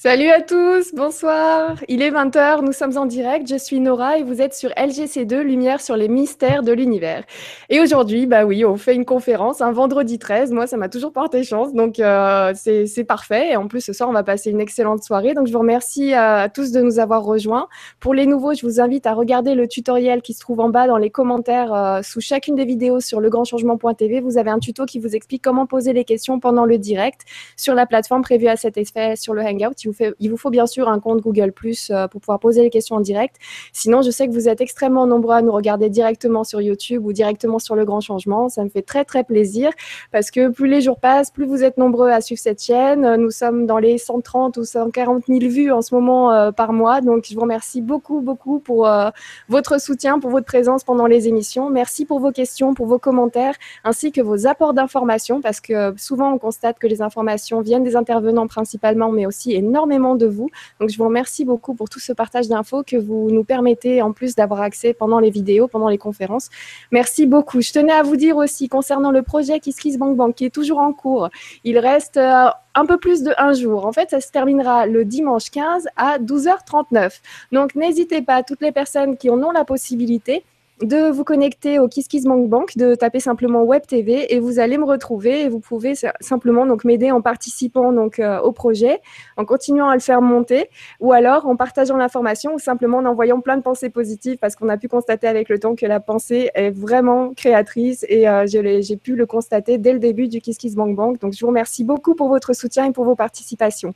Salut à tous, bonsoir. Il est 20h, nous sommes en direct. Je suis Nora et vous êtes sur LGC2, Lumière sur les mystères de l'univers. Et aujourd'hui, bah oui, on fait une conférence un vendredi 13. Moi, ça m'a toujours porté chance, donc euh, c'est parfait. Et en plus, ce soir, on va passer une excellente soirée. Donc, je vous remercie à tous de nous avoir rejoints. Pour les nouveaux, je vous invite à regarder le tutoriel qui se trouve en bas dans les commentaires euh, sous chacune des vidéos sur legrandchangement.tv. Vous avez un tuto qui vous explique comment poser les questions pendant le direct sur la plateforme prévue à cet effet sur le Hangout il vous faut bien sûr un compte Google Plus euh, pour pouvoir poser les questions en direct. Sinon, je sais que vous êtes extrêmement nombreux à nous regarder directement sur YouTube ou directement sur Le Grand Changement. Ça me fait très très plaisir parce que plus les jours passent, plus vous êtes nombreux à suivre cette chaîne. Nous sommes dans les 130 ou 140 000 vues en ce moment euh, par mois. Donc, je vous remercie beaucoup beaucoup pour euh, votre soutien, pour votre présence pendant les émissions. Merci pour vos questions, pour vos commentaires, ainsi que vos apports d'informations parce que souvent on constate que les informations viennent des intervenants principalement, mais aussi énormément énormément de vous. Donc, je vous remercie beaucoup pour tout ce partage d'infos que vous nous permettez en plus d'avoir accès pendant les vidéos, pendant les conférences. Merci beaucoup. Je tenais à vous dire aussi concernant le projet KissKissBankBank qui est toujours en cours. Il reste euh, un peu plus de un jour. En fait, ça se terminera le dimanche 15 à 12h39. Donc, n'hésitez pas, toutes les personnes qui en ont la possibilité, de vous connecter au KissKissBankBank, de taper simplement Web TV et vous allez me retrouver et vous pouvez simplement donc m'aider en participant donc euh, au projet, en continuant à le faire monter ou alors en partageant l'information ou simplement en envoyant plein de pensées positives parce qu'on a pu constater avec le temps que la pensée est vraiment créatrice et euh, j'ai pu le constater dès le début du KissKissBankBank. Donc je vous remercie beaucoup pour votre soutien et pour vos participations.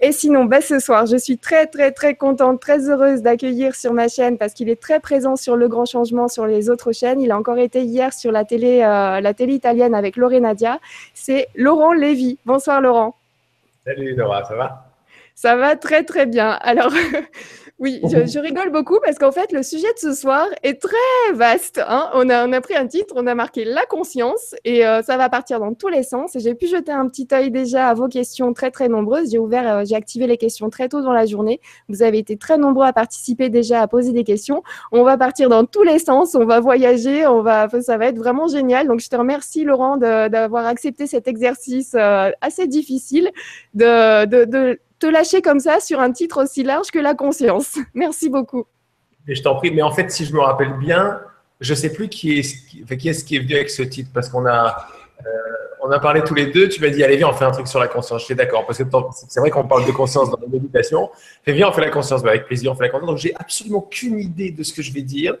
Et sinon, bah, ce soir, je suis très très très contente, très heureuse d'accueillir sur ma chaîne parce qu'il est très présent sur le grand changement sur les autres chaînes. Il a encore été hier sur la télé, euh, la télé italienne avec Nadia. C'est Laurent Lévy. Bonsoir Laurent. Salut Laura, ça va? Ça va très très bien. Alors, Oui, je, rigole beaucoup parce qu'en fait, le sujet de ce soir est très vaste. Hein. On, a, pris un titre, on a marqué la conscience et euh, ça va partir dans tous les sens. J'ai pu jeter un petit œil déjà à vos questions très très nombreuses. J'ai ouvert, euh, j'ai activé les questions très tôt dans la journée. Vous avez été très nombreux à participer déjà, à poser des questions. On va partir dans tous les sens, on va voyager, on va, ça va être vraiment génial. Donc je te remercie Laurent d'avoir accepté cet exercice euh, assez difficile de te lâcher comme ça sur un titre aussi large que la conscience. Merci beaucoup. Et je t'en prie, mais en fait, si je me rappelle bien, je ne sais plus qui est, qui, est-ce qui est venu avec ce titre parce qu'on a, euh, a parlé tous les deux. Tu m'as dit, allez, viens, on fait un truc sur la conscience. Je suis d'accord parce que c'est vrai qu'on parle de conscience dans la méditation. Fais, viens, on fait la conscience. Bah, avec plaisir, on fait la conscience. Donc, j'ai absolument aucune idée de ce que je vais dire.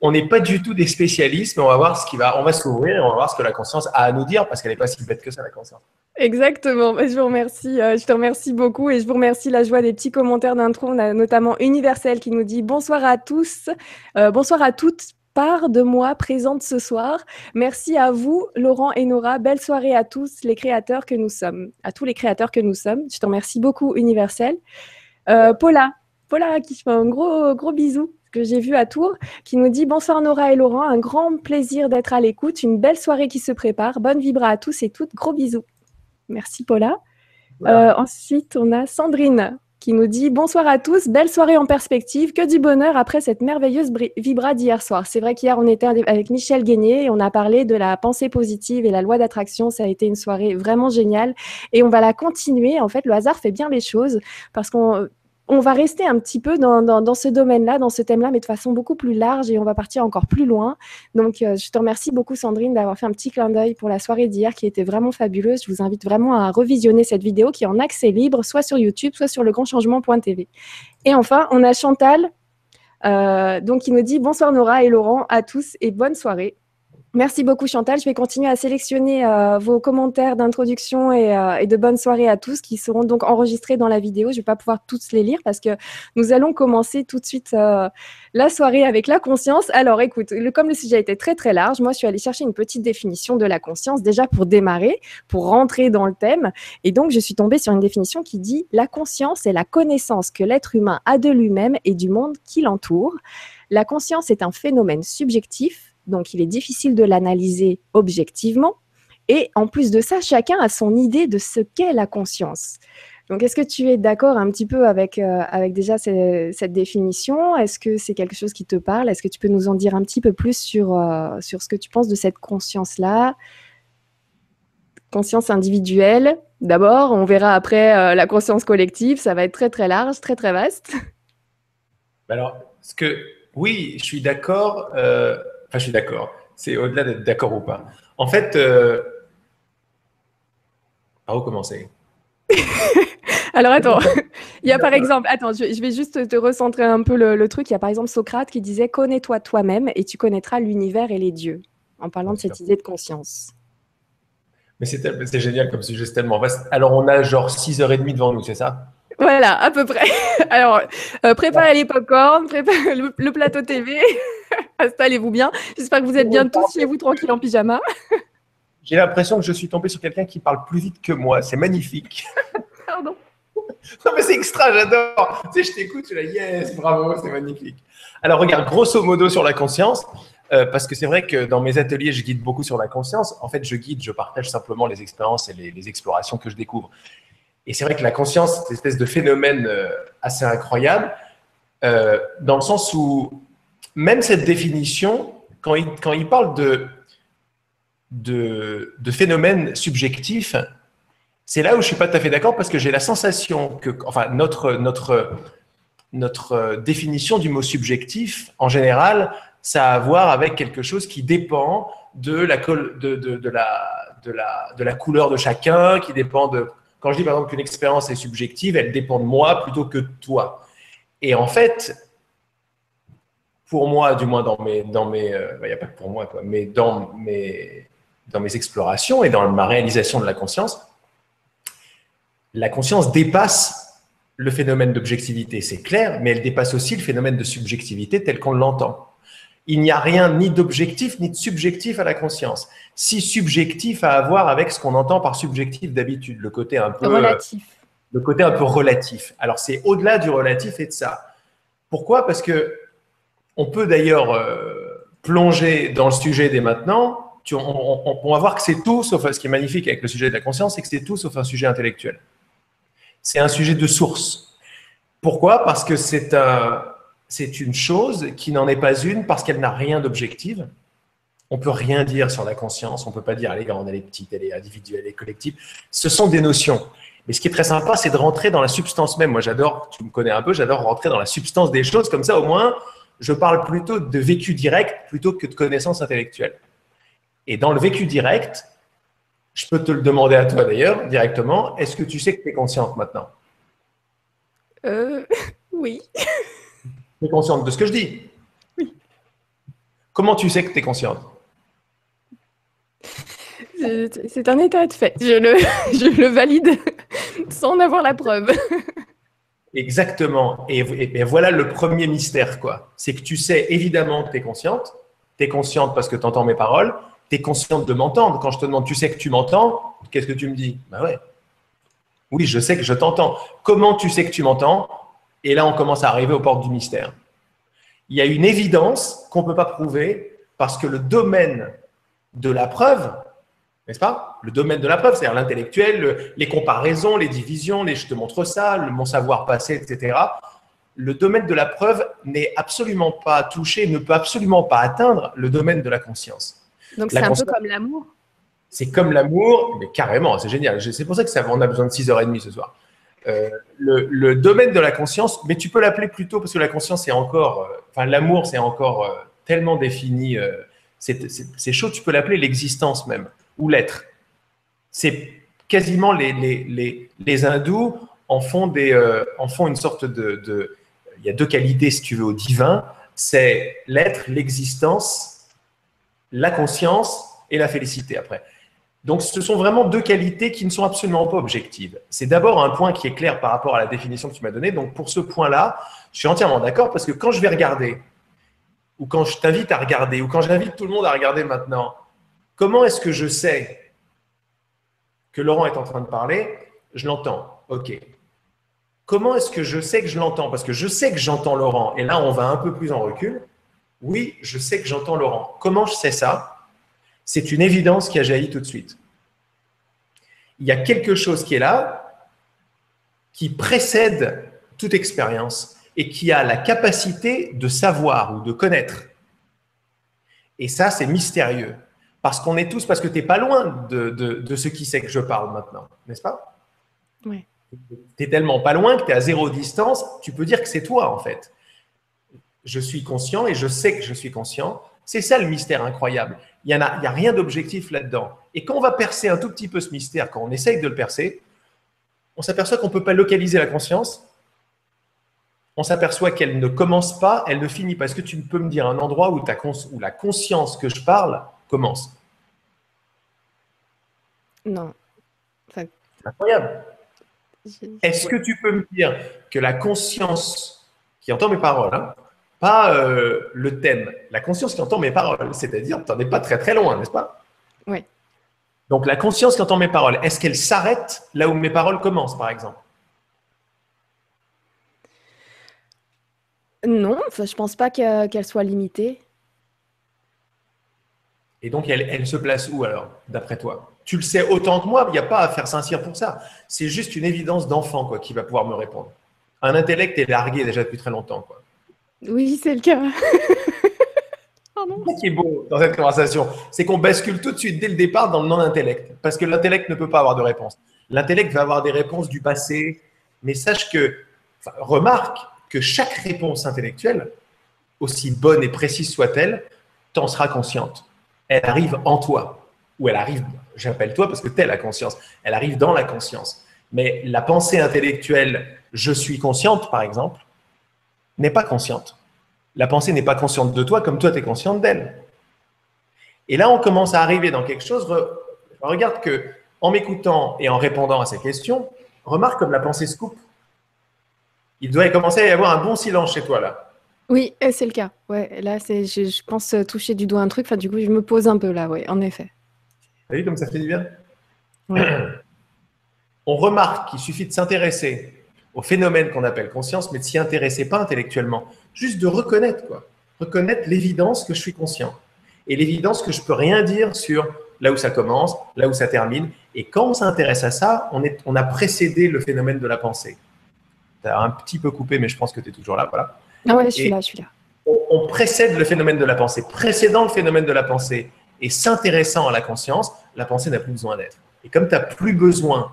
On n'est pas du tout des spécialistes, mais on va voir ce qui va, on va s'ouvrir on va voir ce que la conscience a à nous dire parce qu'elle n'est pas si bête que ça, la conscience. Exactement. Bah, je vous remercie. Euh, je te remercie beaucoup et je vous remercie la joie des petits commentaires d'intro. On a notamment Universel qui nous dit bonsoir à tous, euh, bonsoir à toutes. Part de moi présente ce soir. Merci à vous, Laurent et Nora. Belle soirée à tous les créateurs que nous sommes, à tous les créateurs que nous sommes. Je te remercie beaucoup, Universel. Euh, Paula, Paula qui fait un gros, gros bisou que j'ai vu à Tours, qui nous dit Bonsoir Nora et Laurent, un grand plaisir d'être à l'écoute, une belle soirée qui se prépare. Bonne vibra à tous et toutes, gros bisous. Merci Paula. Euh, ensuite, on a Sandrine qui nous dit Bonsoir à tous, belle soirée en perspective, que du bonheur après cette merveilleuse vibra d'hier soir. C'est vrai qu'hier, on était avec Michel Guénier et on a parlé de la pensée positive et la loi d'attraction. Ça a été une soirée vraiment géniale et on va la continuer. En fait, le hasard fait bien les choses parce qu'on on va rester un petit peu dans, ce domaine-là, dans ce thème-là, mais de façon beaucoup plus large et on va partir encore plus loin. Donc, euh, je te remercie beaucoup, Sandrine, d'avoir fait un petit clin d'œil pour la soirée d'hier qui était vraiment fabuleuse. Je vous invite vraiment à revisionner cette vidéo qui est en accès libre, soit sur YouTube, soit sur legrandchangement.tv. Et enfin, on a Chantal, euh, donc, qui nous dit bonsoir Nora et Laurent à tous et bonne soirée. Merci beaucoup Chantal. Je vais continuer à sélectionner euh, vos commentaires d'introduction euh, et, de bonne soirée à tous qui seront donc enregistrés dans la vidéo. Je ne vais pas pouvoir tous les lire parce que nous allons commencer tout de suite euh, la soirée avec la conscience. Alors écoute, comme le sujet était très très large, moi je suis allée chercher une petite définition de la conscience déjà pour démarrer, pour rentrer dans le thème. Et donc je suis tombée sur une définition qui dit la conscience est la connaissance que l'être humain a de lui-même et du monde qui l'entoure. La conscience est un phénomène subjectif donc il est difficile de l'analyser objectivement. Et en plus de ça, chacun a son idée de ce qu'est la conscience. Donc, est-ce que tu es d'accord un petit peu avec, euh, avec déjà cette définition? Est-ce que c'est quelque chose qui te parle? Est-ce que tu peux nous en dire un petit peu plus sur, euh, sur ce que tu penses de cette conscience-là? Conscience individuelle d'abord, on verra après euh, la conscience collective, ça va être très très large, très très vaste. Alors, ce que, oui, je suis d'accord, enfin je suis d'accord, c'est au-delà d'être d'accord ou pas. En fait, euh, à recommencer. Alors attends, il y a par exemple, attends, je, vais juste te recentrer un peu le, truc. Il y a par exemple Socrate qui disait Connais-toi toi-même et tu connaîtras l'univers et les dieux, en parlant de cette idée de conscience. Mais c'est génial comme sujet, c'est tellement vaste. Alors on a genre 6h30 devant nous, c'est ça? Voilà, à peu près. Alors, euh, préparez les popcorns, préparez le, plateau TV, installez-vous bien. J'espère que vous êtes bien tous chez vous tranquille en pyjama. J'ai l'impression que je suis tombé sur quelqu'un qui parle plus vite que moi. C'est magnifique. Pardon. Non, mais c'est extra, j'adore. Tu sais, je t'écoute, je suis là, yes, bravo, c'est magnifique. Alors, regarde, grosso modo sur la conscience, euh, parce que c'est vrai que dans mes ateliers, je guide beaucoup sur la conscience. En fait, je guide, je partage simplement les expériences et les, explorations que je découvre. Et c'est vrai que la conscience, c'est une espèce de phénomène euh, assez incroyable, euh, dans le sens où même cette définition, quand il, quand il parle de, de, phénomène subjectif, c'est là où je suis pas tout à fait d'accord parce que j'ai la sensation que, enfin, notre, notre, notre définition du mot subjectif, en général, ça a à voir avec quelque chose qui dépend de la, de, la, de, la, de la couleur de chacun, qui dépend de... Quand je dis par exemple qu'une expérience est subjective, elle dépend de moi plutôt que de toi. Et en fait, pour moi, du moins dans mes... Dans mes euh, il n'y a pas que pour moi, quoi, mais dans mes, dans mes explorations et dans ma réalisation de la conscience, la conscience dépasse le phénomène d'objectivité, c'est clair, mais elle dépasse aussi le phénomène de subjectivité tel qu'on l'entend il n'y a rien ni d'objectif ni de subjectif à la conscience. Si subjectif à avoir avec ce qu'on entend par subjectif d'habitude, le côté un peu relatif. le côté un peu relatif. Alors c'est au-delà du relatif et de ça. Pourquoi? Parce que on peut d'ailleurs euh, plonger dans le sujet dès maintenant. on, va voir que c'est tout sauf ce qui est magnifique avec le sujet de la conscience, c'est que c'est tout sauf un sujet intellectuel. C'est un sujet de source. Pourquoi? Parce que c'est un c'est une chose qui n'en est pas une parce qu'elle n'a rien d'objectif. On peut rien dire sur la conscience, on peut pas dire elle est grande, elle est petite, elle est individuelle, elle est collective. Ce sont des notions. Mais ce qui est très sympa, c'est de rentrer dans la substance même. Moi, j'adore, tu me connais un peu, j'adore rentrer dans la substance des choses. Comme ça, au moins, je parle plutôt de vécu direct plutôt que de connaissance intellectuelle. Et dans le vécu direct, je peux te le demander à toi d'ailleurs, directement, est-ce que tu sais que tu es consciente maintenant? Euh, Oui. Tu es consciente de ce que je dis? Oui. Comment tu sais que tu es consciente C'est un état de fait. Je le, je le valide sans en avoir la preuve. Exactement. Et, voilà le premier mystère, quoi. C'est que tu sais évidemment que tu es consciente. Tu es consciente parce que tu entends mes paroles. Tu es consciente de m'entendre. Quand je te demande, tu sais que tu m'entends, qu'est-ce que tu me dis? Ben ouais. Oui, je sais que je t'entends. Comment tu sais que tu m'entends? Et là, on commence à arriver aux portes du mystère. Il y a une évidence qu'on ne peut pas prouver parce que le domaine de la preuve, n'est-ce pas? Le domaine de la preuve, c'est-à-dire l'intellectuel, les comparaisons, les divisions, les je te montre ça, mon savoir passé, etc. Le domaine de la preuve n'est absolument pas touché, ne peut absolument pas atteindre le domaine de la conscience. Donc c'est un peu comme l'amour C'est comme l'amour, mais carrément, c'est génial. C'est pour ça que ça, on a besoin de 6h30 ce soir. Euh, le, domaine de la conscience, mais tu peux l'appeler plutôt parce que la conscience est encore, euh, enfin l'amour c'est encore euh, tellement défini, c'est chaud, tu peux l'appeler l'existence même, ou l'être. C'est quasiment les, les, les, hindous en font, des, en font une sorte de, Il y a deux qualités si tu veux au divin, c'est l'être, l'existence, la conscience et la félicité après. Donc, ce sont vraiment deux qualités qui ne sont absolument pas objectives. C'est d'abord un point qui est clair par rapport à la définition que tu m'as donnée. Donc, pour ce point-là, je suis entièrement d'accord parce que quand je vais regarder, ou quand je t'invite à regarder, ou quand j'invite tout le monde à regarder maintenant, comment est-ce que je sais que Laurent est en train de parler? Je l'entends. OK. Comment est-ce que je sais que je l'entends? Parce que je sais que j'entends Laurent. Et là, on va un peu plus en recul. Oui, je sais que j'entends Laurent. Comment je sais ça? C'est une évidence qui a jailli tout de suite. Il y a quelque chose qui est là, qui précède toute expérience et qui a la capacité de savoir ou de connaître. Et ça, c'est mystérieux. Parce qu'on est tous, parce que tu n'es pas loin de, de, ce qui c'est que je parle maintenant, n'est-ce pas? Oui. Tu es tellement pas loin que tu es à zéro distance, tu peux dire que c'est toi en fait. Je suis conscient et je sais que je suis conscient. C'est ça le mystère incroyable. Il n'y a, a rien d'objectif là-dedans. Et quand on va percer un tout petit peu ce mystère, quand on essaye de le percer, on s'aperçoit qu'on ne peut pas localiser la conscience. On s'aperçoit qu'elle ne commence pas, elle ne finit pas. Est-ce que tu peux me dire un endroit où, ta où la conscience que je parle commence? Non. Incroyable. Est-ce que tu peux me dire que la conscience qui entend mes paroles, hein, pas euh, le thème, la conscience qui entend mes paroles, c'est-à-dire, tu n'en es pas très très loin, n'est-ce pas? Oui. Donc la conscience qui entend mes paroles, est-ce qu'elle s'arrête là où mes paroles commencent, par exemple? Non, je ne pense pas qu'elle soit limitée. Et donc, elle, elle se place où alors, d'après toi? Tu le sais autant que moi, il n'y a pas à faire Saint-Cyr pour ça. C'est juste une évidence d'enfant quoi, qui va pouvoir me répondre. Un intellect est largué déjà depuis très longtemps. Quoi. Oui, c'est le cas. Ce qui est beau dans cette conversation, c'est qu'on bascule tout de suite dès le départ dans le non-intellect. Parce que l'intellect ne peut pas avoir de réponse. L'intellect va avoir des réponses du passé. Mais sache que, remarque que chaque réponse intellectuelle, aussi bonne et précise soit-elle, t'en sera consciente elle arrive en toi, ou elle arrive, j'appelle toi parce que tu es la conscience, elle arrive dans la conscience. Mais la pensée intellectuelle, je suis consciente, par exemple, n'est pas consciente. La pensée n'est pas consciente de toi comme toi, tu es consciente d'elle. Et là, on commence à arriver dans quelque chose. Regarde que, en m'écoutant et en répondant à ces questions, remarque comme la pensée se coupe. Il doit commencer à y avoir un bon silence chez toi là. Oui, c'est le cas. Ouais, là, c'est, je, pense toucher du doigt un truc. Enfin, du coup, je me pose un peu là, oui, en effet. Vous vu comme ça fait du bien On remarque qu'il suffit de s'intéresser au phénomène qu'on appelle conscience, mais de s'y intéresser pas intellectuellement, juste de reconnaître quoi, reconnaître l'évidence que je suis conscient et l'évidence que je peux rien dire sur là où ça commence, là où ça termine. Et quand on s'intéresse à ça, on, est, on a précédé le phénomène de la pensée. Tu as un petit peu coupé, mais je pense que tu es toujours là, voilà. Ah ouais, je suis là, je suis là. On, précède le phénomène de la pensée. Précédant le phénomène de la pensée et s'intéressant à la conscience, la pensée n'a plus besoin d'être. Et comme tu n'as plus besoin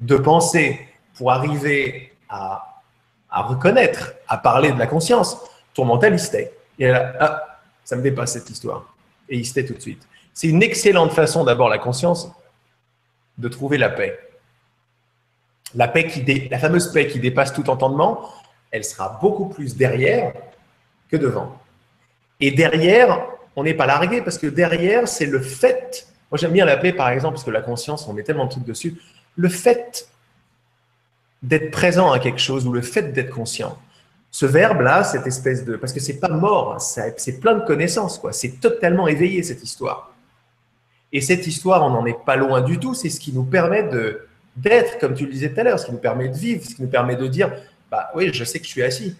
de penser pour arriver à, reconnaître, à parler de la conscience, ton mental, il se tait. Et là, ah, ça me dépasse cette histoire. Et il se tait tout de suite. C'est une excellente façon, d'abord, la conscience, de trouver la paix. La paix qui la fameuse paix qui dépasse tout entendement, elle sera beaucoup plus derrière que devant. Et derrière, on n'est pas largué parce que derrière, c'est le fait. Moi, j'aime bien l'appeler par exemple, parce que la conscience, on met tellement de trucs dessus. Le fait d'être présent à quelque chose ou le fait d'être conscient. Ce verbe-là, cette espèce de. Parce que c'est pas mort, c'est plein de connaissances, quoi. C'est totalement éveillé, cette histoire. Et cette histoire, on n'en est pas loin du tout. C'est ce qui nous permet d'être, comme tu le disais tout à l'heure, ce qui nous permet de vivre, ce qui nous permet de dire bah oui, je sais que je suis assis.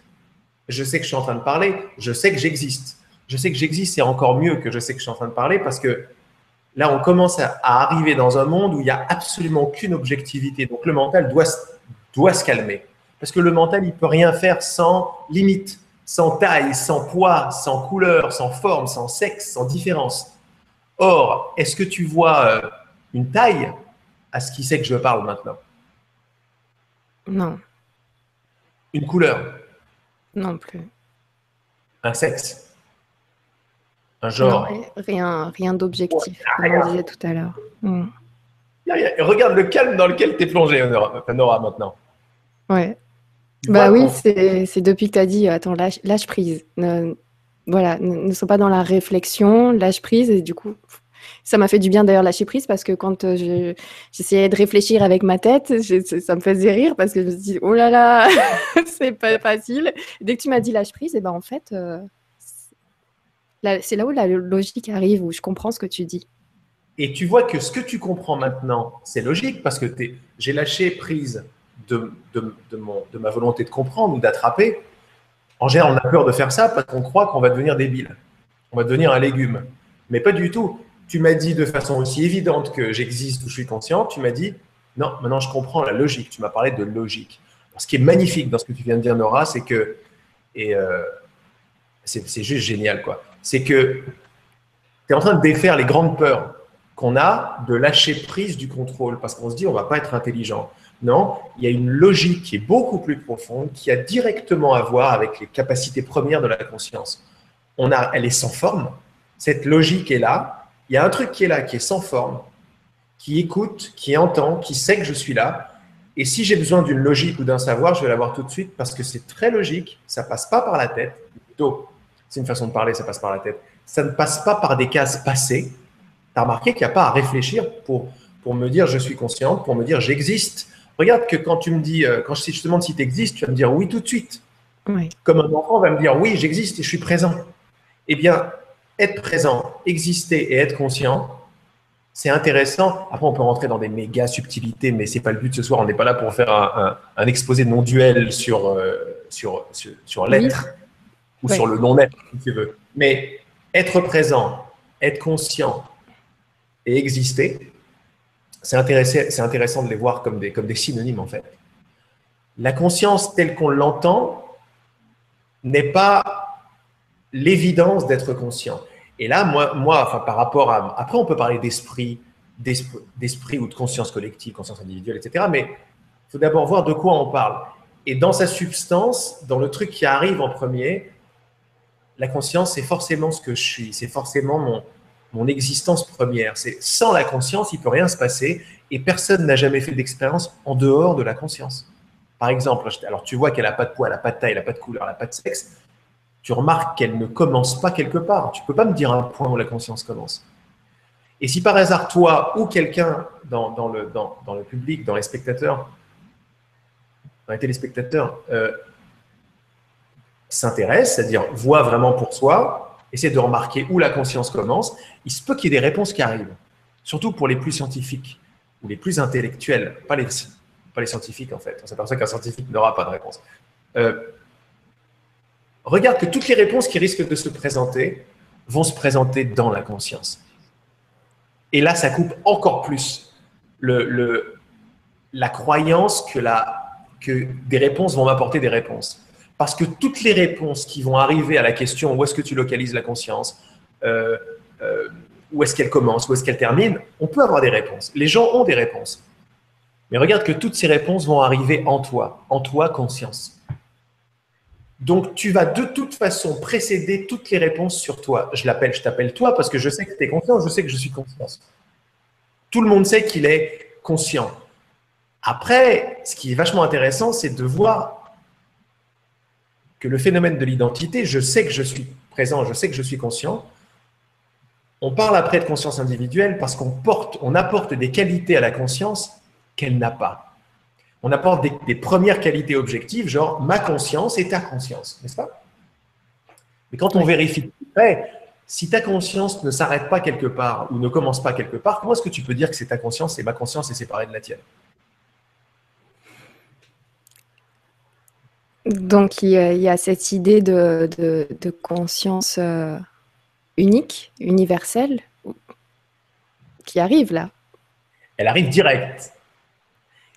Je sais que je suis en train de parler. Je sais que j'existe. Je sais que j'existe, c'est encore mieux que je sais que je suis en train de parler parce que là, on commence à, arriver dans un monde où il n'y a absolument aucune objectivité. Donc le mental doit, doit se calmer. Parce que le mental, il ne peut rien faire sans limite, sans taille, sans poids, sans couleur, sans forme, sans sexe, sans différence. Or, est-ce que tu vois euh, une taille à ce qui sait que je parle maintenant? Non. Une couleur? Non plus. Un sexe? Un genre Rien, rien d'objectif, comme on disait tout à l'heure. Hmm. Regarde le calme dans lequel tu es plongé, Nora, maintenant. Ouais. bah oui, c'est depuis que tu as dit, attends, lâche, lâche prise. Ne, voilà, ne, ne sois pas dans la réflexion, lâche prise, et du coup, ça m'a fait du bien d'ailleurs lâcher prise parce que quand euh, j'essayais de réfléchir avec ma tête, ça me faisait rire parce que je me suis dit, oh là là, c'est pas facile. dès que tu m'as dit lâche prise, et ben en fait, euh, c'est là où la logique arrive, où je comprends ce que tu dis. Et tu vois que ce que tu comprends maintenant, c'est logique parce que j'ai lâché prise de, de, mon, de ma volonté de comprendre ou d'attraper. En général, on a peur de faire ça parce qu'on croit qu'on va devenir débile. On va devenir un légume. Mais pas du tout tu m'as dit de façon aussi évidente que j'existe ou je suis conscient, tu m'as dit non, maintenant je comprends la logique. Tu m'as parlé de logique. ce qui est magnifique dans ce que tu viens de dire, Nora, c'est que, et euh, c'est juste génial, quoi. C'est que Tu es en train de défaire les grandes peurs qu'on a de lâcher prise du contrôle parce qu'on se dit on va pas être intelligent. Non, il y a une logique qui est beaucoup plus profonde, qui a directement à voir avec les capacités premières de la conscience. On a, elle est sans forme. Cette logique est là. Il y a un truc qui est là, qui est sans forme, qui écoute, qui entend, qui sait que je suis là. Et si j'ai besoin d'une logique ou d'un savoir, je vais l'avoir tout de suite parce que c'est très logique. Ça passe pas par la tête. Plutôt, c'est une façon de parler, ça passe par la tête. Ça ne passe pas par des cases passées. Tu as remarqué qu'il n'y a pas à réfléchir pour, pour me dire je suis consciente, pour me dire j'existe. Regarde que quand tu me dis, euh, quand je te demande si tu existes, tu vas me dire oui tout de suite. Comme un enfant va me dire oui, j'existe et je suis présent. Eh bien, être présent, exister et être conscient, c'est intéressant. Après, on peut rentrer dans des méga subtilités, mais c'est pas le but de ce soir. On n'est pas là pour faire un, exposé non duel sur, euh, sur, sur, l'être ou sur le non-être, si tu veux. Mais être présent, être conscient et exister, c'est intéressant, intéressant de les voir comme des, comme des synonymes en fait. La conscience telle qu'on l'entend n'est pas l'évidence d'être conscient. Et là, moi, moi enfin, par rapport à... Après, on peut parler d'esprit, d'esprit ou de conscience collective, conscience individuelle, etc. Mais il faut d'abord voir de quoi on parle. Et dans sa substance, dans le truc qui arrive en premier, la conscience, c'est forcément ce que je suis, c'est forcément mon, existence première. C'est sans la conscience, il peut rien se passer et personne n'a jamais fait d'expérience en dehors de la conscience. Par exemple, alors tu vois qu'elle n'a pas de poids, elle n'a pas de taille, elle n'a pas de couleur, elle n'a pas de sexe. Tu remarques qu'elle ne commence pas quelque part. Tu peux pas me dire un point où la conscience commence. Et si par hasard toi ou quelqu'un dans, le, dans, le public, dans les spectateurs, dans les téléspectateurs, euh, s'intéresse, c'est-à-dire voit vraiment pour soi, essaie de remarquer où la conscience commence, il se peut qu'il y ait des réponses qui arrivent, surtout pour les plus scientifiques ou les plus intellectuels, pas les, pas les scientifiques en fait. On s'aperçoit qu'un scientifique n'aura pas de réponse. Euh, regarde que toutes les réponses qui risquent de se présenter vont se présenter dans la conscience. Et là, ça coupe encore plus le, la croyance que, la, que des réponses vont m'apporter des réponses. Parce que toutes les réponses qui vont arriver à la question où est-ce que tu localises la conscience, euh, euh, où est-ce qu'elle commence, où est-ce qu'elle termine, on peut avoir des réponses. Les gens ont des réponses. Mais regarde que toutes ces réponses vont arriver en toi, en toi conscience. Donc tu vas de toute façon précéder toutes les réponses sur toi. Je l'appelle, je t'appelle toi parce que je sais que tu es conscient, je sais que je suis conscience. Tout le monde sait qu'il est conscient. Après, ce qui est vachement intéressant, c'est de voir que le phénomène de l'identité, je sais que je suis présent, je sais que je suis conscient. On parle après de conscience individuelle parce qu'on porte, on apporte des qualités à la conscience qu'elle n'a pas. On apporte des, premières qualités objectives, genre ma conscience et ta conscience, n'est-ce pas? Mais quand on vérifie si ta conscience ne s'arrête pas quelque part ou ne commence pas quelque part, comment est-ce que tu peux dire que c'est ta conscience et ma conscience est séparée de la tienne? Donc, il y, a, cette idée de, conscience euh, unique, universelle, qui arrive là. Elle arrive direct.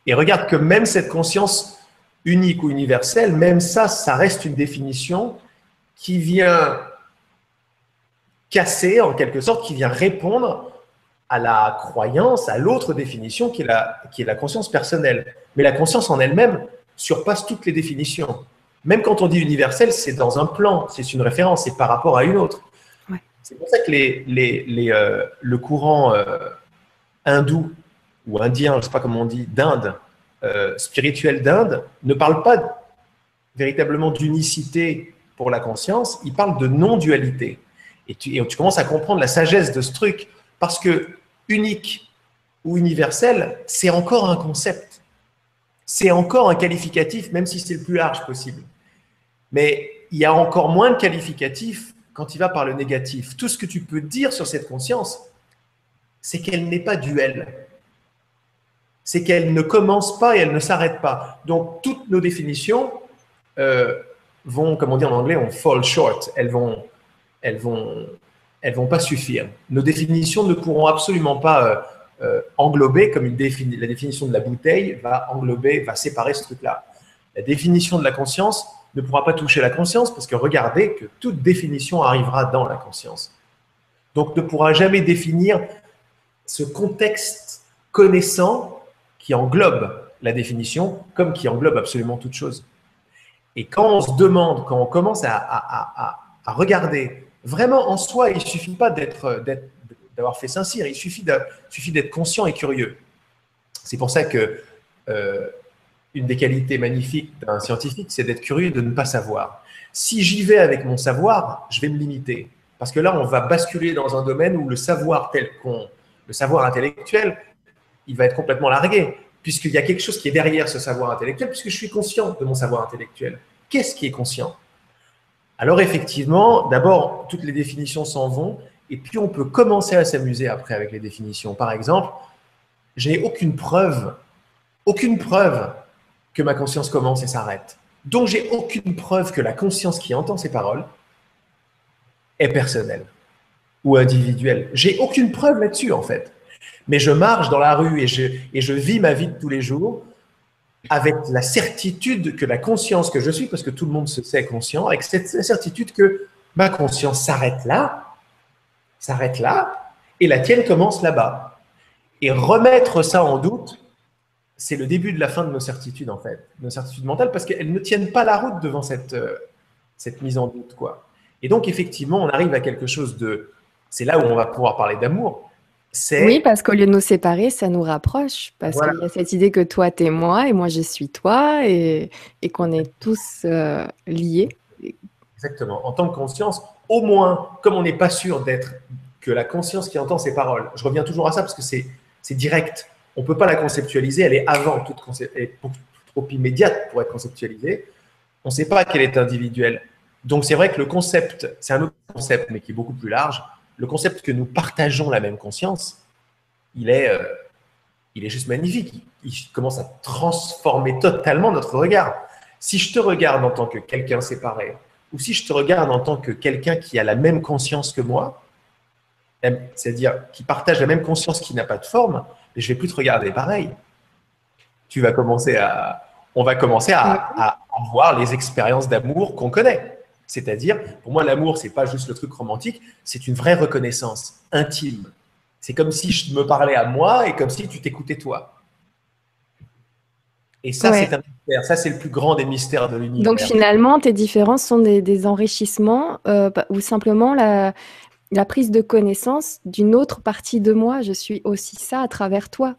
Et regarde que même cette conscience unique ou universelle, même ça, ça reste une définition qui vient casser, en quelque sorte, qui vient répondre à la croyance, à l'autre définition qui est la conscience personnelle. Mais la conscience en elle-même, surpasse toutes les définitions. Même quand on dit universel, c'est dans un plan, c'est une référence, c'est par rapport à une autre. C'est pour ça que les, les, euh, le courant euh, hindou ou indien, je ne sais pas comment on dit, d'Inde, euh, spirituel d'Inde, ne parle pas véritablement d'unicité pour la conscience, il parle de non-dualité. Et tu, et tu commences à comprendre la sagesse de ce truc, parce que unique ou universel, c'est encore un concept c'est encore un qualificatif, même si c'est le plus large possible. Mais il y a encore moins de qualificatifs quand il va par le négatif. Tout ce que tu peux dire sur cette conscience, c'est qu'elle n'est pas duelle. C'est qu'elle ne commence pas et elle ne s'arrête pas. Donc, toutes nos définitions euh, vont, comme on dit en anglais, on fall short. Elles vont, elles vont, elles vont pas suffire. Nos définitions ne pourront absolument pas euh, euh, englober, comme la définition de la bouteille va englober, va séparer ce truc-là. La définition de la conscience ne pourra pas toucher la conscience parce que regardez que toute définition arrivera dans la conscience. donc ne pourra jamais définir ce contexte connaissant qui englobe la définition comme qui englobe absolument toute chose. Et quand on se demande, quand on commence à, regarder, vraiment en soi, il ne suffit pas d'avoir fait Saint-Cyr, il suffit d'être conscient et curieux. C'est pour ça que euh, une des qualités magnifiques d'un scientifique, c'est d'être curieux et de ne pas savoir. Si j'y vais avec mon savoir, je vais me limiter. Parce que là, on va basculer dans un domaine où le savoir tel qu'on, le savoir intellectuel, il va être complètement largué, puisqu'il y a quelque chose qui est derrière ce savoir intellectuel, puisque je suis conscient de mon savoir intellectuel. Qu'est-ce qui est conscient? Alors effectivement, d'abord, toutes les définitions s'en vont, et puis on peut commencer à s'amuser après avec les définitions. Par exemple, j'ai aucune preuve, aucune preuve que ma conscience commence et s'arrête. Donc j'ai aucune preuve que la conscience qui entend ces paroles est personnelle ou individuelle. J'ai aucune preuve là-dessus en fait. Mais je marche dans la rue et je, et je vis ma vie de tous les jours avec la certitude que la conscience que je suis, parce que tout le monde se sait conscient, avec cette certitude que ma conscience s'arrête là, s'arrête là, et la tienne commence là-bas. Et remettre ça en doute, c'est le début de la fin de nos certitudes, en fait, nos certitudes mentales, parce qu'elles ne tiennent pas la route devant cette, euh, cette mise en doute, quoi. Et donc, effectivement, on arrive à quelque chose de... C'est là où on va pouvoir parler d'amour. Oui, parce qu'au lieu de nous séparer, ça nous rapproche. Parce qu'il y a cette idée que toi, t'es moi et moi, je suis toi et, et qu'on est tous euh, liés. Exactement. En tant que conscience, au moins, comme on n'est pas sûr d'être que la conscience qui entend ces paroles, je reviens toujours à ça parce que c'est direct. On ne peut pas la conceptualiser, elle est avant toute elle trop immédiate pour être conceptualisée. On ne sait pas qu'elle est individuelle. Donc c'est vrai que le concept, c'est un autre concept, mais qui est beaucoup plus large. Le concept que nous partageons la même conscience, il est, euh, il est juste magnifique. Il, commence à transformer totalement notre regard. Si je te regarde en tant que quelqu'un séparé, ou si je te regarde en tant que quelqu'un qui a la même conscience que moi, c'est-à-dire qui partage la même conscience qui n'a pas de forme, mais je vais plus te regarder pareil. Tu vas commencer à, on va commencer à, à voir les expériences d'amour qu'on connaît. C'est-à-dire, pour moi, l'amour, c'est pas juste le truc romantique, c'est une vraie reconnaissance intime. C'est comme si je me parlais à moi et comme si tu t'écoutais toi. Et ça, c'est un mystère. Ça, c'est le plus grand des mystères de l'univers. Donc finalement, tes différences sont des, enrichissements euh, ou simplement la, la, prise de connaissance d'une autre partie de moi. Je suis aussi ça à travers toi.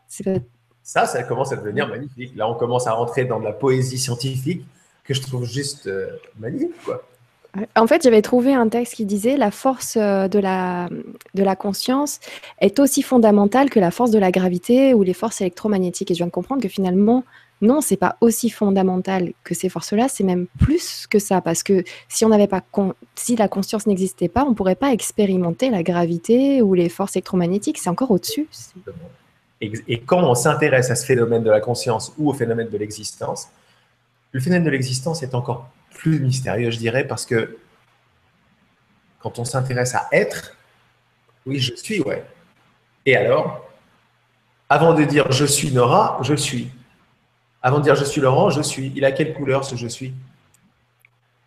Ça, ça commence à devenir magnifique. Là, on commence à rentrer dans de la poésie scientifique que je trouve juste euh, magnifique. Quoi. En fait, j'avais trouvé un texte qui disait la force euh, de la, de la conscience est aussi fondamentale que la force de la gravité ou les forces électromagnétiques. Et je viens de comprendre que finalement, non, c'est pas aussi fondamental que ces forces-là, c'est même plus que ça, parce que si la conscience n'existait pas, on pourrait pas expérimenter la gravité ou les forces électromagnétiques. C'est encore au-dessus. Et quand on s'intéresse à ce phénomène de la conscience ou au phénomène de l'existence, le phénomène de l'existence est encore plus mystérieux, je dirais, parce que quand on s'intéresse à être, oui, je suis, ouais. Et alors, avant de dire je suis Nora, je suis. Avant de dire je suis Laurent, je suis. Il a quelle couleur ce je suis?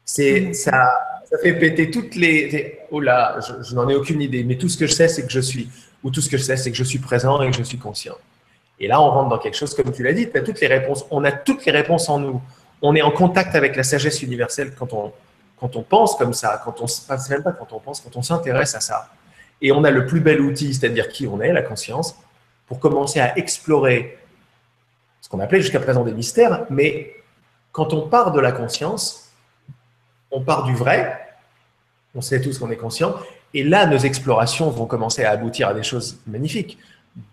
C'est ça, ça fait péter toutes les. Oh là, je, n'en ai aucune idée, mais tout ce que je sais, c'est que je suis. Ou tout ce que je sais, c'est que je suis présent et que je suis conscient. Et là, on rentre dans quelque chose, comme tu l'as dit, tu as toutes les réponses. On a toutes les réponses en nous on est en contact avec la sagesse universelle quand on, quand on pense comme ça, quand on même pas quand on pense, quand on s'intéresse à ça. Et on a le plus bel outil, c'est-à-dire qui on est, la conscience, pour commencer à explorer qu'on appelait jusqu'à présent des mystères, mais quand on part de la conscience, on part du vrai, on sait tous qu'on est conscient, et là, nos explorations vont commencer à aboutir à des choses magnifiques,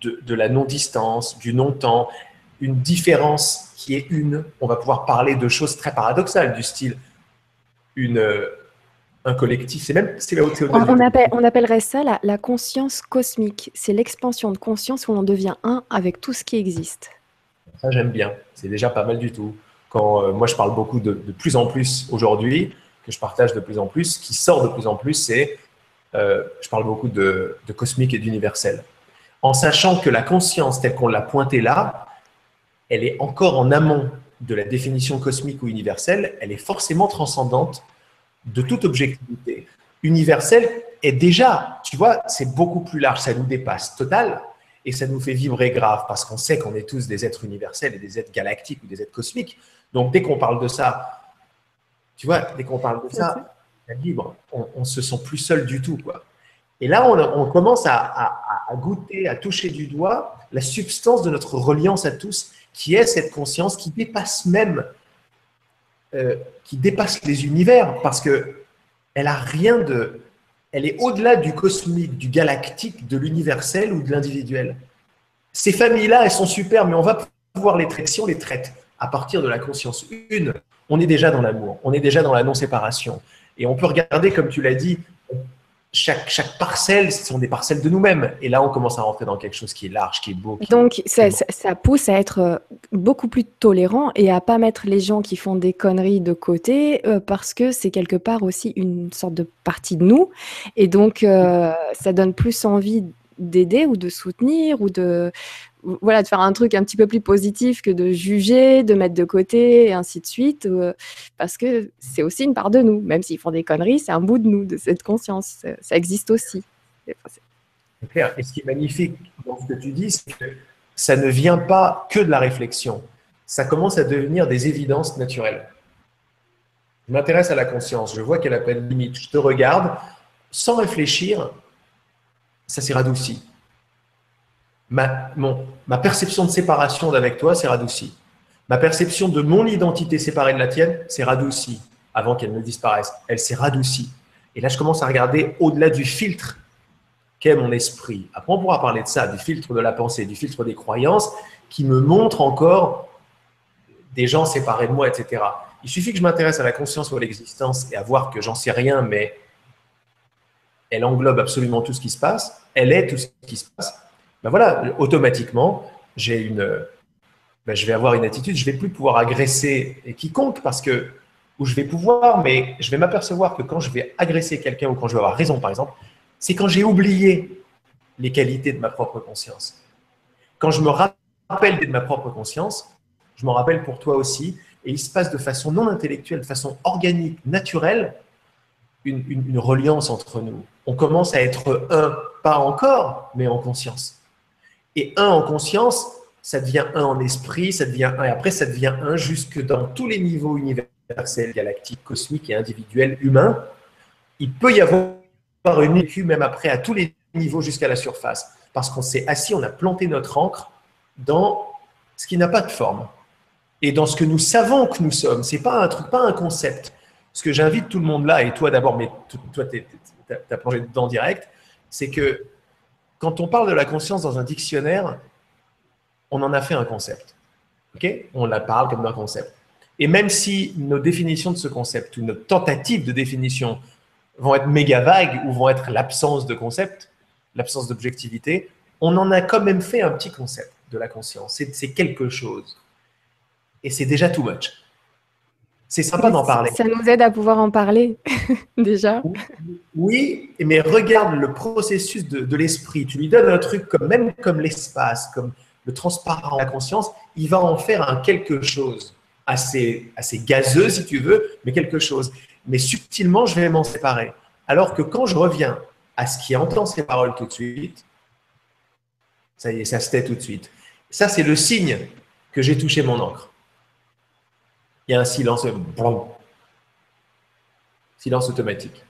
de, la non-distance, du non-temps, une différence qui est une. On va pouvoir parler de choses très paradoxales, du style euh, un collectif. C'est même c'est on, on, appellerait ça la, conscience cosmique. C'est l'expansion de conscience où on devient un avec tout ce qui existe. Ça, j'aime bien. C'est déjà pas mal du tout. Quand euh, moi, je parle beaucoup de, de plus en plus aujourd'hui, que je partage de plus en plus, qui sort de plus en plus, c'est euh, je parle beaucoup de, de cosmique et d'universel. En sachant que la conscience telle qu'on l'a pointée là, elle est encore en amont de la définition cosmique ou universelle, elle est forcément transcendante de toute objectivité. Universelle Et déjà, tu vois, c'est beaucoup plus large, ça nous dépasse total et ça nous fait vibrer grave parce qu'on sait qu'on est tous des êtres universels et des êtres galactiques ou des êtres cosmiques. Donc dès qu'on parle de ça, tu vois, dès qu'on parle de ça, libre, on, on se sent plus seul du tout, quoi. Et là, on, commence à, goûter, à toucher du doigt la substance de notre reliance à tous, qui est cette conscience qui dépasse même, euh, qui dépasse les univers, parce que elle a rien de, elle est au-delà du cosmique, du galactique, de l'universel ou de l'individuel. Ces familles-là, elles sont super, mais on va pouvoir les traiter si on les traite à partir de la conscience une. On est déjà dans l'amour, on est déjà dans la non-séparation. Et on peut regarder, comme tu l'as dit, chaque, chaque parcelle, ce sont des parcelles de nous-mêmes. Et là, on commence à rentrer dans quelque chose qui est large, qui est beau. Donc, ça, ça, pousse à être euh, beaucoup plus tolérant et à pas mettre les gens qui font des conneries de côté euh, parce que c'est quelque part aussi une sorte de partie de nous. Et donc, euh, ça donne plus envie d'aider ou de soutenir ou de voilà de faire un truc un petit peu plus positif que de juger, de mettre de côté et ainsi de suite euh, parce que c'est aussi une part de nous même s'ils font des conneries, c'est un bout de nous de cette conscience, ça, existe aussi. C'est clair. Et ce qui est magnifique dans ce que tu dis, c'est que ça ne vient pas que de la réflexion. Ça commence à devenir des évidences naturelles. Je m'intéresse à la conscience, je vois qu'elle a pas de limite. Je te regarde, sans réfléchir, ça s'est radouci. Ma, perception de séparation d'avec toi s'est radoucie. Ma perception de mon identité séparée de la tienne s'est radoucie avant qu'elle ne disparaisse. Elle s'est radoucie. Et là, je commence à regarder au-delà du filtre qu'est mon esprit. Après, on pourra parler de ça, du filtre de la pensée, du filtre des croyances, qui me montre encore des gens séparés de moi, etc. Il suffit que je m'intéresse à la conscience ou à l'existence et à voir que j'en sais rien, mais elle englobe absolument tout ce qui se passe, elle est tout ce qui se passe, ben voilà, automatiquement, j'ai une, ben je vais avoir une attitude, je vais plus pouvoir agresser quiconque parce que, je vais pouvoir, mais je vais m'apercevoir que quand je vais agresser quelqu'un ou quand je vais avoir raison, par exemple, c'est quand j'ai oublié les qualités de ma propre conscience. Quand je me rappelle de ma propre conscience, je m'en rappelle pour toi aussi, et il se passe de façon non intellectuelle, de façon organique, naturelle, une, reliance entre nous. On commence à être un, pas encore, mais en conscience. Et un en conscience, ça devient un en esprit, ça devient un, et après ça devient un jusque dans tous les niveaux universels, galactiques, cosmiques et individuels, humains. Il peut y avoir une vécu même après à tous les niveaux jusqu'à la surface, parce qu'on s'est assis, on a planté notre encre dans ce qui n'a pas de forme et dans ce que nous savons que nous sommes. C'est pas un truc, pas un concept ce que j'invite tout le monde là, et toi d'abord, mais toi, tu as plongé dedans direct, c'est que quand on parle de la conscience dans un dictionnaire, on en a fait un concept. ok? On la parle comme d'un concept. Et même si nos définitions de ce concept ou nos tentatives de définition vont être méga vagues ou vont être l'absence de concept, l'absence d'objectivité, on en a quand même fait un petit concept de la conscience. C'est quelque chose. Et c'est déjà too much. C'est sympa d'en parler. Ça nous aide à pouvoir en parler, déjà. Oui, mais regarde le processus de, l'esprit. Tu lui donnes un truc comme même comme l'espace, comme le transparent, la conscience, il va en faire un quelque chose assez, assez gazeux, si tu veux, mais quelque chose. Mais subtilement, je vais m'en séparer. Alors que quand je reviens à ce qui entend ces paroles tout de suite, ça y est, ça se tait tout de suite. Ça, c'est le signe que j'ai touché mon encre il y a un silence, silence automatique.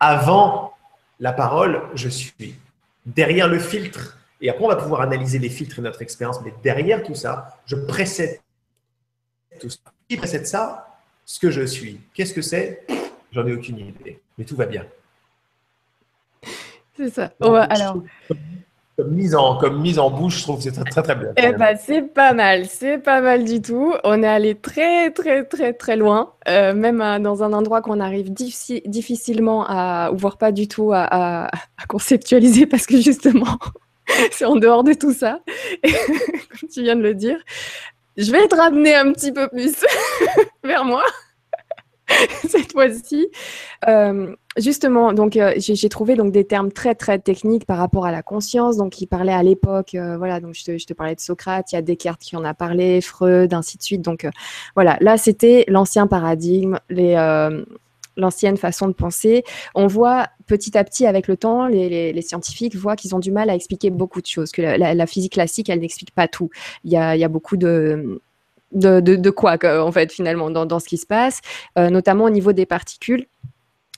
Avant la parole, je suis. Derrière le filtre, et après on va pouvoir analyser les filtres et notre expérience, mais derrière tout ça, je précède tout ça. Qui précède ça? Ce que je suis. Qu'est-ce que c'est? J'en ai aucune idée, mais tout va bien. C'est ça. alors, comme mise en, bouche, je trouve que c'est très, très, bien. Eh ben, c'est pas mal, c'est pas mal du tout. On est allé très, très, très, très loin, euh, même dans un endroit qu'on arrive difficilement à, voire pas du tout à, conceptualiser parce que justement, c'est en dehors de tout ça, comme tu viens de le dire. Je vais te ramener un petit peu plus vers moi. cette fois-ci. Euh, justement, donc euh, j'ai trouvé donc des termes très très techniques par rapport à la conscience. Donc, il parlait à l'époque, euh, voilà. Donc, je te, parlais de Socrate, il y a Descartes qui en a parlé, Freud, ainsi de suite. Donc, voilà. Là, c'était l'ancien paradigme, l'ancienne façon de penser. On voit petit à petit avec le temps, les, scientifiques voient qu'ils ont du mal à expliquer beaucoup de choses, que la, physique classique, elle n'explique pas tout. Il y a, beaucoup de, de, quoi, en fait, finalement, dans, ce qui se passe, euh, notamment au niveau des particules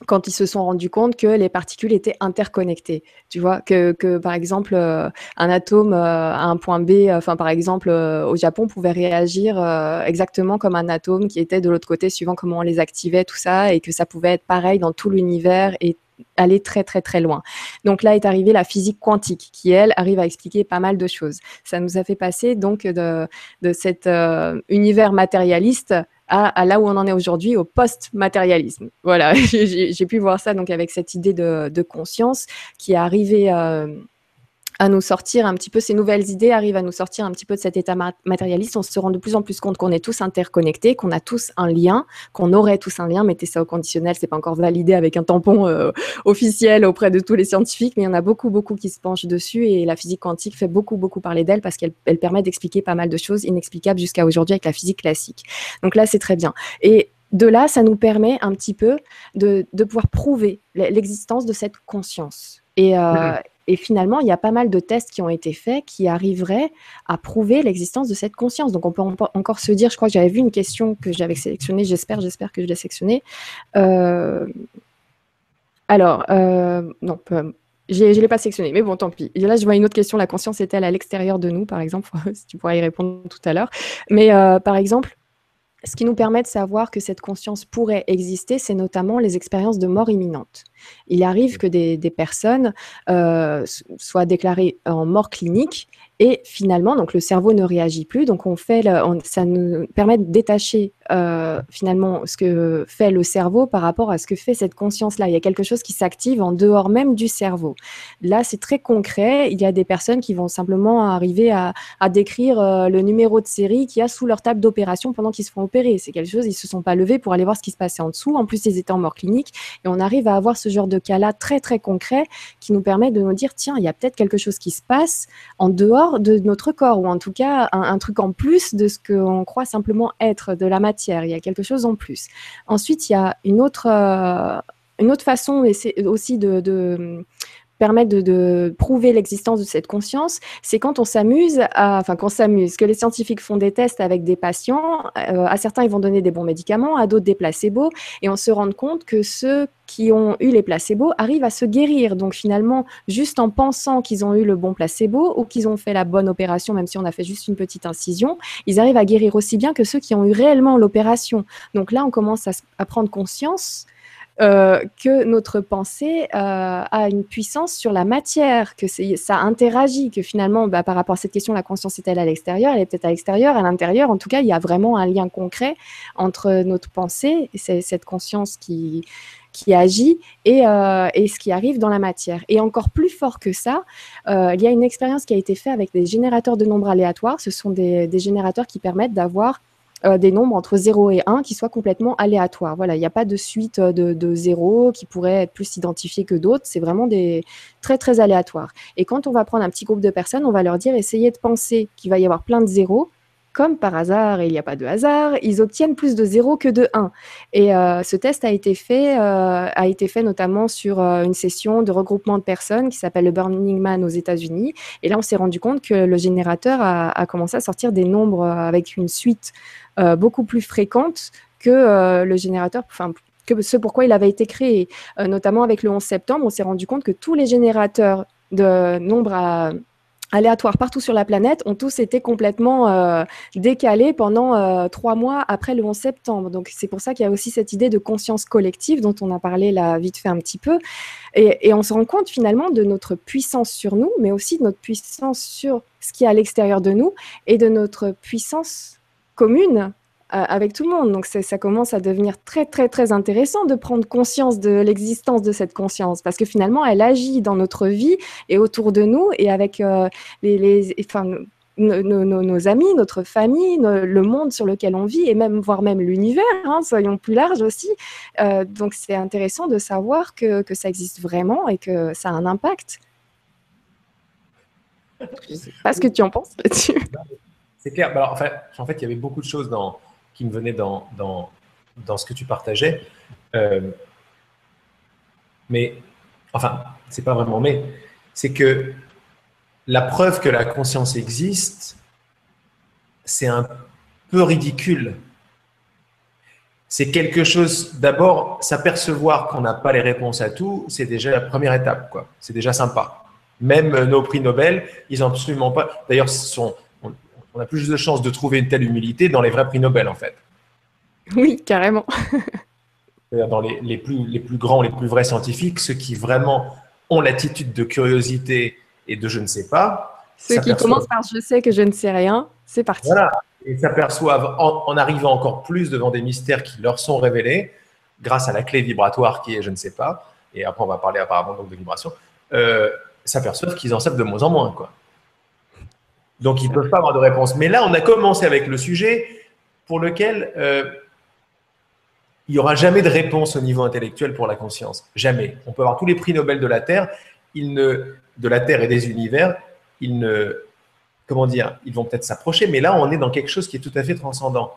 quand ils se sont rendus compte que les particules étaient interconnectées. Tu vois, que, par exemple, euh, un atome euh, à un point B, enfin par exemple au Japon, pouvait réagir exactement comme un atome qui était de l'autre côté, suivant comment on les activait, tout ça, et que ça pouvait être pareil dans tout l'univers et aller très très très loin. Donc là est arrivée la physique quantique qui elle arrive à expliquer pas mal de choses. Ça nous a fait passer donc de, de cet euh, univers matérialiste à, là où on en est aujourd'hui, au post-matérialisme. Voilà, j'ai pu voir ça donc avec cette idée de, conscience qui est arrivée euh, à nous sortir un petit peu, ces nouvelles idées arrivent à nous sortir un petit peu de cet état matérialiste. On se rend de plus en plus compte qu'on est tous interconnectés, qu'on a tous un lien, qu'on aurait tous un lien. Mettez ça au conditionnel, c'est pas encore validé avec un tampon euh, officiel auprès de tous les scientifiques, mais il y en a beaucoup, beaucoup qui se penchent dessus et la physique quantique fait beaucoup, beaucoup parler d'elle parce qu'elle elle permet d'expliquer pas mal de choses inexplicables jusqu'à aujourd'hui avec la physique classique. Donc là, c'est très bien. Et de là, ça nous permet un petit peu de, de pouvoir prouver l'existence de cette conscience. Et, euh, et finalement, il y a pas mal de tests qui ont été faits qui arriveraient à prouver l'existence de cette conscience. Donc, on peut encore se dire, je crois que j'avais vu une question que j'avais sélectionnée, j'espère, j'espère que je l'ai sélectionnée. Euh, alors, euh, non, je ne l'ai pas sélectionnée, mais bon, tant pis. Là, je vois une autre question, la conscience est-elle à l'extérieur de nous, par exemple? Si tu pourras y répondre tout à l'heure. Mais euh, par exemple, ce qui nous permet de savoir que cette conscience pourrait exister, c'est notamment les expériences de mort imminente. Il arrive que des, personnes euh, soient déclarées en mort clinique et finalement, donc le cerveau ne réagit plus. Donc on fait, ça nous permet de détacher euh, finalement ce que fait le cerveau par rapport à ce que fait cette conscience-là. Il y a quelque chose qui s'active en dehors même du cerveau. Là, c'est très concret. Il y a des personnes qui vont simplement arriver à, décrire euh, le numéro de série qu'il y a sous leur table d'opération pendant qu'ils se font opérer. C'est quelque chose, ils se sont pas levés pour aller voir ce qui se passait en dessous. En plus, ils étaient en mort clinique et on arrive à avoir ce genre de cas-là très très concret qui nous permet de nous dire tiens, il y a peut-être quelque chose qui se passe en dehors de notre corps ou en tout cas un, truc en plus de ce qu'on croit simplement être de la matière. Il y a quelque chose en plus. Ensuite, il y a une autre, euh, une autre façon aussi de, de permettre de, prouver l'existence de cette conscience, c'est quand on s'amuse, enfin qu'on s'amuse, que les scientifiques font des tests avec des patients, euh, à certains ils vont donner des bons médicaments, à d'autres des placebos, et on se rend compte que ceux qui ont eu les placebos arrivent à se guérir. Donc finalement, juste en pensant qu'ils ont eu le bon placebo ou qu'ils ont fait la bonne opération, même si on a fait juste une petite incision, ils arrivent à guérir aussi bien que ceux qui ont eu réellement l'opération. Donc là, on commence à prendre conscience euh, que notre pensée euh, a une puissance sur la matière, que ça interagit, que finalement, bah, par rapport à cette question, la conscience est-elle à l'extérieur? Elle est peut-être à l'extérieur, à l'intérieur. En tout cas, il y a vraiment un lien concret entre notre pensée, et cette conscience qui, agit et, euh, et, ce qui arrive dans la matière. Et encore plus fort que ça, il y a une expérience qui a été faite avec des générateurs de nombres aléatoires. Ce sont des générateurs qui permettent d'avoir euh, des nombres entre 0 et 1 qui soient complètement aléatoires. Voilà, il n'y a pas de suite euh, de, de 0 qui pourrait être plus identifiée que d'autres. C'est vraiment des très, très aléatoires. Et quand on va prendre un petit groupe de personnes, on va leur dire essayez de penser qu'il va y avoir plein de zéros comme par hasard, et il n'y a pas de hasard, ils obtiennent plus de 0 que de 1. Et euh, ce test a été fait, euh, a été fait notamment sur euh, une session de regroupement de personnes qui s'appelle le Burning Man aux États-Unis. Et là, on s'est rendu compte que le générateur a, commencé à sortir des nombres avec une suite beaucoup plus fréquente que le générateur, enfin, que ce pourquoi il avait été créé. notamment avec le 11 septembre, on s'est rendu compte que tous les générateurs de nombres à aléatoires partout sur la planète ont tous été complètement euh, décalés pendant euh, trois mois après le 11 septembre. Donc c'est pour ça qu'il y a aussi cette idée de conscience collective dont on a parlé là vite fait un petit peu. Et, et on se rend compte finalement de notre puissance sur nous, mais aussi de notre puissance sur ce qui est à l'extérieur de nous et de notre puissance commune avec tout le monde. Donc ça commence à devenir très très très intéressant de prendre conscience de l'existence de cette conscience parce que finalement elle agit dans notre vie et autour de nous et avec euh, nos, amis, notre famille, le monde sur lequel on vit et même voire même l'univers, hein, soyons plus larges aussi. Euh, donc c'est intéressant de savoir que, ça existe vraiment et que ça a un impact. Je sais pas ce que tu en penses là-dessus. C'est clair. Alors, en fait, il y avait beaucoup de choses dans, qui me venait dans, dans, dans ce que tu partageais. Euh, mais, enfin, c'est pas vraiment mais, c'est que la preuve que la conscience existe, c'est un peu ridicule. C'est quelque chose, d'abord, s'apercevoir qu'on n'a pas les réponses à tout, c'est déjà la première étape, quoi. C'est déjà sympa. Même nos prix Nobel, ils n'ont absolument pas. D'ailleurs, on, on a plus de chances de trouver une telle humilité dans les vrais prix Nobel, en fait. Oui, carrément. dans les, les, plus, les plus grands, les plus vrais scientifiques, ceux qui vraiment ont l'attitude de curiosité et de je ne sais pas. Ceux qui commencent par je sais que je ne sais rien, c'est parti. Voilà, et s'aperçoivent en, en, arrivant encore plus devant des mystères qui leur sont révélés, grâce à la clé vibratoire qui est je ne sais pas, et après on va parler apparemment donc de vibration, euh, s'aperçoivent qu'ils en savent de moins en moins. Quoi. Donc ils ne peuvent pas avoir de réponse. Mais là, on a commencé avec le sujet pour lequel euh, il n'y aura jamais de réponse au niveau intellectuel pour la conscience. Jamais. On peut avoir tous les prix Nobel de la Terre, de la Terre et des univers, ils ne, comment dire, ils vont peut-être s'approcher, mais là, on est dans quelque chose qui est tout à fait transcendant.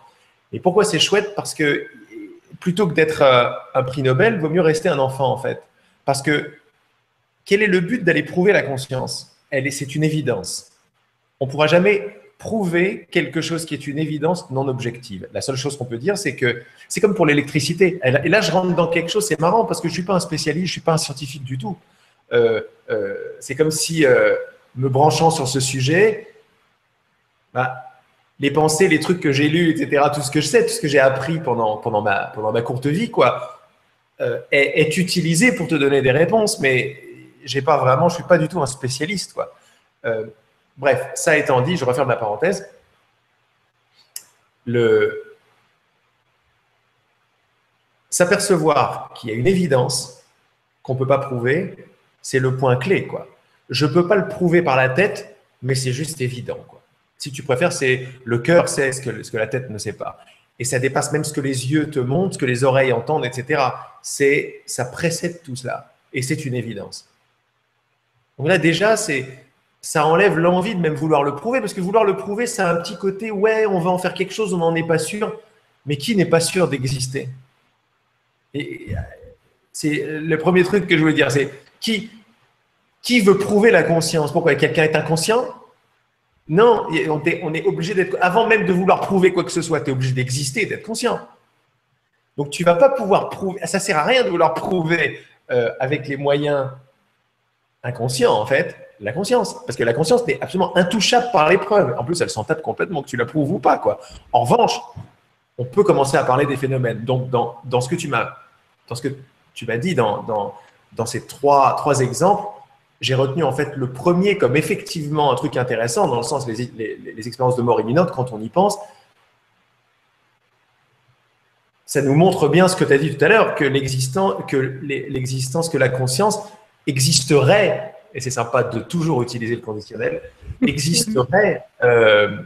Et pourquoi c'est chouette? Parce que plutôt que d'être euh, un prix Nobel, il vaut mieux rester un enfant, en fait. Parce que quel est le but d'aller prouver la conscience? C'est une évidence. On ne pourra jamais prouver quelque chose qui est une évidence non objective. La seule chose qu'on peut dire, c'est que c'est comme pour l'électricité. Et là, je rentre dans quelque chose, c'est marrant parce que je ne suis pas un spécialiste, je ne suis pas un scientifique du tout. Euh, euh, c'est comme si, euh, me branchant sur ce sujet, bah, les pensées, les trucs que j'ai lus, etc., tout ce que je sais, tout ce que j'ai appris pendant, pendant, ma, pendant ma courte vie, quoi, est, est, utilisé pour te donner des réponses, mais j'ai pas vraiment, je suis pas du tout un spécialiste, quoi. Bref, ça étant dit, je referme la parenthèse. Le... S'apercevoir qu'il y a une évidence qu'on ne peut pas prouver, c'est le point clé. Quoi. Je ne peux pas le prouver par la tête, mais c'est juste évident. Quoi. Si tu préfères, c'est le cœur sait ce que, la tête ne sait pas. Et ça dépasse même ce que les yeux te montrent, ce que les oreilles entendent, etc. Ça précède tout cela. Et c'est une évidence. Donc là, déjà, c'est ça enlève l'envie de même vouloir le prouver, parce que vouloir le prouver, ça a un petit côté, ouais, on va en faire quelque chose, on n'en est pas sûr, mais qui n'est pas sûr d'exister? Et c'est le premier truc que je veux dire, c'est qui, qui veut prouver la conscience? Pourquoi? Quelqu'un est inconscient? Non, on est, obligé d'être, avant même de vouloir prouver quoi que ce soit, tu es obligé d'exister, d'être conscient. Donc tu vas pas pouvoir prouver, ça sert à rien de vouloir prouver euh, avec les moyens inconscients en fait, la conscience. Parce que la conscience n'est absolument intouchable par l'épreuve. En plus, elle s'en tape complètement, que tu la prouves ou pas. Quoi. En revanche, on peut commencer à parler des phénomènes. Donc, dans, ce que tu m'as, dans ce que tu m'as dit, dans, ces trois, trois exemples, j'ai retenu en fait le premier comme effectivement un truc intéressant, dans le sens les, les, expériences de mort imminente, quand on y pense. Ça nous montre bien ce que tu as dit tout à l'heure, que l'existence, que que la conscience existerait et c'est sympa de toujours utiliser le conditionnel, existerait euh,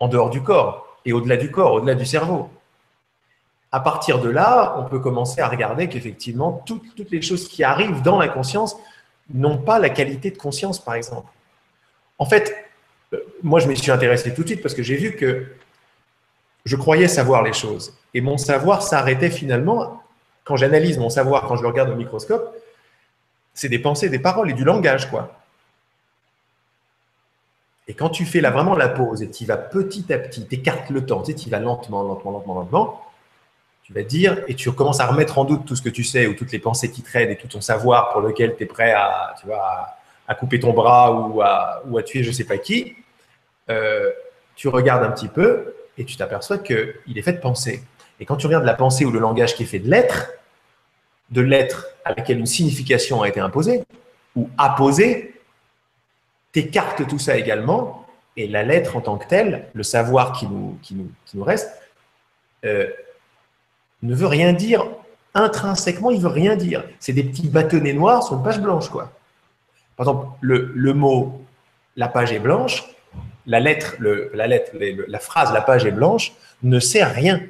en dehors du corps et au-delà du corps, au-delà du cerveau. À partir de là, on peut commencer à regarder qu'effectivement, toutes, toutes les choses qui arrivent dans la conscience n'ont pas la qualité de conscience, par exemple. En fait, euh, moi, je m'y suis intéressé tout de suite parce que j'ai vu que je croyais savoir les choses. Et mon savoir s'arrêtait finalement, quand j'analyse mon savoir, quand je le regarde au microscope, c'est des pensées, des paroles et du langage, quoi. Et quand tu fais là vraiment la pause et tu vas petit à petit, tu écartes le temps, tu vas lentement, lentement, lentement, lentement, tu vas dire et tu commences à remettre en doute tout ce que tu sais ou toutes les pensées qui traînent et tout ton savoir pour lequel tu es prêt à, tu vois, à, couper ton bras ou à, ou à tuer je ne sais pas qui. Euh, tu regardes un petit peu et tu t'aperçois qu'il est fait de pensée. Et quand tu regardes la pensée ou le langage qui est fait de l'être, de l'être à laquelle une signification a été imposée ou apposée, t'écartes tout ça également, et la lettre en tant que telle, le savoir qui nous, reste, euh, ne veut rien dire. Intrinsèquement, il veut rien dire. C'est des petits bâtonnets noirs sur une page blanche, quoi. Par exemple, le, mot la page est blanche, la lettre, le, la la phrase la page est blanche ne sert à rien.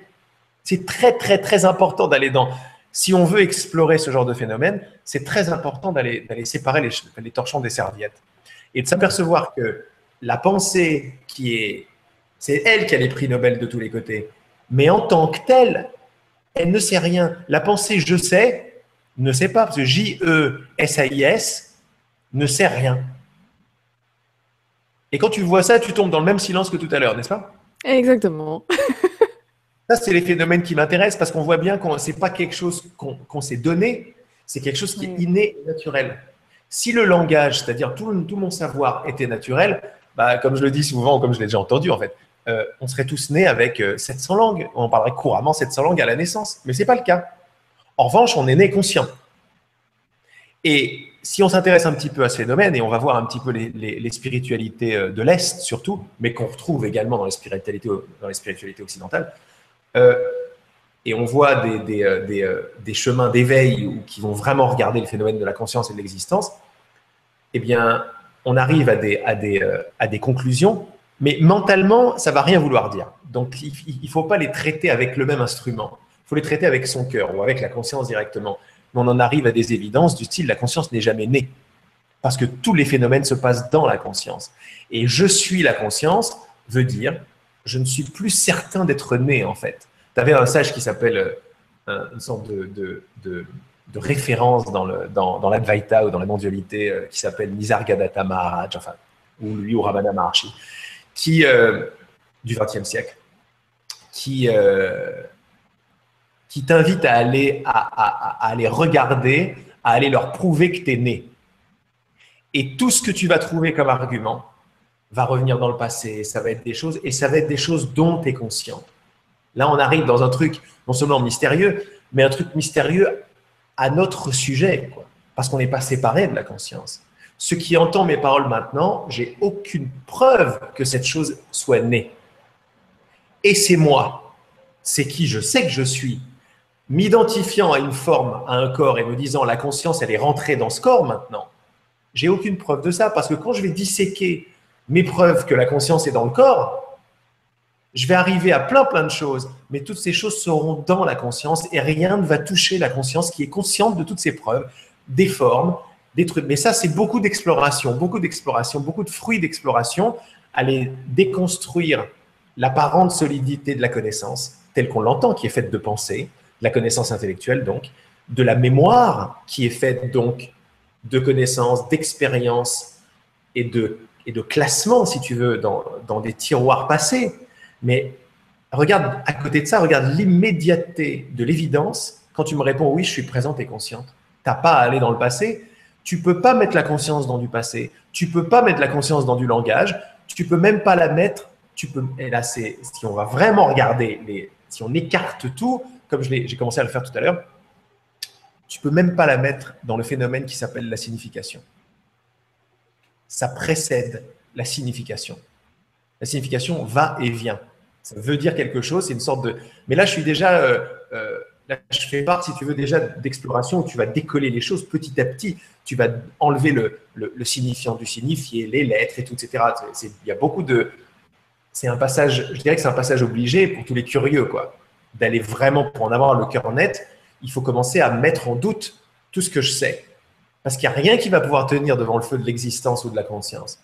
C'est très, très, très important d'aller dans si on veut explorer ce genre de phénomène, c'est très important d'aller séparer les, torchons des serviettes et de s'apercevoir que la pensée qui est, c'est elle qui a les prix Nobel de tous les côtés, mais en tant que telle, elle ne sait rien. La pensée je sais ne sait pas, parce que J-E-S-A-I-S ne sait rien. Et quand tu vois ça, tu tombes dans le même silence que tout à l'heure, n'est-ce pas? Exactement. ça, c'est les phénomènes qui m'intéressent parce qu'on voit bien que ce n'est pas quelque chose qu'on s'est donné, c'est quelque chose qui est inné et naturel. Si le langage, c'est-à-dire tout, tout, mon savoir, était naturel, bah, comme je le dis souvent, comme je l'ai déjà entendu en fait, euh, on serait tous nés avec 700 euh, langues. On parlerait couramment 700 langues à la naissance. Mais ce n'est pas le cas. En revanche, on est né conscient. Et si on s'intéresse un petit peu à ce phénomène, et on va voir un petit peu les, spiritualités euh, de l'Est surtout, mais qu'on retrouve également dans les spiritualités, dans les spiritualités occidentales, et on voit des, chemins d'éveil qui vont vraiment regarder le phénomène de la conscience et de l'existence, eh bien, on arrive à des, à des conclusions mais mentalement, ça va rien vouloir dire. Donc, il ne faut pas les traiter avec le même instrument. Il faut les traiter avec son cœur ou avec la conscience directement. Mais on en arrive à des évidences du style la conscience n'est jamais née. Parce que tous les phénomènes se passent dans la conscience. Et je suis la conscience veut dire je ne suis plus certain d'être né, en fait. Tu avais un sage qui s'appelle euh, une sorte de, de, référence dans, le, dans, l'Advaita ou dans la mondialité euh, qui s'appelle Nisargadatta Maharaj, enfin, ou lui ou Ramana Maharshi qui, euh, du XXe siècle, qui, euh, qui t'invite à aller, à, aller regarder, à aller leur prouver que tu es né. Et tout ce que tu vas trouver comme argument va revenir dans le passé, ça va être des choses, et ça va être des choses dont tu es conscient. Là, on arrive dans un truc non seulement mystérieux, mais un truc mystérieux à notre sujet, parce qu'on n'est pas séparé de la conscience. Ce qui entend mes paroles maintenant, j'ai aucune preuve que cette chose soit née. Et c'est moi. C'est qui je sais que je suis. M'identifiant à une forme, à un corps et me disant la conscience, elle est rentrée dans ce corps maintenant. J'ai aucune preuve de ça parce que quand je vais disséquer mes preuves que la conscience est dans le corps, je vais arriver à plein plein de choses, mais toutes ces choses seront dans la conscience et rien ne va toucher la conscience qui est consciente de toutes ces preuves, des formes, des trucs. Mais ça, c'est beaucoup d'exploration, beaucoup d'exploration, beaucoup de fruits d'exploration, aller déconstruire l'apparente solidité de la connaissance, telle qu'on l'entend, qui est faite de pensée, de la connaissance intellectuelle donc, de la mémoire qui est faite donc de connaissances, d'expériences et de, et de classement, si tu veux, dans, des tiroirs passés. Mais regarde, à côté de ça, regarde l'immédiateté de l'évidence quand tu me réponds oui, je suis présente et consciente. Tu n'as pas à aller dans le passé, tu peux pas mettre la conscience dans du passé. Tu peux pas mettre la conscience dans du langage. Tu peux même pas la mettre. Tu peux. Là, c'est si on va vraiment regarder si on écarte tout, comme j'ai commencé à le faire tout à l'heure, tu peux même pas la mettre dans le phénomène qui s'appelle la signification. Ça précède la signification. La signification va et vient. Ça veut dire quelque chose. C'est une sorte de. Mais là, je suis déjà. Euh, euh, Là, je fais part, si tu veux, déjà d'exploration où tu vas décoller les choses petit à petit. Tu vas enlever le, signifiant du signifié, les lettres et tout, etc. Il y a beaucoup de. C'est un passage, je dirais que c'est un passage obligé pour tous les curieux, quoi. D'aller vraiment, pour en avoir le cœur net, il faut commencer à mettre en doute tout ce que je sais. Parce qu'il n'y a rien qui va pouvoir tenir devant le feu de l'existence ou de la conscience.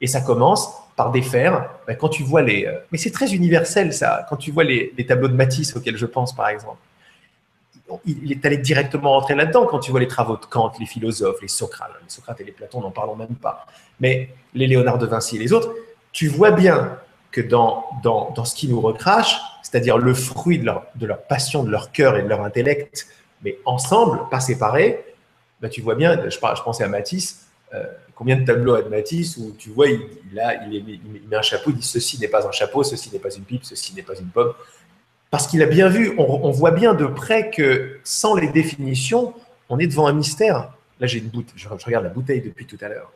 Et ça commence par défaire. Ben, quand tu vois les. Euh, mais c'est très universel, ça. Quand tu vois les tableaux de Matisse auxquels je pense, par exemple il est allé directement rentrer là-dedans quand tu vois les travaux de Kant, les philosophes, les Socrates, les Socrates et les Platons, n'en parlons même pas, mais les Léonard de Vinci et les autres, tu vois bien que dans, dans, dans ce qui nous recrache, c'est-à-dire le fruit de leur, de leur passion, de leur cœur et de leur intellect, mais ensemble, pas séparés, ben tu vois bien, je, je pensais à Matisse, euh, combien de tableaux a de Matisse où tu vois, il, il, il, met un chapeau, il dit ceci n'est pas un chapeau, ceci n'est pas une pipe, ceci n'est pas une pomme. Parce qu'il a bien vu, on, voit bien de près que sans les définitions, on est devant un mystère. Là, j'ai une bouteille, je, regarde la bouteille depuis tout à l'heure.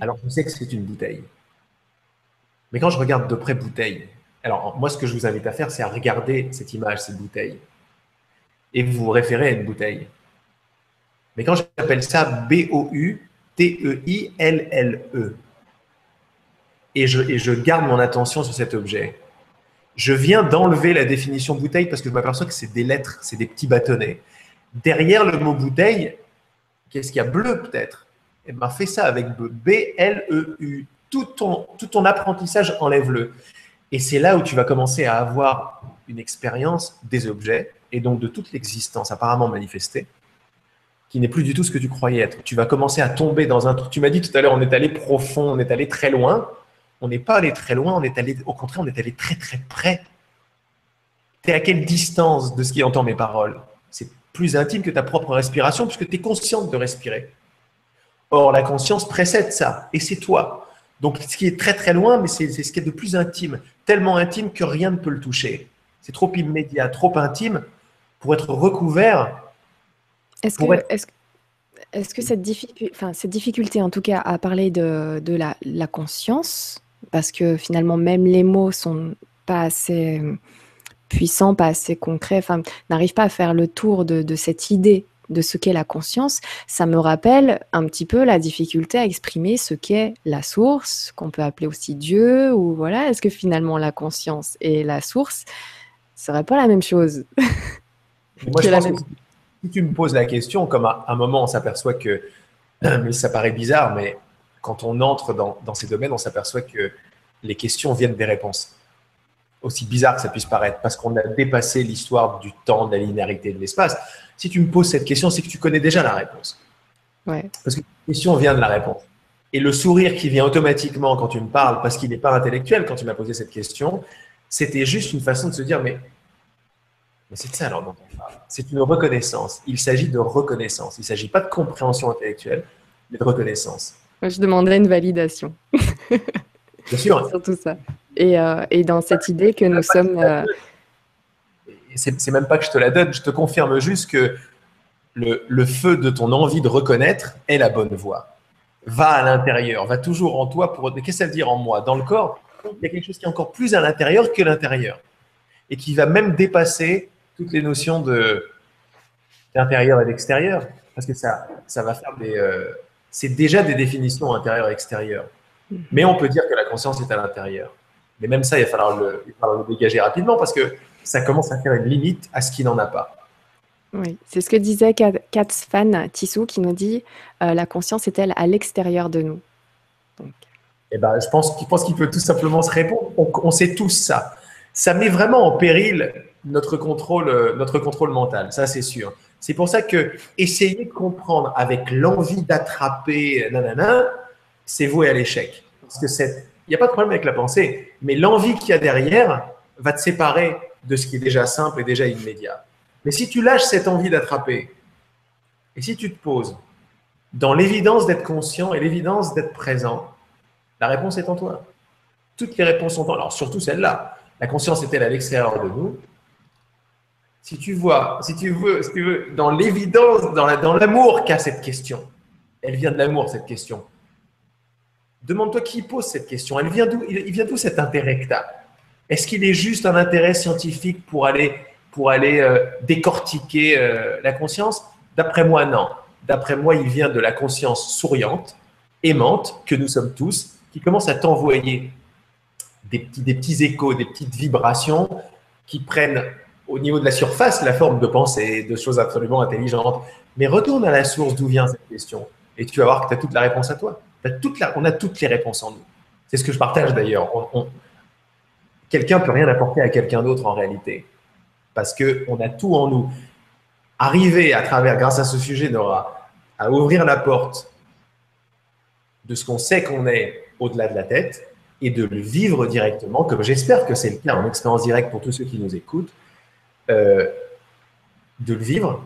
Alors, je sais que c'est une bouteille. Mais quand je regarde de près bouteille, alors moi, ce que je vous invite à faire, c'est à regarder cette image, cette bouteille. Et vous vous référez à une bouteille. Mais quand j'appelle ça B-O-U-T-E-I-L-L-E, e, et je garde mon attention sur cet objet, je viens d'enlever la définition bouteille parce que je m'aperçois que c'est des lettres, c'est des petits bâtonnets. Derrière le mot bouteille, qu'est-ce qu'il y a bleu peut-être? Eh bien, fais ça avec B-L-E-U. Tout ton, tout ton apprentissage, enlève-le. Et c'est là où tu vas commencer à avoir une expérience des objets et donc de toute l'existence apparemment manifestée, qui n'est plus du tout ce que tu croyais être. Tu vas commencer à tomber dans un truc. Tu m'as dit tout à l'heure, on est allé profond, on est allé très loin. On n'est pas allé très loin, on est allé, au contraire, on est allé très très près. Tu es à quelle distance de ce qui entend mes paroles? C'est plus intime que ta propre respiration, puisque tu es consciente de respirer. Or, la conscience précède ça, et c'est toi. Donc, ce qui est très très loin, mais c'est ce qui est de plus intime, tellement intime que rien ne peut le toucher. C'est trop immédiat, trop intime pour être recouvert. Est-ce que, cette, difficulté, en tout cas, à parler de, la, conscience, parce que finalement, même les mots sont pas assez puissants, pas assez concrets, enfin, n'arrivent pas à faire le tour de cette idée de ce qu'est la conscience, ça me rappelle un petit peu la difficulté à exprimer ce qu'est la source, qu'on peut appeler aussi Dieu, ou voilà, est-ce que finalement la conscience et la source serait pas la même chose? Moi, je pense que si tu me poses la question, comme à un moment on s'aperçoit que, mais ça paraît bizarre, mais quand on entre dans, dans ces domaines, on s'aperçoit que les questions viennent des réponses. Aussi bizarre que ça puisse paraître, parce qu'on a dépassé l'histoire du temps, de la linéarité de l'espace. Si tu me poses cette question, c'est que tu connais déjà la réponse. Parce que la question vient de la réponse. Et le sourire qui vient automatiquement quand tu me parles, parce qu'il n'est pas intellectuel quand tu m'as posé cette question, c'était juste une façon de se dire, mais, mais c'est ça alors dont on parle. C'est une reconnaissance. Il s'agit de reconnaissance. Il ne s'agit pas de compréhension intellectuelle, mais de reconnaissance. Je demanderais une validation. Bien sûr. Sur tout ça. Et, euh, et, dans cette idée que nous sommes... Euh, c'est même pas que je te la donne, je te confirme juste que le, feu de ton envie de reconnaître est la bonne voie. Va à l'intérieur, va toujours en toi pour. Qu'est-ce que ça veut dire en moi? Dans le corps, il y a quelque chose qui est encore plus à l'intérieur que l'intérieur et qui va même dépasser toutes les notions de d'intérieur et d'extérieur parce que ça, ça va faire des. Euh, c'est déjà des définitions intérieur et extérieur. Mais on peut dire que la conscience est à l'intérieur. Mais même ça, il va falloir le, il va falloir le dégager rapidement parce que ça commence à faire une limite à ce qui n'en a pas. Oui, c'est ce que disait Katzfan Tissou qui nous dit euh, la conscience est-elle à l'extérieur de nous? Eh ben, je pense pense qu'il peut tout simplement se répondre. On, sait tous ça. Ça met vraiment en péril notre contrôle, euh, notre contrôle mental. Ça, c'est sûr. C'est pour ça que essayer de comprendre avec l'envie d'attraper, nanana, c'est voué à l'échec. Parce que il n'y a pas de problème avec la pensée, mais l'envie qu'il y a derrière va te séparer de ce qui est déjà simple et déjà immédiat. Mais si tu lâches cette envie d'attraper, et si tu te poses dans l'évidence d'être conscient et l'évidence d'être présent, la réponse est en toi. Toutes les réponses sont en toi. Alors surtout celle-là. La conscience est-elle à l'extérieur de nous? Si tu vois, si tu veux, si tu veux dans l'évidence, dans l'amour qu'a cette question, elle vient de l'amour, cette question. Demande-toi qui pose cette question. Elle vient Il vient d'où cet intérêt que tu as est-ce qu'il est juste un intérêt scientifique pour aller, pour aller euh, décortiquer euh, la conscience? D'après moi, non. D'après moi, il vient de la conscience souriante, aimante, que nous sommes tous, qui commence à t'envoyer des petits, échos, des petites vibrations qui prennent au niveau de la surface la forme de pensée, de choses absolument intelligentes. Mais retourne à la source d'où vient cette question et tu vas voir que tu as toute la réponse à toi. toute on a toutes les réponses en nous. C'est ce que je partage d'ailleurs quelqu'un peut rien apporter à quelqu'un d'autre en réalité. Parce qu'on a tout en nous. Arriver à travers, grâce à ce sujet, Nora, à ouvrir la porte de ce qu'on sait qu'on est au-delà de la tête et de le vivre directement, comme j'espère que c'est le cas en expérience directe pour tous ceux qui nous écoutent, euh, de le vivre,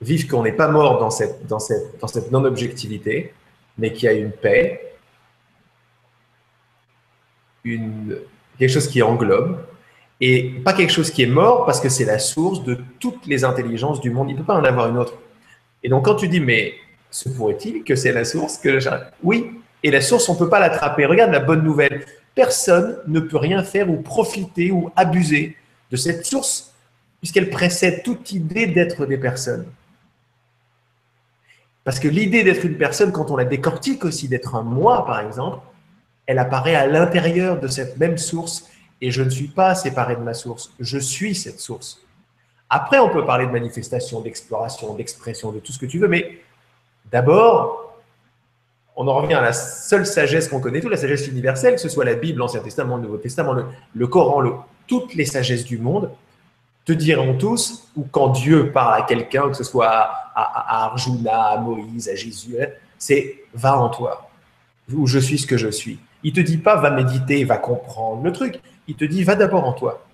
vivre qu'on n'est pas mort dans cette, dans cette, non-objectivité, mais qu'il y a une paix, une, quelque chose qui englobe, et pas quelque chose qui est mort parce que c'est la source de toutes les intelligences du monde. Il ne peut pas en avoir une autre. Et donc quand tu dis, mais se pourrait-il que c'est la source que Oui, et la source, on ne peut pas l'attraper. Regarde la bonne nouvelle. Personne ne peut rien faire ou profiter ou abuser de cette source puisqu'elle précède toute idée d'être des personnes. Parce que l'idée d'être une personne, quand on la décortique aussi, d'être un moi, par exemple, elle apparaît à l'intérieur de cette même source et je ne suis pas séparé de ma source, je suis cette source. Après, on peut parler de manifestation, d'exploration, d'expression, de tout ce que tu veux, mais d'abord, on en revient à la seule sagesse qu'on connaît, toute la sagesse universelle, que ce soit la Bible, l'Ancien Testament, le Nouveau Testament, le, Coran, toutes les sagesses du monde, te diront tous, ou quand Dieu parle à quelqu'un, que ce soit à, Arjuna, à Moïse, à Jésus, c'est va en toi, où je suis ce que je suis. Il te dit pas va méditer, va comprendre le truc. Il te dit va d'abord en toi.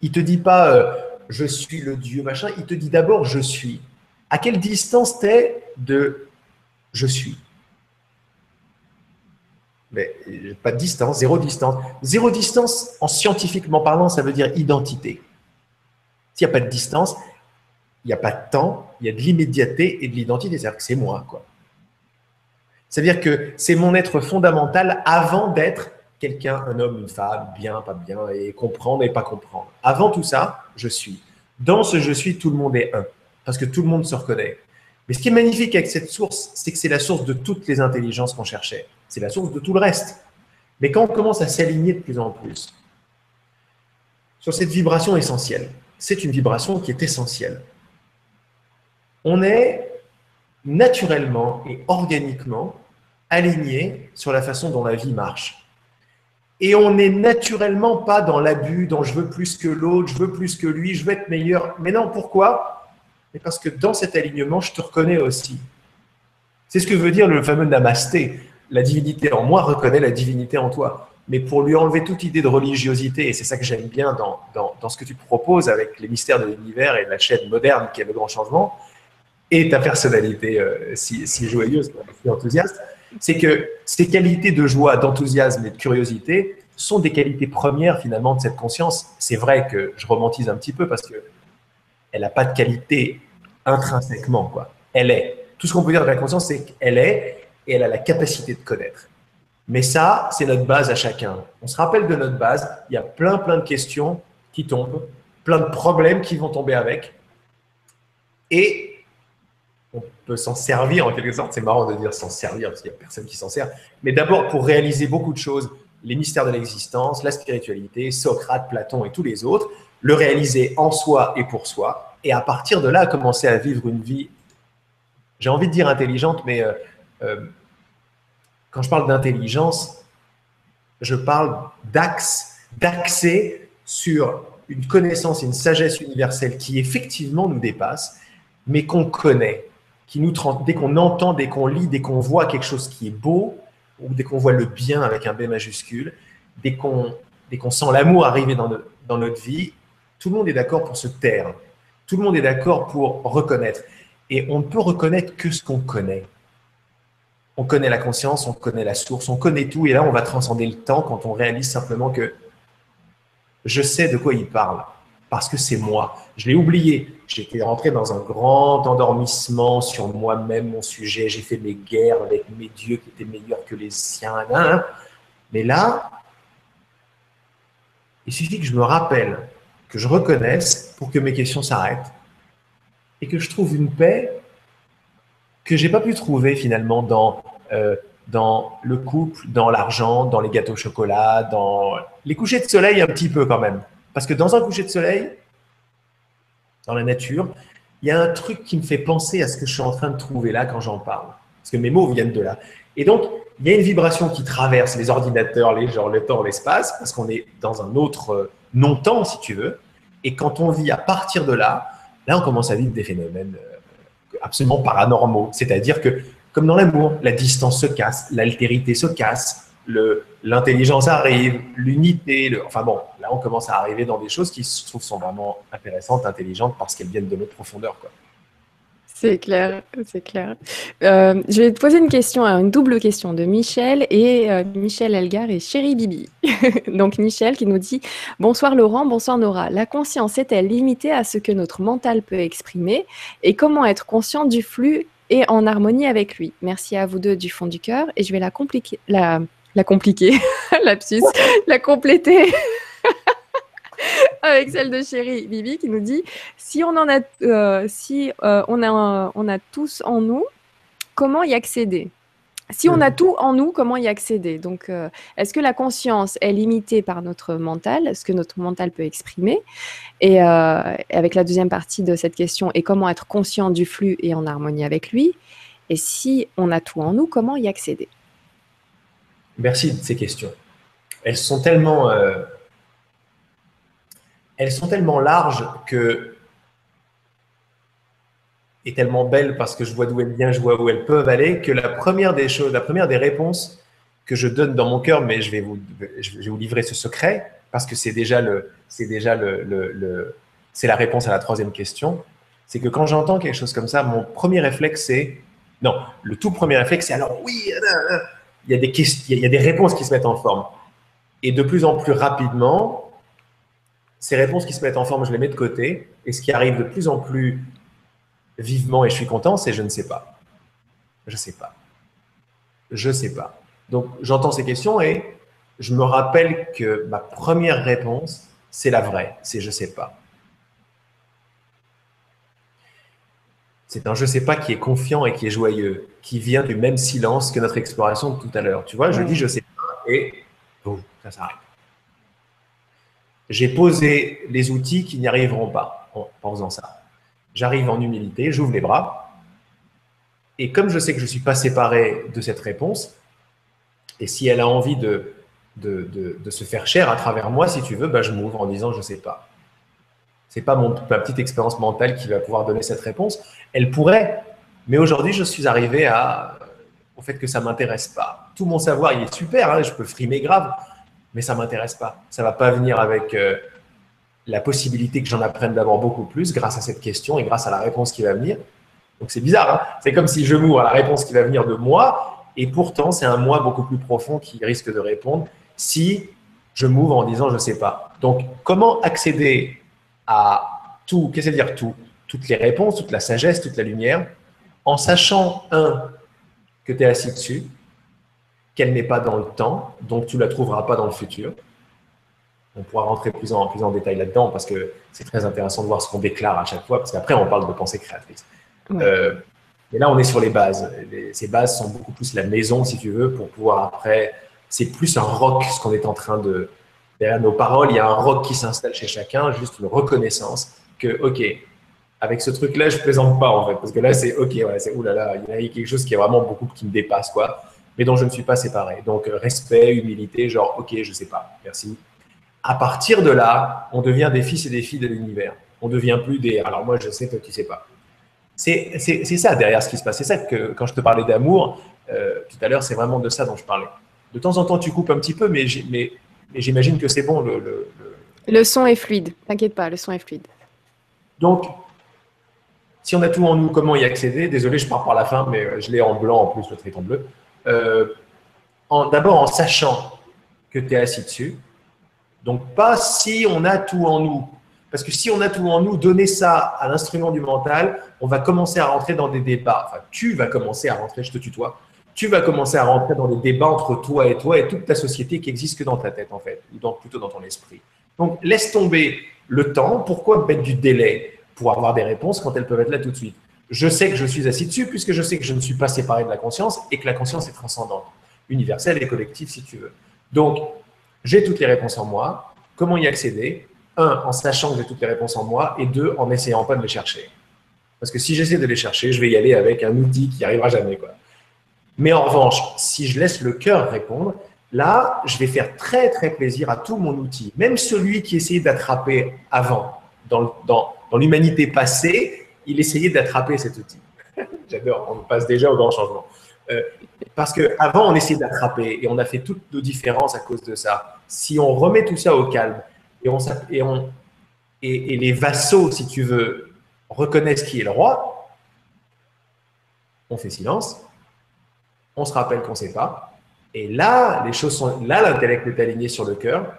Il te dit pas euh, je suis le Dieu machin. Il te dit d'abord je suis. À quelle distance t'es de je suis Mais pas de distance, zéro distance. Zéro distance, en scientifiquement parlant, ça veut dire identité. S'il n'y a pas de distance, il n'y a pas de temps, il y a de l'immédiateté et de l'identité. C'est-à-dire que c'est moi, quoi. C'est-à-dire que c'est mon être fondamental avant d'être quelqu'un, un homme, une femme, bien, pas bien, et comprendre et pas comprendre. Avant tout ça, je suis. Dans ce je suis, tout le monde est un, parce que tout le monde se reconnaît. Mais ce qui est magnifique avec cette source, c'est que c'est la source de toutes les intelligences qu'on cherchait. C'est la source de tout le reste. Mais quand on commence à s'aligner de plus en plus sur cette vibration essentielle, c'est une vibration qui est essentielle. On est naturellement et organiquement aligné sur la façon dont la vie marche. Et on n'est naturellement pas dans l'abus, dans je veux plus que l'autre, je veux plus que lui, je veux être meilleur. Mais non, pourquoi? Mais parce que dans cet alignement, je te reconnais aussi. C'est ce que veut dire le fameux namasté. La divinité en moi reconnaît la divinité en toi. Mais pour lui enlever toute idée de religiosité, et c'est ça que j'aime bien dans, dans, ce que tu proposes avec les mystères de l'univers et la chaîne moderne qui est le grand changement, et ta personnalité euh, si, si joyeuse, si enthousiaste, c'est que ces qualités de joie, d'enthousiasme et de curiosité sont des qualités premières finalement de cette conscience. C'est vrai que je romantise un petit peu parce que elle n'a pas de qualité intrinsèquement. Quoi. Elle est. Tout ce qu'on peut dire de la conscience, c'est qu'elle est et elle a la capacité de connaître. Mais ça, c'est notre base à chacun. On se rappelle de notre base. Il y a plein, plein de questions qui tombent, plein de problèmes qui vont tomber avec. Et on peut s'en servir en quelque sorte. C'est marrant de dire s'en servir parce qu'il n'y a personne qui s'en sert. Mais d'abord pour réaliser beaucoup de choses, les mystères de l'existence, la spiritualité, Socrate, Platon et tous les autres, le réaliser en soi et pour soi. Et à partir de là, commencer à vivre une vie, j'ai envie de dire intelligente, mais euh, euh, quand je parle d'intelligence, je parle d'axe, d'accès sur une connaissance une sagesse universelle qui effectivement nous dépasse, mais qu'on connaît qui nous dès qu'on entend, dès qu'on lit, dès qu'on voit quelque chose qui est beau, ou dès qu'on voit le bien avec un B majuscule, dès qu'on qu'on sent l'amour arriver dans, dans notre vie, tout le monde est d'accord pour se taire. Tout le monde est d'accord pour reconnaître. Et on ne peut reconnaître que ce qu'on connaît. On connaît la conscience, on connaît la source, on connaît tout. Et là, on va transcender le temps quand on réalise simplement que je sais de quoi il parle parce que c'est moi. Je l'ai oublié. J'étais rentré dans un grand endormissement sur moi-même, mon sujet. J'ai fait mes guerres avec mes dieux qui étaient meilleurs que les siens. Hein. Mais là, il suffit que je me rappelle, que je reconnaisse pour que mes questions s'arrêtent et que je trouve une paix que j'ai pas pu trouver finalement dans, euh, dans le couple, dans l'argent, dans les gâteaux au chocolat, dans les couchers de soleil un petit peu quand même. Parce que dans un coucher de soleil, dans la nature, il y a un truc qui me fait penser à ce que je suis en train de trouver là quand j'en parle. Parce que mes mots viennent de là. Et donc, il y a une vibration qui traverse les ordinateurs, les genres, le temps, l'espace, parce qu'on est dans un autre euh, non-temps, si tu veux. Et quand on vit à partir de là, là, on commence à vivre des phénomènes euh, absolument paranormaux. C'est-à-dire que, comme dans l'amour, la distance se casse, l'altérité se casse, l'intelligence arrive, l'unité, enfin bon, là on commence à arriver dans des choses qui se trouvent sont vraiment intéressantes, intelligentes parce qu'elles viennent de notre profondeur. Quoi. C'est clair, c'est clair. Euh, je vais te poser une question, une double question de Michel et euh, Michel Elgar et Chéri Bibi. Donc Michel qui nous dit Bonsoir Laurent, bonsoir Nora. La conscience est-elle limitée à ce que notre mental peut exprimer et comment être conscient du flux et en harmonie avec lui? Merci à vous deux du fond du cœur et je vais la compliquer, la, la compliquer, lapsus, la compléter avec celle de chérie Bibi qui nous dit si on en a, euh, si euh, on a, on a tous en nous, comment y accéder? Si on a tout en nous, comment y accéder? Donc, euh, est-ce que la conscience est limitée par notre mental, ce que notre mental peut exprimer? Et avec la deuxième partie de cette question, et comment être conscient du flux et en harmonie avec lui? Et si on a tout en nous, comment y accéder? Merci de ces questions. Elles sont tellement, euh, elles sont tellement larges que et tellement belles parce que je vois d'où elles viennent, je vois où elles peuvent aller, que la première des choses, la première des réponses que je donne dans mon cœur, mais je vais vous, je vais vous livrer ce secret parce que c'est déjà le, c'est déjà le, le, c'est la réponse à la troisième question. C'est que quand j'entends quelque chose comme ça, mon premier réflexe c'est non, le tout premier réflexe c'est alors oui, euh, euh, il y a des questions, il y a des réponses qui se mettent en forme. Et de plus en plus rapidement, ces réponses qui se mettent en forme, je les mets de côté. Et ce qui arrive de plus en plus vivement, et je suis content, c'est je ne sais pas. Je ne sais pas. Je ne sais pas. Donc j'entends ces questions et je me rappelle que ma première réponse, c'est la vraie, c'est je ne sais pas. C'est un je ne sais pas qui est confiant et qui est joyeux, qui vient du même silence que notre exploration de tout à l'heure. Tu vois, je dis je ne sais pas et boum, ça s'arrête. J'ai posé les outils qui n'y arriveront pas en, faisant ça. J'arrive en humilité, j'ouvre les bras. Et comme je sais que je ne suis pas séparé de cette réponse, et si elle a envie de, de, se faire chair à travers moi, si tu veux, bah, je m'ouvre en disant je ne sais pas. Ce n'est pas mon, ma petite expérience mentale qui va pouvoir donner cette réponse. Elle pourrait, mais aujourd'hui, je suis arrivé au fait que ça ne m'intéresse pas. Tout mon savoir, il est super, hein, je peux frimer grave, mais ça ne m'intéresse pas. Ça ne va pas venir avec euh, la possibilité que j'en apprenne d'abord beaucoup plus grâce à cette question et grâce à la réponse qui va venir. Donc c'est bizarre, hein. c'est comme si je m'ouvre à la réponse qui va venir de moi, et pourtant c'est un moi beaucoup plus profond qui risque de répondre si je m'ouvre en disant je ne sais pas. Donc comment accéder à tout, qu'est-ce que dire tout? Toutes les réponses, toute la sagesse, toute la lumière, en sachant, un, que tu es assis dessus, qu'elle n'est pas dans le temps, donc tu ne la trouveras pas dans le futur. On pourra rentrer plus en, plus en détail là-dedans parce que c'est très intéressant de voir ce qu'on déclare à chaque fois, parce qu'après on parle de pensée créatrice. Euh, et là, on est sur les bases. ces bases sont beaucoup plus la maison, si tu veux, pour pouvoir après. C'est plus un rock, ce qu'on est en train de. Derrière nos paroles, il y a un rock qui s'installe chez chacun, juste une reconnaissance que, OK, avec ce truc-là, je plaisante pas, en fait. Parce que là, c'est OK, ouais, c'est oulala, il y a quelque chose qui est vraiment beaucoup qui me dépasse, quoi mais dont je ne suis pas séparé. Donc, respect, humilité, genre, ok, je ne sais pas, merci. À partir de là, on devient des fils et des filles de l'univers. On devient plus des. Alors, moi, je sais, toi, tu ne sais pas. C'est ça derrière ce qui se passe. C'est ça que, quand je te parlais d'amour, euh, tout à l'heure, c'est vraiment de ça dont je parlais. De temps en temps, tu coupes un petit peu, mais j'imagine que c'est bon. Le, le, le... son est fluide. T'inquiète pas, le son est fluide. Donc, si on a tout en nous, comment y accéder? Désolé, je pars par la fin, mais je l'ai en blanc en plus, le trait en bleu. Euh, d'abord en sachant que tu es assis dessus. Donc, pas si on a tout en nous. Parce que si on a tout en nous, donner ça à l'instrument du mental, on va commencer à rentrer dans des débats. Enfin, tu vas commencer à rentrer, je te tutoie, tu vas commencer à rentrer dans des débats entre toi et toi et toute ta société qui existe que dans ta tête, en fait, ou dans, plutôt dans ton esprit. Donc, laisse tomber le temps. Pourquoi mettre du délai pour avoir des réponses quand elles peuvent être là tout de suite? Je sais que je suis assis dessus puisque je sais que je ne suis pas séparé de la conscience et que la conscience est transcendante, universelle et collective si tu veux. Donc, j'ai toutes les réponses en moi. Comment y accéder? Un, en sachant que j'ai toutes les réponses en moi et deux, en n'essayant pas de les chercher. Parce que si j'essaie de les chercher, je vais y aller avec un outil qui n'y arrivera jamais. Mais en revanche, si je laisse le cœur répondre, là, je vais faire très très plaisir à tout mon outil, même celui qui essayait d'attraper avant, dans l'humanité passée, il essayait d'attraper cet outil. J'adore, on passe déjà au grand changement. Euh, parce qu'avant, on essayait d'attraper et on a fait toutes nos différences à cause de ça. Si on remet tout ça au calme et, on, et, et, les vassaux, si tu veux, reconnaissent qui est le roi, on fait silence, on se rappelle qu'on ne sait pas. Et là, les choses sont. Là, l'intellect est aligné sur le cœur.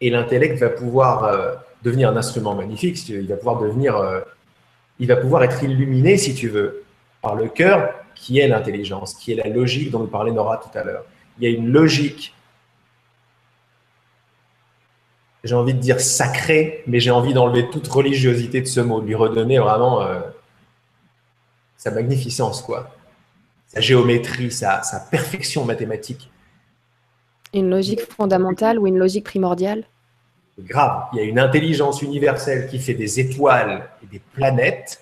Et l'intellect va pouvoir euh, devenir un instrument magnifique. Il va pouvoir devenir euh, il va pouvoir être illuminé, si tu veux, par le cœur qui est l'intelligence, qui est la logique dont nous parlait Nora tout à l'heure. Il y a une logique, j'ai envie de dire sacrée, mais j'ai envie d'enlever toute religiosité de ce mot, lui redonner vraiment euh, sa magnificence, quoi. Sa géométrie, sa perfection mathématique. Une logique fondamentale ou une logique primordiale? Grave. Il y a une intelligence universelle qui fait des étoiles et des planètes.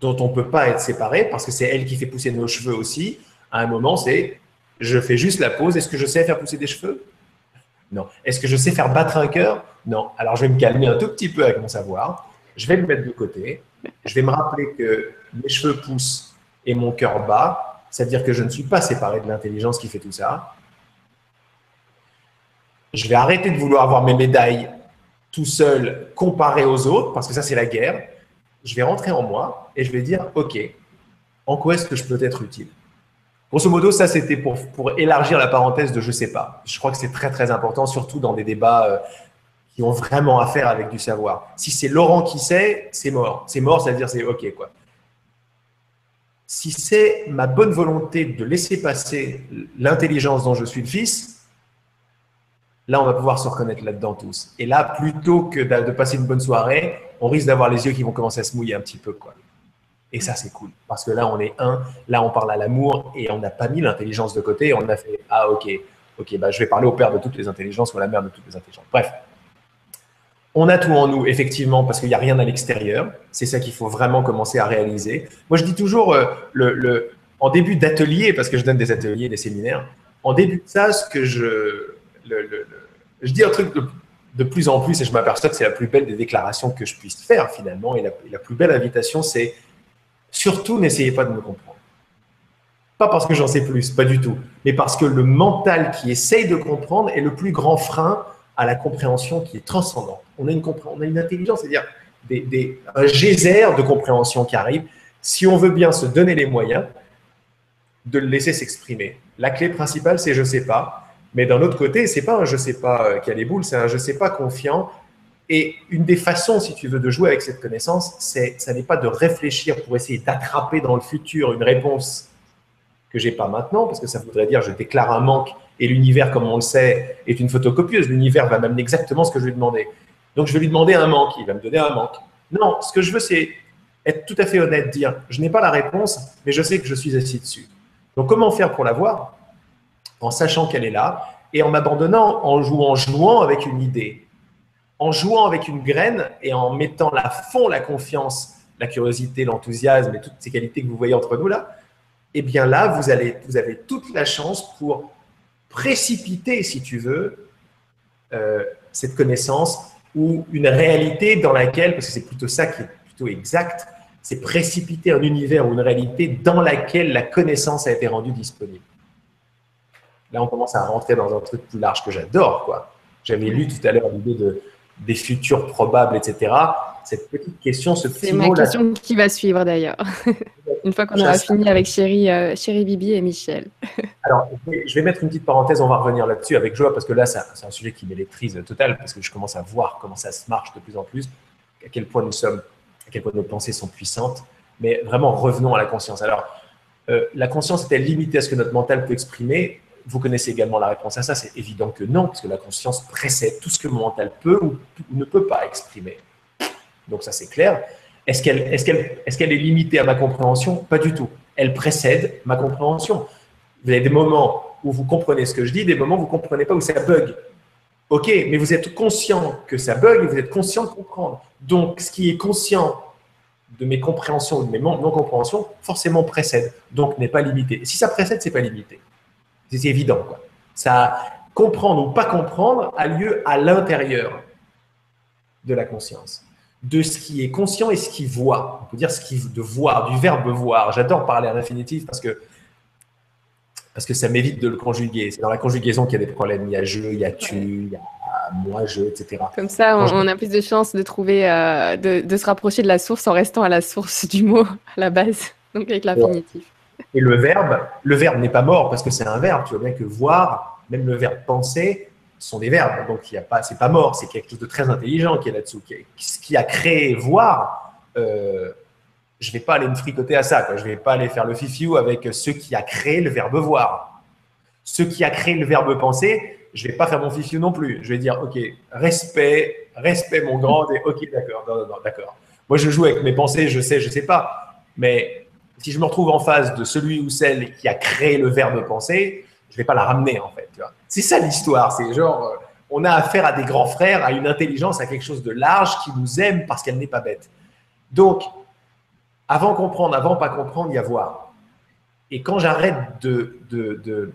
dont on ne peut pas être séparé parce que c'est elle qui fait pousser nos cheveux aussi. À un moment, c'est je fais juste la pause. Est-ce que je sais faire pousser des cheveux? Non. Est-ce que je sais faire battre un cœur? Non. Alors je vais me calmer un tout petit peu avec mon savoir. Je vais le mettre de côté. Je vais me rappeler que mes cheveux poussent et mon cœur bat. C'est-à-dire que je ne suis pas séparé de l'intelligence qui fait tout ça. Je vais arrêter de vouloir avoir mes médailles tout seul comparé aux autres, parce que ça c'est la guerre. Je vais rentrer en moi et je vais dire, OK, en quoi est-ce que je peux être utile? Grosso modo, ça c'était pour, pour élargir la parenthèse de je sais pas. Je crois que c'est très très important, surtout dans des débats euh, qui ont vraiment à faire avec du savoir. Si c'est Laurent qui sait, c'est mort. C'est mort, ça veut dire c'est OK quoi. Si c'est ma bonne volonté de laisser passer l'intelligence dont je suis le fils, là on va pouvoir se reconnaître là-dedans tous. Et là, plutôt que de passer une bonne soirée, on risque d'avoir les yeux qui vont commencer à se mouiller un petit peu quoi. Et ça, c'est cool. Parce que là, on est un, là, on parle à l'amour et on n'a pas mis l'intelligence de côté. On a fait, ah, ok, ok, bah, je vais parler au père de toutes les intelligences ou à la mère de toutes les intelligences. Bref. On a tout en nous, effectivement, parce qu'il n'y a rien à l'extérieur. C'est ça qu'il faut vraiment commencer à réaliser. Moi, je dis toujours, euh, le, en début d'atelier, parce que je donne des ateliers, des séminaires, en début de ça, ce que je. Je dis un truc de, plus en plus, et je m'aperçois que c'est la plus belle des déclarations que je puisse faire, finalement, et la plus belle invitation, c'est Surtout, n'essayez pas de me comprendre. Pas parce que j'en sais plus, pas du tout, mais parce que le mental qui essaye de comprendre est le plus grand frein à la compréhension qui est transcendante. On a une, on a une intelligence, c'est-à-dire des, un geyser de compréhension qui arrive, si on veut bien se donner les moyens de le laisser s'exprimer. La clé principale, c'est je sais pas. Mais d'un autre côté, c'est pas un je sais pas euh, qui a les boules, c'est un je sais pas confiant et une des façons, si tu veux, de jouer avec cette connaissance, c'est, ça n'est pas de réfléchir pour essayer d'attraper dans le futur une réponse que j'ai pas maintenant, parce que ça voudrait dire je déclare un manque et l'univers, comme on le sait, est une photocopieuse. L'univers va m'amener exactement ce que je lui demander. Donc je vais lui demander un manque, il va me donner un manque. Non, ce que je veux, c'est être tout à fait honnête, dire je n'ai pas la réponse, mais je sais que je suis assis dessus. Donc comment faire pour l'avoir? En sachant qu'elle est là et en m'abandonnant, en jouant, jouant avec une idée en jouant avec une graine et en mettant à fond la confiance, la curiosité, l'enthousiasme et toutes ces qualités que vous voyez entre nous là, eh bien là, vous avez toute la chance pour précipiter, si tu veux, euh, cette connaissance ou une réalité dans laquelle, parce que c'est plutôt ça qui est plutôt exact, c'est précipiter un univers ou une réalité dans laquelle la connaissance a été rendue disponible. Là, on commence à rentrer dans un truc plus large que j'adore. quoi. J'avais lu tout à l'heure l'idée de, des futurs probables, etc. Cette petite question, ce petit C'est ma question qui va suivre d'ailleurs, une fois qu'on aura fini avec Chéri, euh, Bibi et Michel. Alors, je vais mettre une petite parenthèse, on va revenir là-dessus avec joie, parce que là, c'est un sujet qui m'électrise total, parce que je commence à voir comment ça se marche de plus en plus, à quel point nous sommes, à quel point nos pensées sont puissantes. Mais vraiment, revenons à la conscience. Alors, euh, la conscience est-elle limitée à ce que notre mental peut exprimer? Vous connaissez également la réponse à ça, c'est évident que non, parce que la conscience précède tout ce que mon mental peut ou, ne peut pas exprimer. Donc ça c'est clair. Est-ce qu'elle est, qu'elle est, qu'elle est limitée à ma compréhension? Pas du tout. Elle précède ma compréhension. Vous avez des moments où vous comprenez ce que je dis, des moments où vous ne comprenez pas, où ça bug. Ok, mais vous êtes conscient que ça bug et vous êtes conscient de comprendre. Donc ce qui est conscient de mes compréhensions ou de mes non-compréhensions, forcément précède, donc n'est pas limité. Si ça précède, c'est pas limité. C'est évident. Quoi. Ça, comprendre ou pas comprendre a lieu à l'intérieur de la conscience, de ce qui est conscient et ce qui voit. On peut dire ce qui de voir, du verbe voir. J'adore parler à l'infinitif parce que parce que ça m'évite de le conjuguer. C'est dans la conjugaison qu'il y a des problèmes. Il y a je, il y a tu, il y a moi, je, etc. Comme ça, on, a plus de chances de trouver, euh, de, de, se rapprocher de la source en restant à la source du mot, à la base, donc avec l'infinitif. Et le verbe, le verbe n'est pas mort parce que c'est un verbe. Tu vois bien que voir, même le verbe penser, sont des verbes. Donc, il y a pas, c'est mort. C'est quelque chose de très intelligent qui est là-dessous. Ce qui a créé voir, euh, je vais pas aller me fricoter à ça. Quoi. Je vais pas aller faire le fifiou avec ce qui a créé le verbe voir. Ce qui a créé le verbe penser, je vais pas faire mon fifiou non plus. Je vais dire, ok, respect, respect mon grand, et ok, d'accord, non, non, d'accord. Moi, je joue avec mes pensées, je sais, je sais pas. Mais si je me retrouve en face de celui ou celle qui a créé le verbe penser, je ne vais pas la ramener en fait. C'est ça l'histoire. C'est genre, euh, on a affaire à des grands frères, à une intelligence, à quelque chose de large qui nous aime parce qu'elle n'est pas bête. Donc, Avant comprendre, avant pas comprendre, il y a voir. Et quand j'arrête de, de,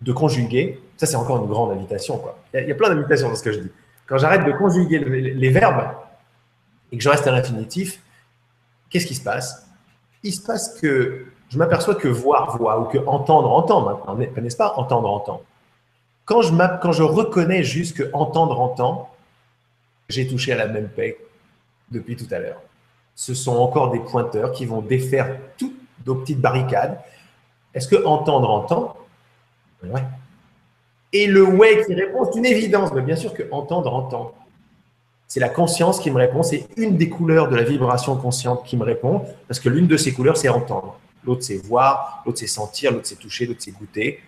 de, conjuguer, ça c'est encore une grande invitation. Il, y a, plein d'invitations dans ce que je dis. Quand j'arrête de conjuguer les, verbes et que je reste à l'infinitif, qu'est-ce qui se passe? Il se passe que je m'aperçois que voir, voit, ou que entendre, entend maintenant, n'est-ce pas Entendre, entend. Quand je, quand je reconnais juste que entendre, entend, j'ai touché à la même paix depuis tout à l'heure. Ce sont encore des pointeurs qui vont défaire toutes nos petites barricades. Est-ce que entendre, entend Ouais. Et le ouais qui répond, c'est une évidence. Mais bien sûr que entendre, entend. C'est la conscience qui me répond. C'est une des couleurs de la vibration consciente qui me répond. Parce que l'une de ces couleurs, c'est entendre. L'autre, c'est voir. L'autre, c'est sentir. L'autre, c'est toucher. L'autre, c'est goûter.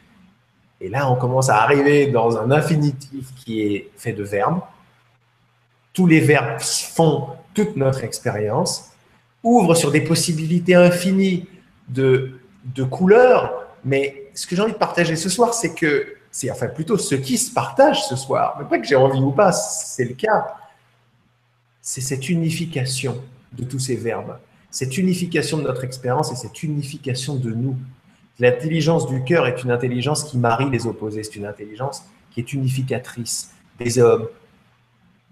Et là, on commence à arriver dans un infinitif qui est fait de verbes. Tous les verbes font toute notre expérience, ouvrent sur des possibilités infinies de, de couleurs. Mais ce que j'ai envie de partager ce soir, c'est que, c'est enfin plutôt ce qui se partage ce soir, mais pas que j'ai envie ou pas, c'est le cas, c'est cette unification de tous ces verbes, cette unification de notre expérience et cette unification de nous. L'intelligence du cœur est une intelligence qui marie les opposés, c'est une intelligence qui est unificatrice des hommes,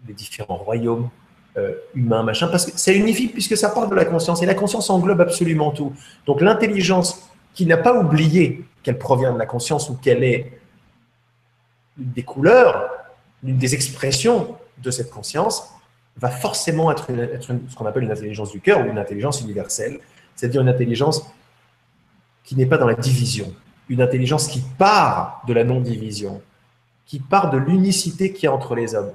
des différents royaumes euh, humains, machin, parce que c'est unifique puisque ça part de la conscience, et la conscience englobe absolument tout. Donc l'intelligence qui n'a pas oublié qu'elle provient de la conscience ou qu'elle est des couleurs, une des expressions de cette conscience, va forcément être, ce qu'on appelle une intelligence du cœur ou une intelligence universelle, c'est-à-dire une intelligence qui n'est pas dans la division, une intelligence qui part de la non-division, qui part de l'unicité qu'il y a entre les hommes,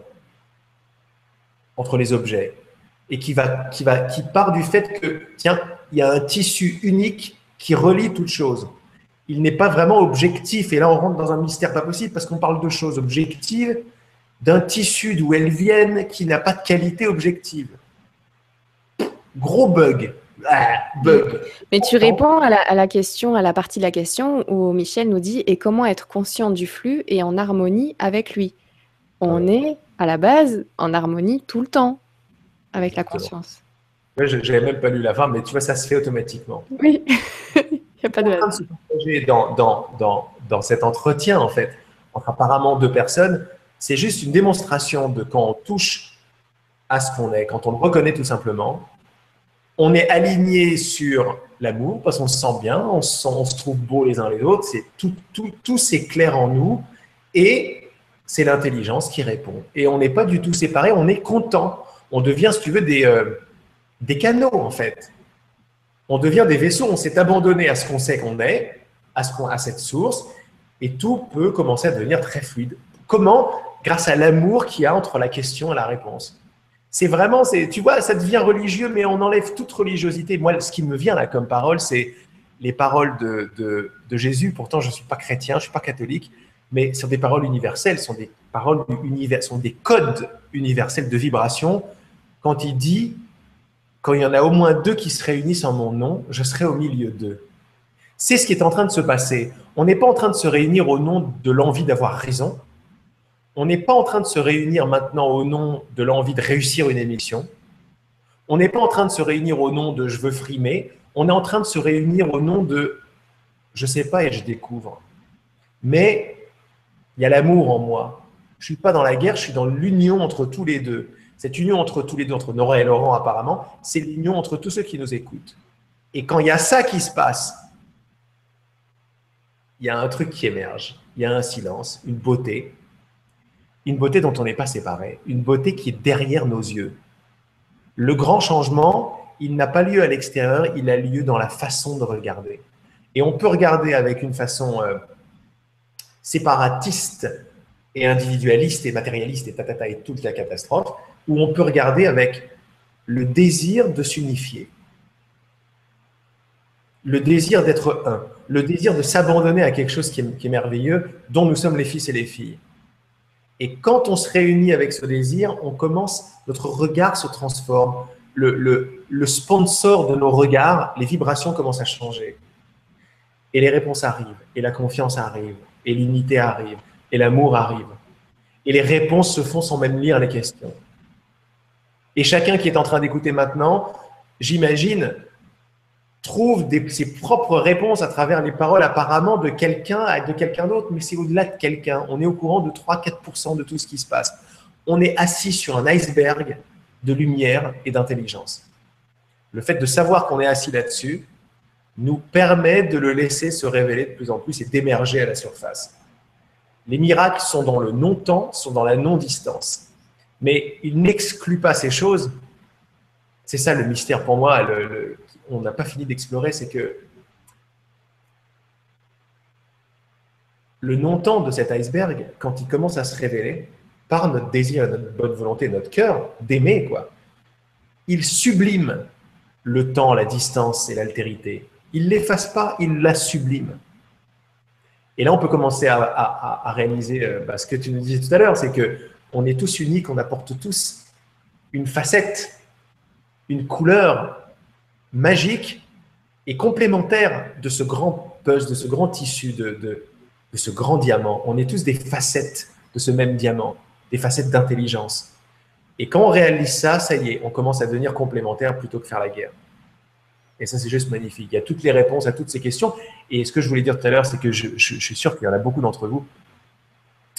entre les objets, et qui, va, qui, va, qui part du fait que, tiens, il y a un tissu unique qui relie toutes choses. Il n'est pas vraiment objectif, et là on rentre dans un mystère pas possible, parce qu'on parle de choses objectives, d'un tissu d'où elles viennent, qui n'a pas de qualité objective. Gros bug. Ah, Mais tu réponds à la, question, à la partie de la question où Michel nous dit et comment être conscient du flux et en harmonie avec lui? On est à la base en harmonie tout le temps avec la conscience. Je n'avais même pas lu la fin, mais tu vois, ça se fait automatiquement. Oui, il n'y a pas de. Dans, dans, dans, dans cet entretien, en fait, entre apparemment deux personnes, c'est juste une démonstration de quand on touche à ce qu'on est, quand on le reconnaît tout simplement, on est aligné sur l'amour parce qu'on se sent bien, on se, trouve beau les uns les autres, c'est tout, tout, tout c'est clair en nous et c'est l'intelligence qui répond. Et on n'est pas du tout séparés, on est content. On devient, si tu veux, des, euh, des canaux en fait. On devient des vaisseaux, on s'est abandonné à ce qu'on sait qu'on est, à, ce à cette source, et tout peut commencer à devenir très fluide. Comment Grâce à l'amour qu'il y a entre la question et la réponse. C'est vraiment, tu vois, ça devient religieux, mais on enlève toute religiosité. Moi, ce qui me vient là comme parole, c'est les paroles de, de, Jésus. Pourtant, je ne suis pas chrétien, je ne suis pas catholique, mais ce sont des paroles universelles, sont des paroles univers, sont des codes universels de vibration. Quand il dit, quand il y en a au moins deux qui se réunissent en mon nom, je serai au milieu d'eux. C'est ce qui est en train de se passer. On n'est pas en train de se réunir au nom de l'envie d'avoir raison on n'est pas en train de se réunir maintenant au nom de l'envie de réussir une émission. On n'est pas en train de se réunir au nom de je veux frimer. On est en train de se réunir au nom de je sais pas et je découvre. Mais il y a l'amour en moi. Je suis pas dans la guerre, je suis dans l'union entre tous les deux. Cette union entre tous les deux, entre Nora et Laurent apparemment, c'est l'union entre tous ceux qui nous écoutent. Et quand il y a ça qui se passe, il y a un truc qui émerge. Il y a un silence, une beauté, une beauté dont on n'est pas séparé, une beauté qui est derrière nos yeux. Le grand changement, il n'a pas lieu à l'extérieur, il a lieu dans la façon de regarder. Et on peut regarder avec une façon euh, séparatiste et individualiste et matérialiste et tatata et toute la catastrophe, ou on peut regarder avec le désir de s'unifier, le désir d'être un, le désir de s'abandonner à quelque chose qui est merveilleux, dont nous sommes les fils et les filles. Et quand on se réunit avec ce désir, on commence, notre regard se transforme. Le, le, sponsor de nos regards, les vibrations commencent à changer. Et les réponses arrivent, et la confiance arrive, et l'unité arrive, et l'amour arrive. Et les réponses se font sans même lire les questions. Et chacun qui est en train d'écouter maintenant, j'imagine, trouve ses propres réponses à travers les paroles apparemment de quelqu'un de quelqu'un d'autre, mais c'est au-delà de quelqu'un. On est au courant de 3-4% de tout ce qui se passe. On est assis sur un iceberg de lumière et d'intelligence. Le fait de savoir qu'on est assis là-dessus nous permet de le laisser se révéler de plus en plus et d'émerger à la surface. Les miracles sont dans le non-temps, sont dans la non-distance. Mais ils n'excluent pas ces choses. C'est ça le mystère pour moi, on n'a pas fini d'explorer, c'est que le non-temps de cet iceberg, quand il commence à se révéler, par notre désir, notre bonne volonté, notre cœur, d'aimer, quoi, il sublime le temps, la distance et l'altérité. Il ne l'efface pas, il la sublime. Et là, on peut commencer à, réaliser euh, bah, ce que tu nous disais tout à l'heure, c'est que on est tous uniques, on apporte tous une facette, une couleur magique et complémentaire de ce grand puzzle, de ce grand tissu, de, de, ce grand diamant. On est tous des facettes de ce même diamant, des facettes d'intelligence. Et quand on réalise ça, ça y est, on commence à devenir complémentaire plutôt que faire la guerre. Et ça, c'est juste magnifique. Il y a toutes les réponses à toutes ces questions. Et ce que je voulais dire tout à l'heure, c'est que je, suis sûr qu'il y en a beaucoup d'entre vous.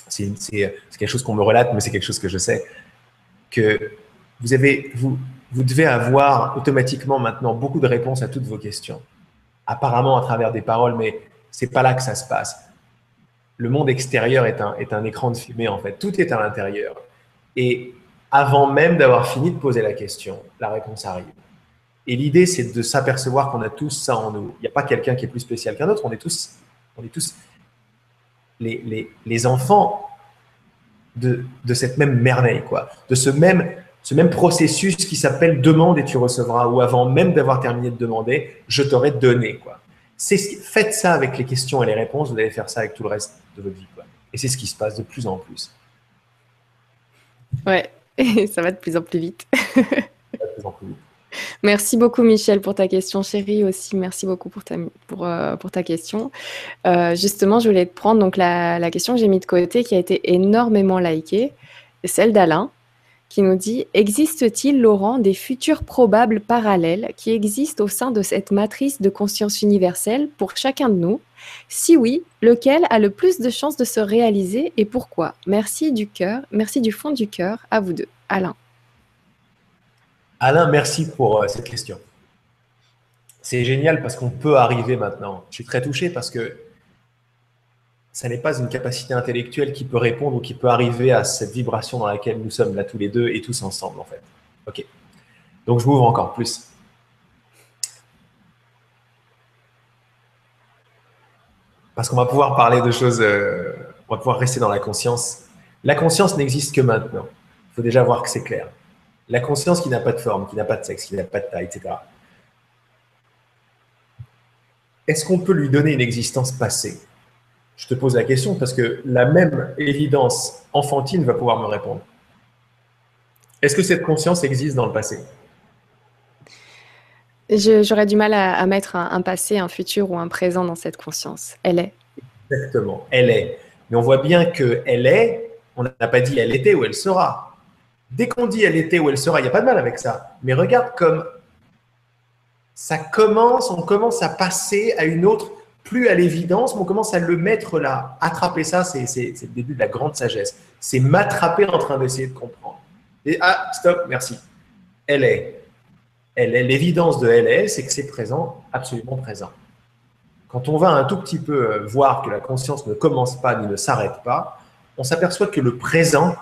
C'est quelque chose qu'on me relate, mais c'est quelque chose que je sais. Que vous, avez, vous, vous devez avoir automatiquement maintenant beaucoup de réponses à toutes vos questions. Apparemment à travers des paroles, mais c'est pas là que ça se passe. Le monde extérieur est un, est un écran de fumée, en fait. Tout est à l'intérieur. Et avant même d'avoir fini de poser la question, la réponse arrive. Et l'idée, c'est de s'apercevoir qu'on a tous ça en nous. Il n'y a pas quelqu'un qui est plus spécial qu'un autre. On est tous, on est tous les, les, les enfants de, de, cette même merveille, quoi. De ce même, ce même processus qui s'appelle demande et tu recevras, ou avant même d'avoir terminé de demander, je t'aurai donné, quoi. Faites ça avec les questions et les réponses, vous allez faire ça avec tout le reste de votre vie, quoi. Et c'est ce qui se passe de plus en plus. Ouais, et ça va de plus en plus vite. ça va de plus en plus vite. Merci beaucoup Michel pour ta question, chérie aussi. Merci beaucoup pour ta, pour, euh, pour ta question. Euh, justement, je voulais te prendre donc la, la question que j'ai mise de côté qui a été énormément likée, celle d'Alain qui nous dit Existe-t-il, Laurent, des futurs probables parallèles qui existent au sein de cette matrice de conscience universelle pour chacun de nous? Si oui, lequel a le plus de chances de se réaliser et pourquoi? Merci du cœur, merci du fond du cœur à vous deux. Alain. Alain, merci pour euh, cette question. C'est génial parce qu'on peut arriver maintenant. Je suis très touché parce que ça n'est pas une capacité intellectuelle qui peut répondre ou qui peut arriver à cette vibration dans laquelle nous sommes là tous les deux et tous ensemble en fait. Ok. Donc je m'ouvre encore plus. Parce qu'on va pouvoir parler de choses, euh, on va pouvoir rester dans la conscience. La conscience n'existe que maintenant. Il faut déjà voir que c'est clair. La conscience qui n'a pas de forme, qui n'a pas de sexe, qui n'a pas de taille, etc. Est-ce qu'on peut lui donner une existence passée? Je te pose la question parce que la même évidence enfantine va pouvoir me répondre. Est-ce que cette conscience existe dans le passé? J'aurais du mal à, mettre un, passé, un futur ou un présent dans cette conscience. Elle est. Exactement, elle est. Mais on voit bien qu'elle est, on n'a pas dit elle était ou elle sera. Dès qu'on dit elle était ou elle sera, il n'y a pas de mal avec ça. Mais regarde comme ça commence, on commence à passer à une autre, plus à l'évidence, mais on commence à le mettre là. Attraper ça, c'est le début de la grande sagesse. C'est m'attraper en train d'essayer de comprendre. Et ah, stop, merci. Elle est. Elle est. L'évidence de elle est, c'est que c'est présent, absolument présent. Quand on va un tout petit peu euh, voir que la conscience ne commence pas ni ne s'arrête pas, on s'aperçoit que le présent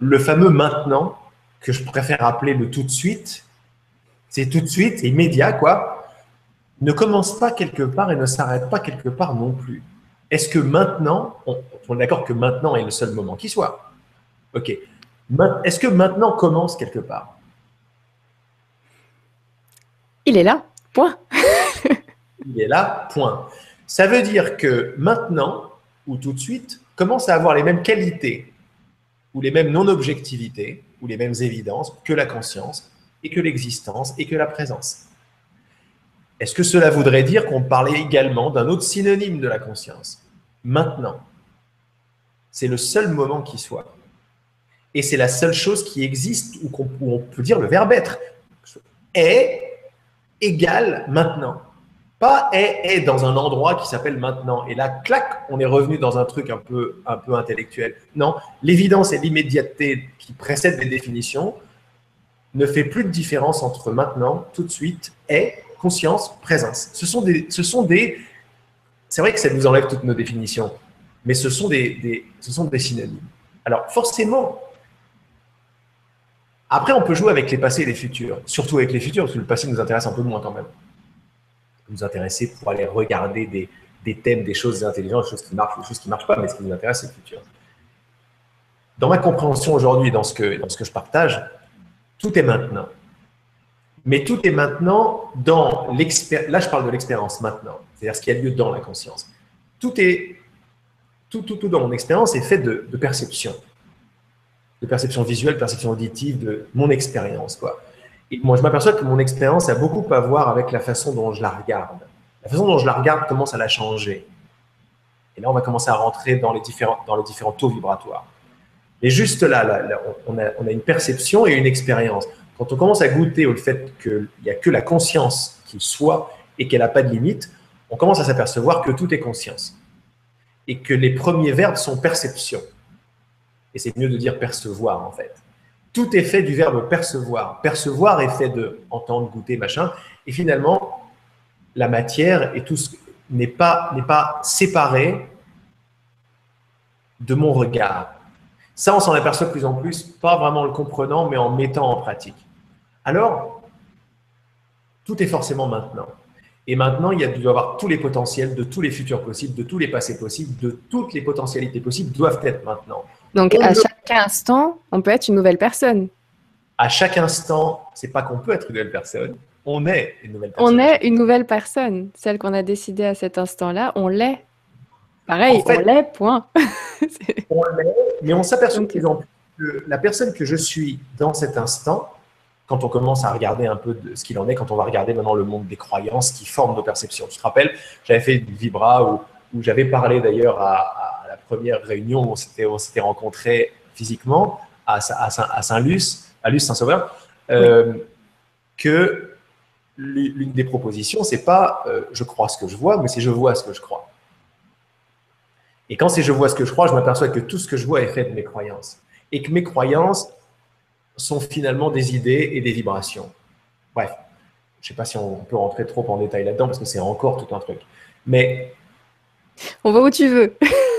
le fameux maintenant, que je préfère appeler le tout de suite, c'est tout de suite, immédiat, quoi, ne commence pas quelque part et ne s'arrête pas quelque part non plus. Est-ce que maintenant, on, est d'accord que maintenant est le seul moment qui soit? Ok. Est-ce que maintenant commence quelque part? Il est là, point. Il est là, point. Ça veut dire que maintenant, ou tout de suite, commence à avoir les mêmes qualités ou les mêmes non-objectivités, ou les mêmes évidences que la conscience, et que l'existence, et que la présence. Est-ce que cela voudrait dire qu'on parlait également d'un autre synonyme de la conscience Maintenant. C'est le seul moment qui soit. Et c'est la seule chose qui existe, qu'on on peut dire le verbe être. Est égale maintenant. Pas est, est dans un endroit qui s'appelle maintenant. Et là, clac, on est revenu dans un truc un peu, un peu intellectuel. Non, l'évidence et l'immédiateté qui précèdent les définitions ne fait plus de différence entre maintenant, tout de suite, est, conscience, présence. Ce sont des, ce sont des, c'est vrai que ça nous enlève toutes nos définitions, mais ce sont des, des, ce sont des synonymes. Alors forcément, après on peut jouer avec les passés et les futurs, surtout avec les futurs, parce que le passé nous intéresse un peu moins quand même. Nous intéresser pour aller regarder des, des thèmes, des choses intelligentes, des choses qui marchent, des choses qui ne marchent pas, mais ce qui nous intéresse, c'est le futur. Dans ma compréhension aujourd'hui, dans, dans ce que je partage, tout est maintenant. Mais tout est maintenant dans l'expérience. Là, je parle de l'expérience maintenant, c'est-à-dire ce qui a lieu dans la conscience. Tout est tout, tout, tout dans mon expérience est fait de, perception, de perception visuelle, perception auditive, de mon expérience, quoi. Et moi, je m'aperçois que mon expérience a beaucoup à voir avec la façon dont je la regarde. La façon dont je la regarde commence à la changer. Et là, on va commencer à rentrer dans les différents, dans les différents taux vibratoires. Et juste là, là, on, a, on, a, une perception et une expérience. Quand on commence à goûter au fait qu'il n'y a que la conscience qui soit et qu'elle n'a pas de limite, on commence à s'apercevoir que tout est conscience. Et que les premiers verbes sont perception. Et c'est mieux de dire percevoir, en fait. Tout est fait du verbe percevoir. Percevoir est fait de entendre, goûter, machin. Et finalement, la matière et tout n'est pas, n'est pas de mon regard. Ça, on s'en aperçoit de plus en plus, pas vraiment en le comprenant, mais en mettant en pratique. Alors, tout est forcément maintenant. Et maintenant, il y a dû avoir tous les potentiels de tous les futurs possibles, de tous les passés possibles, de toutes les potentialités possibles doivent être maintenant. Donc, à chaque instant, on peut être une nouvelle personne. À chaque instant, c'est pas qu'on peut être une nouvelle personne, on est une nouvelle personne. On est une nouvelle personne. Celle qu'on a décidée à cet instant-là, on l'est. Pareil, en fait, on l'est, point. on l'est, mais on s'aperçoit que la personne que je suis dans cet instant, quand on commence à regarder un peu de ce qu'il en est, quand on va regarder maintenant le monde des croyances qui forment nos perceptions. Tu te rappelles, j'avais fait une Vibra où, où j'avais parlé d'ailleurs à, à, la première réunion où on s'était rencontrés physiquement à, à Saint-Luce, à Luce Saint-Sauveur, euh, oui. que l'une des propositions, c'est pas euh, je crois ce que je vois, mais c'est je vois ce que je crois. Et quand c'est je vois ce que je crois, je m'aperçois que tout ce que je vois est fait de mes croyances. Et que mes croyances sont finalement des idées et des vibrations. Bref, je ne sais pas si on peut rentrer trop en détail là-dedans parce que c'est encore tout un truc. Mais. On va où tu veux.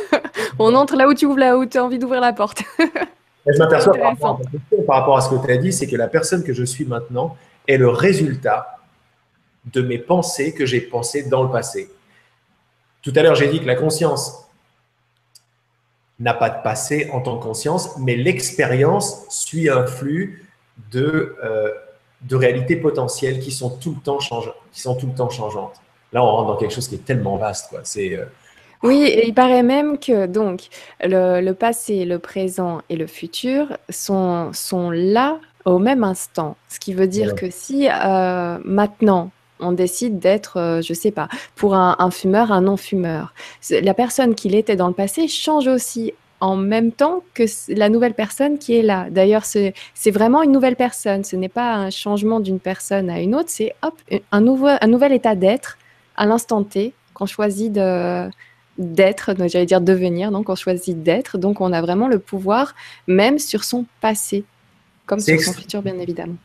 on entre là où tu ouvres là où tu as envie d'ouvrir la porte. je m'aperçois par, par, rapport à ce que tu as dit, c'est que la personne que je suis maintenant est le résultat de mes pensées que j'ai pensées dans le passé. Tout à l'heure, j'ai dit que la conscience n'a pas de passé en tant que conscience, mais l'expérience suit un flux de, euh, de réalités potentielles qui sont tout le temps changeantes. Qui sont tout le temps changeantes. Là, on rentre dans quelque chose qui est tellement vaste. Quoi. C'est, euh... Oui, et il paraît même que donc le, le, passé, le présent et le futur sont, sont là au même instant. Ce qui veut dire ouais. que si euh, maintenant on décide d'être, euh, je sais pas, pour un, un fumeur, un non-fumeur. La personne qui l'était dans le passé change aussi en même temps que la nouvelle personne qui est là. D'ailleurs, c'est vraiment une nouvelle personne. Ce n'est pas un changement d'une personne à une autre, c'est hop, un, nouveau, un nouvel état d'être à l'instant T qu'on choisit de d'être, j'allais dire devenir, donc on choisit d'être, donc on a vraiment le pouvoir même sur son passé, comme sur son futur bien évidemment.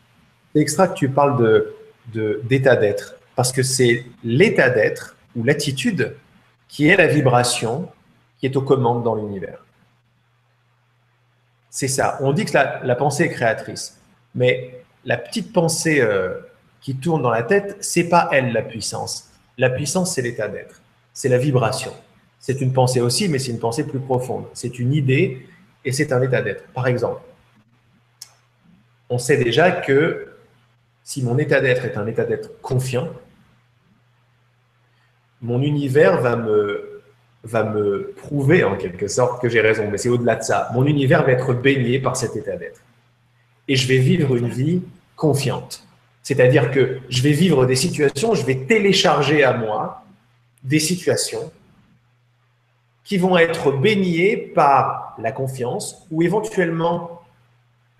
C'est extra que tu parles de d'état d'être, parce que c'est l'état d'être ou l'attitude qui est la vibration qui est aux commandes dans l'univers. C'est ça. On dit que la, la, pensée est créatrice, mais la petite pensée euh, qui tourne dans la tête, c'est pas elle la puissance. La puissance, c'est l'état d'être, c'est la vibration. C'est une pensée aussi, mais c'est une pensée plus profonde. C'est une idée et c'est un état d'être. Par exemple, on sait déjà que si mon état d'être est un état d'être confiant, mon univers va me, va me prouver en quelque sorte que j'ai raison. Mais c'est au-delà de ça. Mon univers va être baigné par cet état d'être. Et je vais vivre une vie confiante. C'est-à-dire que je vais vivre des situations, je vais télécharger à moi des situations qui vont être baignées par la confiance ou éventuellement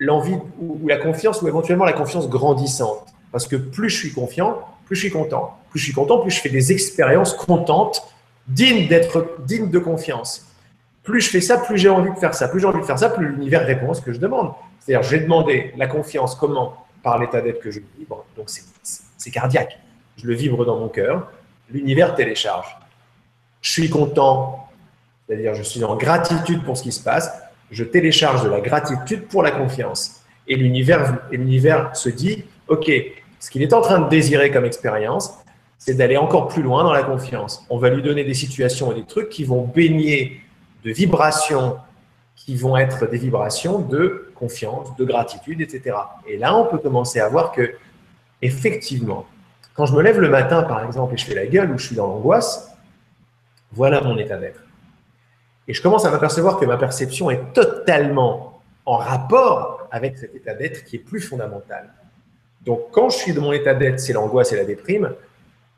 l'envie ou la confiance ou éventuellement la confiance grandissante. Parce que plus je suis confiant, plus je suis content. Plus je suis content, plus je fais des expériences contentes, dignes d'être dignes de confiance. Plus je fais ça, plus j'ai envie de faire ça. Plus j'ai envie de faire ça, plus l'univers répond à ce que je demande. C'est-à-dire, j'ai demandé la confiance, comment? Par l'état d'être que je vibre. Donc, c'est cardiaque. Je le vibre dans mon cœur. L'univers télécharge. Je suis content, c'est-à-dire je suis en gratitude pour ce qui se passe. Je télécharge de la gratitude pour la confiance. Et l'univers se dit, OK, ce qu'il est en train de désirer comme expérience, c'est d'aller encore plus loin dans la confiance. On va lui donner des situations et des trucs qui vont baigner de vibrations, qui vont être des vibrations de confiance, de gratitude, etc. Et là, on peut commencer à voir que, effectivement, quand je me lève le matin, par exemple, et je fais la gueule ou je suis dans l'angoisse, voilà mon état d'être. Et je commence à m'apercevoir que ma perception est totalement en rapport avec cet état d'être qui est plus fondamental. Donc, quand je suis dans mon état d'être, c'est l'angoisse et la déprime,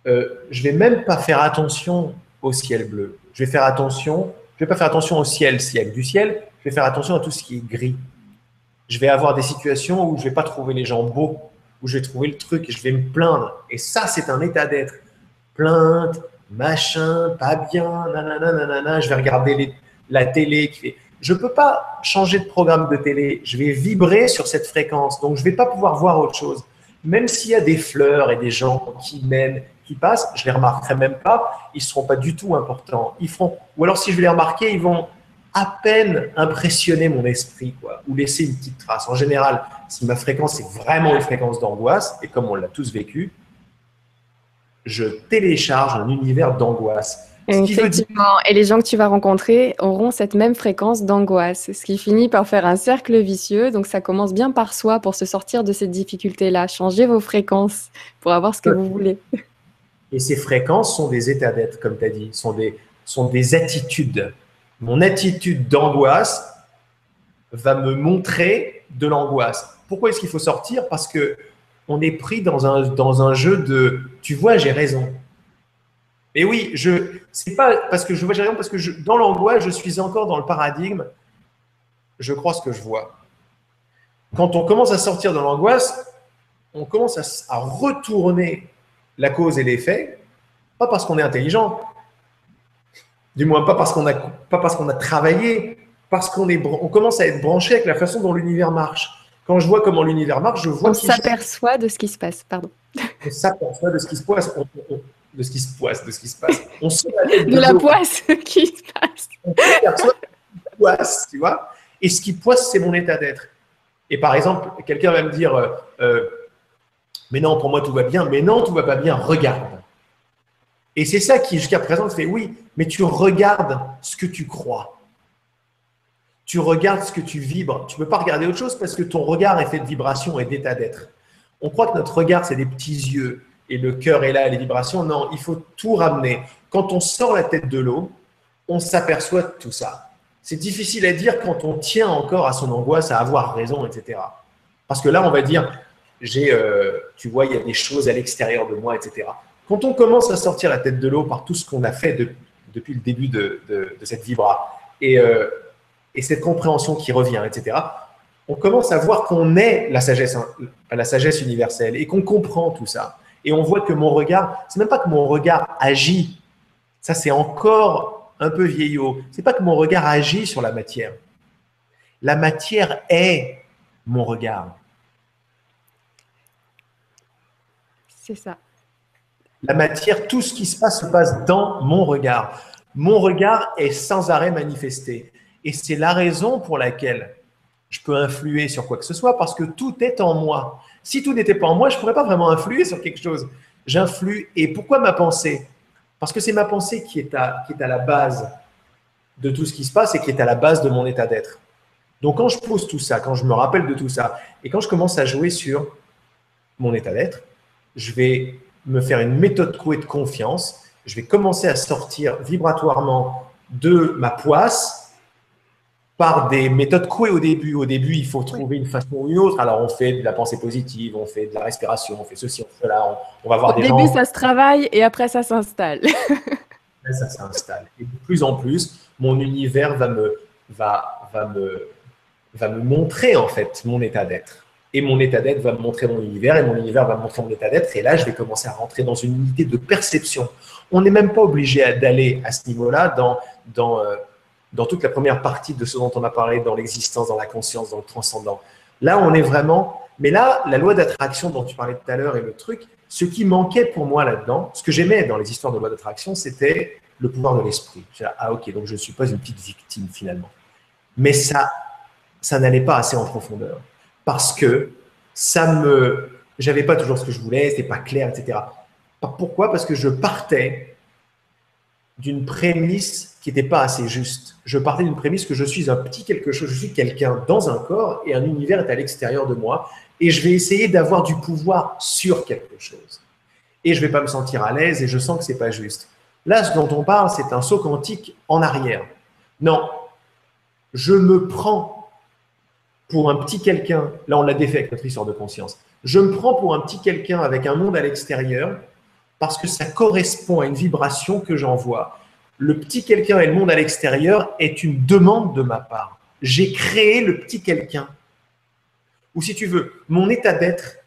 euh, je vais même pas faire attention au ciel bleu. Je vais faire attention, je vais pas faire attention au ciel s'il y a du ciel, je vais faire attention à tout ce qui est gris. Je vais avoir des situations où je vais pas trouver les gens beaux, où je vais trouver le truc et je vais me plaindre. Et ça, c'est un état d'être. Plainte, machin, pas bien, nanana, nanana. Je vais regarder la télé qui fait. Je peux pas changer de programme de télé. Je vais vibrer sur cette fréquence. Donc, je vais pas pouvoir voir autre chose même s'il y a des fleurs et des gens qui mènent, qui passent, je les remarquerai même pas, ils seront pas du tout importants. Ils feront, ou alors si je les remarquer, ils vont à peine impressionner mon esprit, quoi, ou laisser une petite trace. En général, si ma fréquence est vraiment une fréquence d'angoisse, et comme on l'a tous vécu, je télécharge un univers d'angoisse. Effectivement. Et les gens que tu vas rencontrer auront cette même fréquence d'angoisse, ce qui finit par faire un cercle vicieux. Donc, ça commence bien par soi pour se sortir de cette difficulté-là. Changez vos fréquences pour avoir ce que vous voulez. Et ces fréquences sont des états d'être, comme tu as dit, sont des, sont des attitudes. Mon attitude d'angoisse va me montrer de l'angoisse. Pourquoi est-ce qu'il faut sortir? Parce que on est pris dans un, jeu de tu vois, j'ai raison. Et oui, je c'est pas parce que je vois, j'ai raison, parce que dans l'angoisse, je suis encore dans le paradigme, je crois ce que je vois. Quand on commence à sortir de l'angoisse, on commence à, retourner la cause et l'effet, pas parce qu'on est intelligent, du moins pas parce qu'on a, pas parce qu'on a travaillé, parce qu'on est, on commence à être branché avec la façon dont l'univers marche. Quand je vois comment l'univers marche, je vois. On s'aperçoit de ce qui se passe, pardon. On s'aperçoit de ce qui se passe de ce qui se passe, de ce qui se passe. On la tête de, la poisse qui se passe. On perçoit poisse, tu vois. Et ce qui poisse, c'est mon état d'être. Et par exemple, quelqu'un va me dire, euh, euh, mais non, pour moi tout va bien. Mais non, tout va pas bien. Regarde. Et c'est ça qui, jusqu'à présent, fait oui, mais tu regardes ce que tu crois. Tu regardes ce que tu vibres. Tu ne peux pas regarder autre chose parce que ton regard est fait de vibration et d'état d'être. On croit que notre regard, c'est des petits yeux et le cœur est là, les vibrations. Non, il faut tout ramener. Quand on sort la tête de l'eau, on s'aperçoit de tout ça. C'est difficile à dire quand on tient encore à son angoisse, à avoir raison, etc. Parce que là, on va dire, j'ai, euh, tu vois, il y a des choses à l'extérieur de moi, etc. Quand on commence à sortir la tête de l'eau par tout ce qu'on a fait depuis le début de, cette vibra et, euh, et cette compréhension qui revient, etc., on commence à voir qu'on est la sagesse, la sagesse universelle et qu'on comprend tout ça. Et on voit que mon regard, c'est même pas que mon regard agit. Ça, c'est encore un peu vieillot. C'est pas que mon regard agit sur la matière. La matière est mon regard. C'est ça. La matière, tout ce qui se passe se passe dans mon regard. Mon regard est sans arrêt manifesté. Et c'est la raison pour laquelle je peux influer sur quoi que ce soit, parce que tout est en moi. Si tout n'était pas en moi, je ne pourrais pas vraiment influer sur quelque chose. J'influe. Et pourquoi ma pensée? Parce que c'est ma pensée qui est, à, qui est à la base de tout ce qui se passe et qui est à la base de mon état d'être. Donc quand je pose tout ça, quand je me rappelle de tout ça, et quand je commence à jouer sur mon état d'être, je vais me faire une méthode couée de confiance. Je vais commencer à sortir vibratoirement de ma poisse par des méthodes couées au début. Au début, il faut trouver une façon ou une autre. Alors, on fait de la pensée positive, on fait de la respiration, on fait ceci, on fait cela. On, va voir des gens. Au début, ça se travaille et après, ça s'installe. ça s'installe. Et de plus en plus, mon univers va me, va, va me, va me montrer en fait mon état d'être. et mon état d'être va me montrer mon univers, et mon univers va me montrer mon état d'être, et là, je vais commencer à rentrer dans une unité de perception. On n'est même pas obligé d'aller à ce niveau-là dans, dans, euh, dans toute la première partie de ce dont on a parlé, dans l'existence, dans la conscience, dans le transcendant. Là, on est vraiment... Mais là, la loi d'attraction dont tu parlais tout à l'heure et le truc, ce qui manquait pour moi là-dedans, ce que j'aimais dans les histoires de loi d'attraction, c'était le pouvoir de l'esprit. Ah ok, donc je ne suis pas une petite victime finalement. Mais ça, ça n'allait pas assez en profondeur parce que ça me, j'avais pas toujours ce que je voulais, c'était pas clair, etc. Pourquoi? Parce que je partais d'une prémisse qui n'était pas assez juste. Je partais d'une prémisse que je suis un petit quelque chose, je suis quelqu'un dans un corps et un univers est à l'extérieur de moi et je vais essayer d'avoir du pouvoir sur quelque chose. Et je vais pas me sentir à l'aise et je sens que c'est pas juste. Là, ce dont on parle, c'est un saut quantique en arrière. Non, je me prends pour un petit quelqu'un, là on l'a défait avec notre histoire de conscience, je me prends pour un petit quelqu'un avec un monde à l'extérieur parce que ça correspond à une vibration que j'envoie. Le petit quelqu'un et le monde à l'extérieur est une demande de ma part. J'ai créé le petit quelqu'un. Ou si tu veux, mon état d'être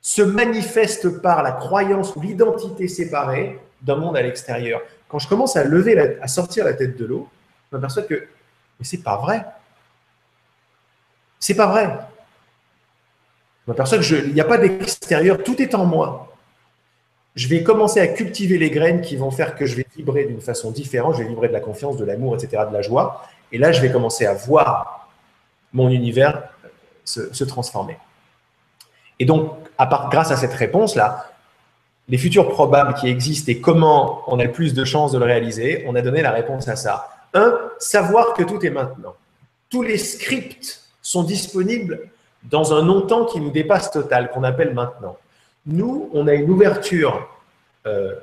se manifeste par la croyance ou l'identité séparée d'un monde à l'extérieur. Quand je commence à lever, à sortir la tête de l'eau, je m'aperçois que mais c'est pas vrai. C'est pas vrai. Je m'aperçois qu'il n'y a pas d'extérieur, tout est en moi. Je vais commencer à cultiver les graines qui vont faire que je vais vibrer d'une façon différente. Je vais vibrer de la confiance, de l'amour, etc., de la joie. Et là, je vais commencer à voir mon univers se, transformer. Et donc, à part, grâce à cette réponse-là, les futurs probables qui existent et comment on a le plus de chances de le réaliser, on a donné la réponse à ça. Un, savoir que tout est maintenant. Tous les scripts sont disponibles dans un non-temps qui nous dépasse total, qu'on appelle maintenant. Nous, on a une ouverture euh,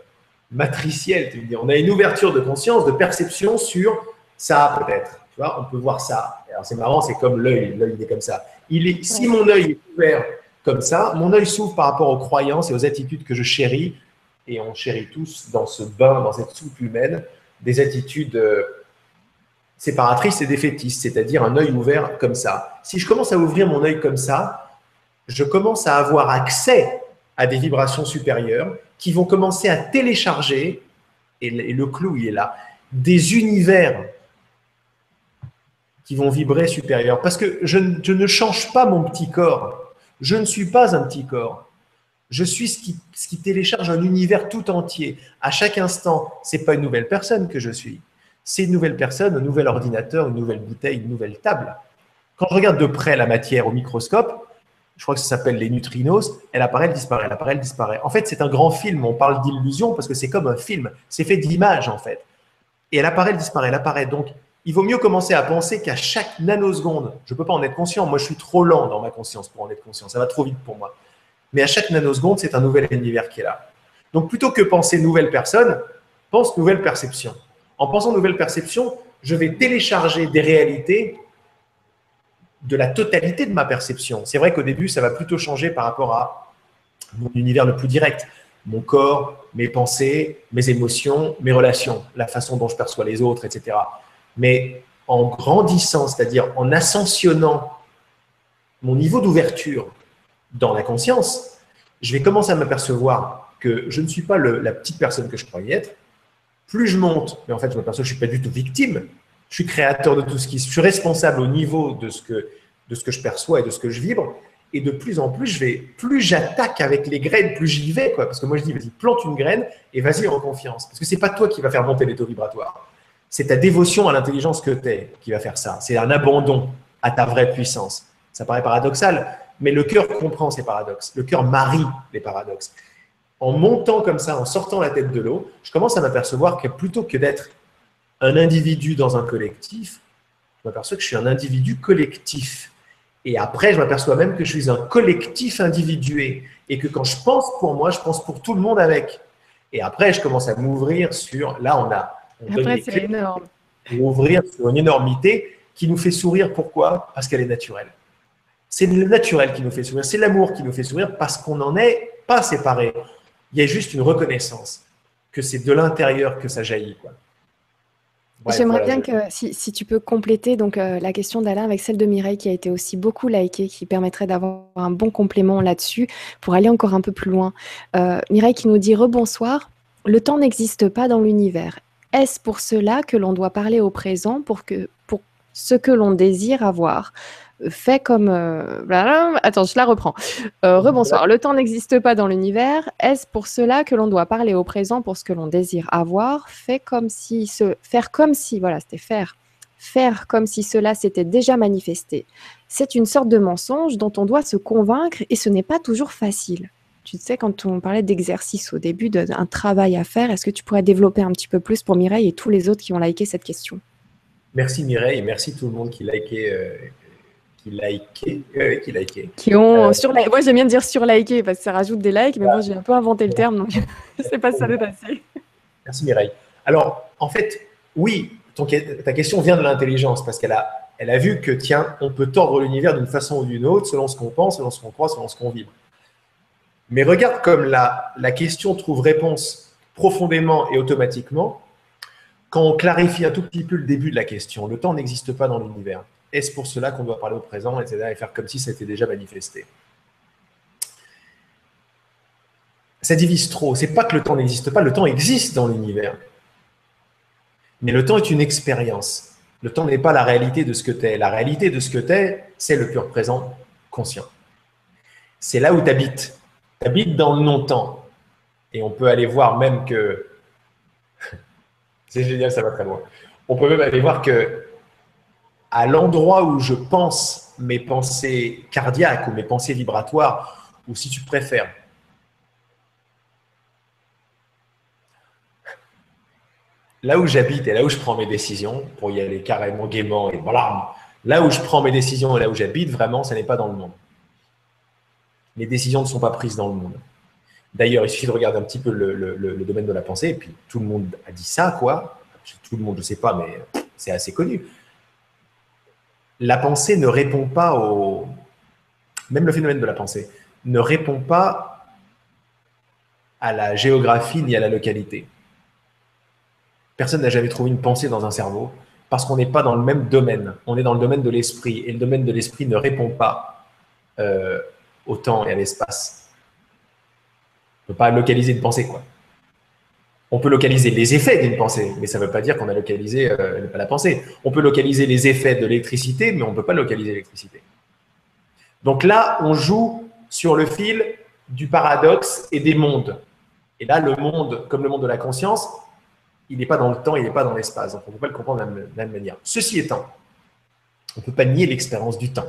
matricielle, tu veux dire. on a une ouverture de conscience, de perception sur ça peut-être. Tu vois, on peut voir ça. Alors c'est marrant, c'est comme l'œil, l'œil est comme ça. Il est, si mon œil est ouvert comme ça, mon œil s'ouvre par rapport aux croyances et aux attitudes que je chéris, et on chérit tous dans ce bain, dans cette soupe humaine, des attitudes euh, séparatrice et défaitiste, c'est-à-dire un œil ouvert comme ça. Si je commence à ouvrir mon œil comme ça, je commence à avoir accès à des vibrations supérieures qui vont commencer à télécharger, et le clou il est là, des univers qui vont vibrer supérieurs. Parce que je, ne change pas mon petit corps. Je ne suis pas un petit corps. Je suis ce qui, ce qui télécharge un univers tout entier. À chaque instant, c'est pas une nouvelle personne que je suis c'est une nouvelle personne, un nouvel ordinateur, une nouvelle bouteille, une nouvelle table. Quand je regarde de près la matière au microscope, je crois que ça s'appelle les neutrinos, elle apparaît, elle disparaît, elle apparaît, elle disparaît. En fait, c'est un grand film, on parle d'illusion parce que c'est comme un film, c'est fait d'images en fait. Et elle apparaît, elle disparaît, elle apparaît. Donc, il vaut mieux commencer à penser qu'à chaque nanoseconde, je ne peux pas en être conscient, moi je suis trop lent dans ma conscience pour en être conscient, ça va trop vite pour moi. Mais à chaque nanoseconde, c'est un nouvel univers qui est là. Donc, plutôt que penser nouvelle personne, pense nouvelle perception. En pensant nouvelle perception, je vais télécharger des réalités de la totalité de ma perception. C'est vrai qu'au début, ça va plutôt changer par rapport à mon univers le plus direct, mon corps, mes pensées, mes émotions, mes relations, la façon dont je perçois les autres, etc. Mais en grandissant, c'est-à-dire en ascensionnant mon niveau d'ouverture dans la conscience, je vais commencer à m'apercevoir que je ne suis pas la petite personne que je croyais être, plus je monte, mais en fait, je m'aperçois que je ne suis pas du tout victime. Je suis créateur de tout ce qui. Je suis responsable au niveau de ce que, de ce que je perçois et de ce que je vibre. Et de plus en plus, je vais, plus j'attaque avec les graines, plus j'y vais. Quoi. Parce que moi, je dis, vas-y, plante une graine et vas-y en confiance. Parce que ce n'est pas toi qui va faire monter les taux vibratoires. C'est ta dévotion à l'intelligence que tu es qui va faire ça. C'est un abandon à ta vraie puissance. Ça paraît paradoxal, mais le cœur comprend ces paradoxes. Le cœur marie les paradoxes en montant comme ça, en sortant la tête de l'eau, je commence à m'apercevoir que plutôt que d'être un individu dans un collectif, je m'aperçois que je suis un individu collectif. Et après, je m'aperçois même que je suis un collectif individué. Et que quand je pense pour moi, je pense pour tout le monde avec. Et après, je commence à m'ouvrir sur. Là, on a. après, c'est énorme. Ouvrir sur une énormité qui nous fait sourire. Pourquoi? Parce qu'elle est naturelle. C'est le naturel qui nous fait sourire. C'est l'amour qui nous fait sourire parce qu'on n'en est pas séparés. Il y a juste une reconnaissance que c'est de l'intérieur que ça jaillit. Quoi. J'aimerais bien que si, tu peux compléter donc euh, la question d'Alain avec celle de Mireille qui a été aussi beaucoup likée, qui permettrait d'avoir un bon complément là-dessus pour aller encore un peu plus loin. Euh, Mireille qui nous dit rebonsoir. Le temps n'existe pas dans l'univers. Est-ce pour cela que l'on doit parler au présent pour que pour ce que l'on désire avoir? Fait comme. Euh, attends, je la reprends. Euh, rebonsoir. Le temps n'existe pas dans l'univers. Est-ce pour cela que l'on doit parler au présent pour ce que l'on désire avoir? Fait comme si. Faire comme si. Voilà, c'était faire. Faire comme si cela s'était déjà manifesté. C'est une sorte de mensonge dont on doit se convaincre et ce n'est pas toujours facile. Tu sais, quand on parlait d'exercice au début, d'un travail à faire, est-ce que tu pourrais développer un petit peu plus pour Mireille et tous les autres qui ont liké cette question? Merci Mireille et merci tout le monde qui liké qui euh, qui ont euh, sur Moi, j'aime bien dire sur liké parce que ça rajoute des likes, mais moi, j'ai un peu inventé le terme, donc je ne sais pas si ça veut passer. Merci Mireille. Alors, en fait, oui, ton, ta question vient de l'intelligence parce qu'elle a, elle a vu que, tiens, on peut tordre l'univers d'une façon ou d'une autre selon ce qu'on pense, selon ce qu'on croit, selon ce qu'on vibre. Mais regarde comme la, la question trouve réponse profondément et automatiquement quand on clarifie un tout petit peu le début de la question. Le temps n'existe pas dans l'univers. Est-ce pour cela qu'on doit parler au présent, etc., et faire comme si ça était déjà manifesté? Ça divise trop. C'est pas que le temps n'existe pas, le temps existe dans l'univers. Mais le temps est une expérience. Le temps n'est pas la réalité de ce que tu es. La réalité de ce que tu es, c'est le pur présent conscient. C'est là où tu habites. Tu habites dans le non-temps. Et on peut aller voir même que. c'est génial, ça va très loin. On peut même aller voir que à l'endroit où je pense mes pensées cardiaques ou mes pensées vibratoires, ou si tu préfères, là où j'habite et là où je prends mes décisions, pour y aller carrément gaiement et voilà, là où je prends mes décisions et là où j'habite, vraiment, ce n'est pas dans le monde. Les décisions ne sont pas prises dans le monde. D'ailleurs, il suffit de regarder un petit peu le, domaine de la pensée, et puis tout le monde a dit ça, quoi. Tout le monde, je ne sais pas, mais c'est assez connu la pensée ne répond pas au... Même le phénomène de la pensée ne répond pas à la géographie ni à la localité. Personne n'a jamais trouvé une pensée dans un cerveau parce qu'on n'est pas dans le même domaine. On est dans le domaine de l'esprit et le domaine de l'esprit ne répond pas euh, au temps et à l'espace. On ne peut pas localiser une pensée, quoi on peut localiser les effets d'une pensée, mais ça ne veut pas dire qu'on a localisé euh, la pensée. On peut localiser les effets de l'électricité, mais on ne peut pas localiser l'électricité. Donc là, on joue sur le fil du paradoxe et des mondes. Et là, le monde, comme le monde de la conscience, il n'est pas dans le temps, il n'est pas dans l'espace. Donc on ne peut pas le comprendre de la même manière. Ceci étant, on ne peut pas nier l'expérience du temps.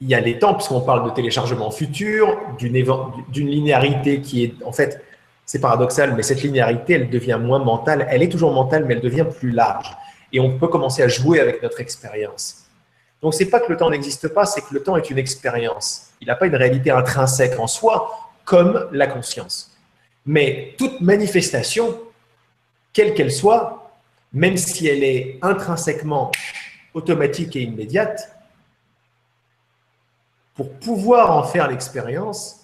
Il y a les temps, puisqu'on parle de téléchargement futur, d'une linéarité qui est en fait c'est paradoxal, mais cette linéarité, elle devient moins mentale. Elle est toujours mentale, mais elle devient plus large. Et on peut commencer à jouer avec notre expérience. Donc, c'est pas que le temps n'existe pas, c'est que le temps est une expérience. Il n'a pas une réalité intrinsèque en soi, comme la conscience. Mais toute manifestation, quelle qu'elle soit, même si elle est intrinsèquement automatique et immédiate, pour pouvoir en faire l'expérience,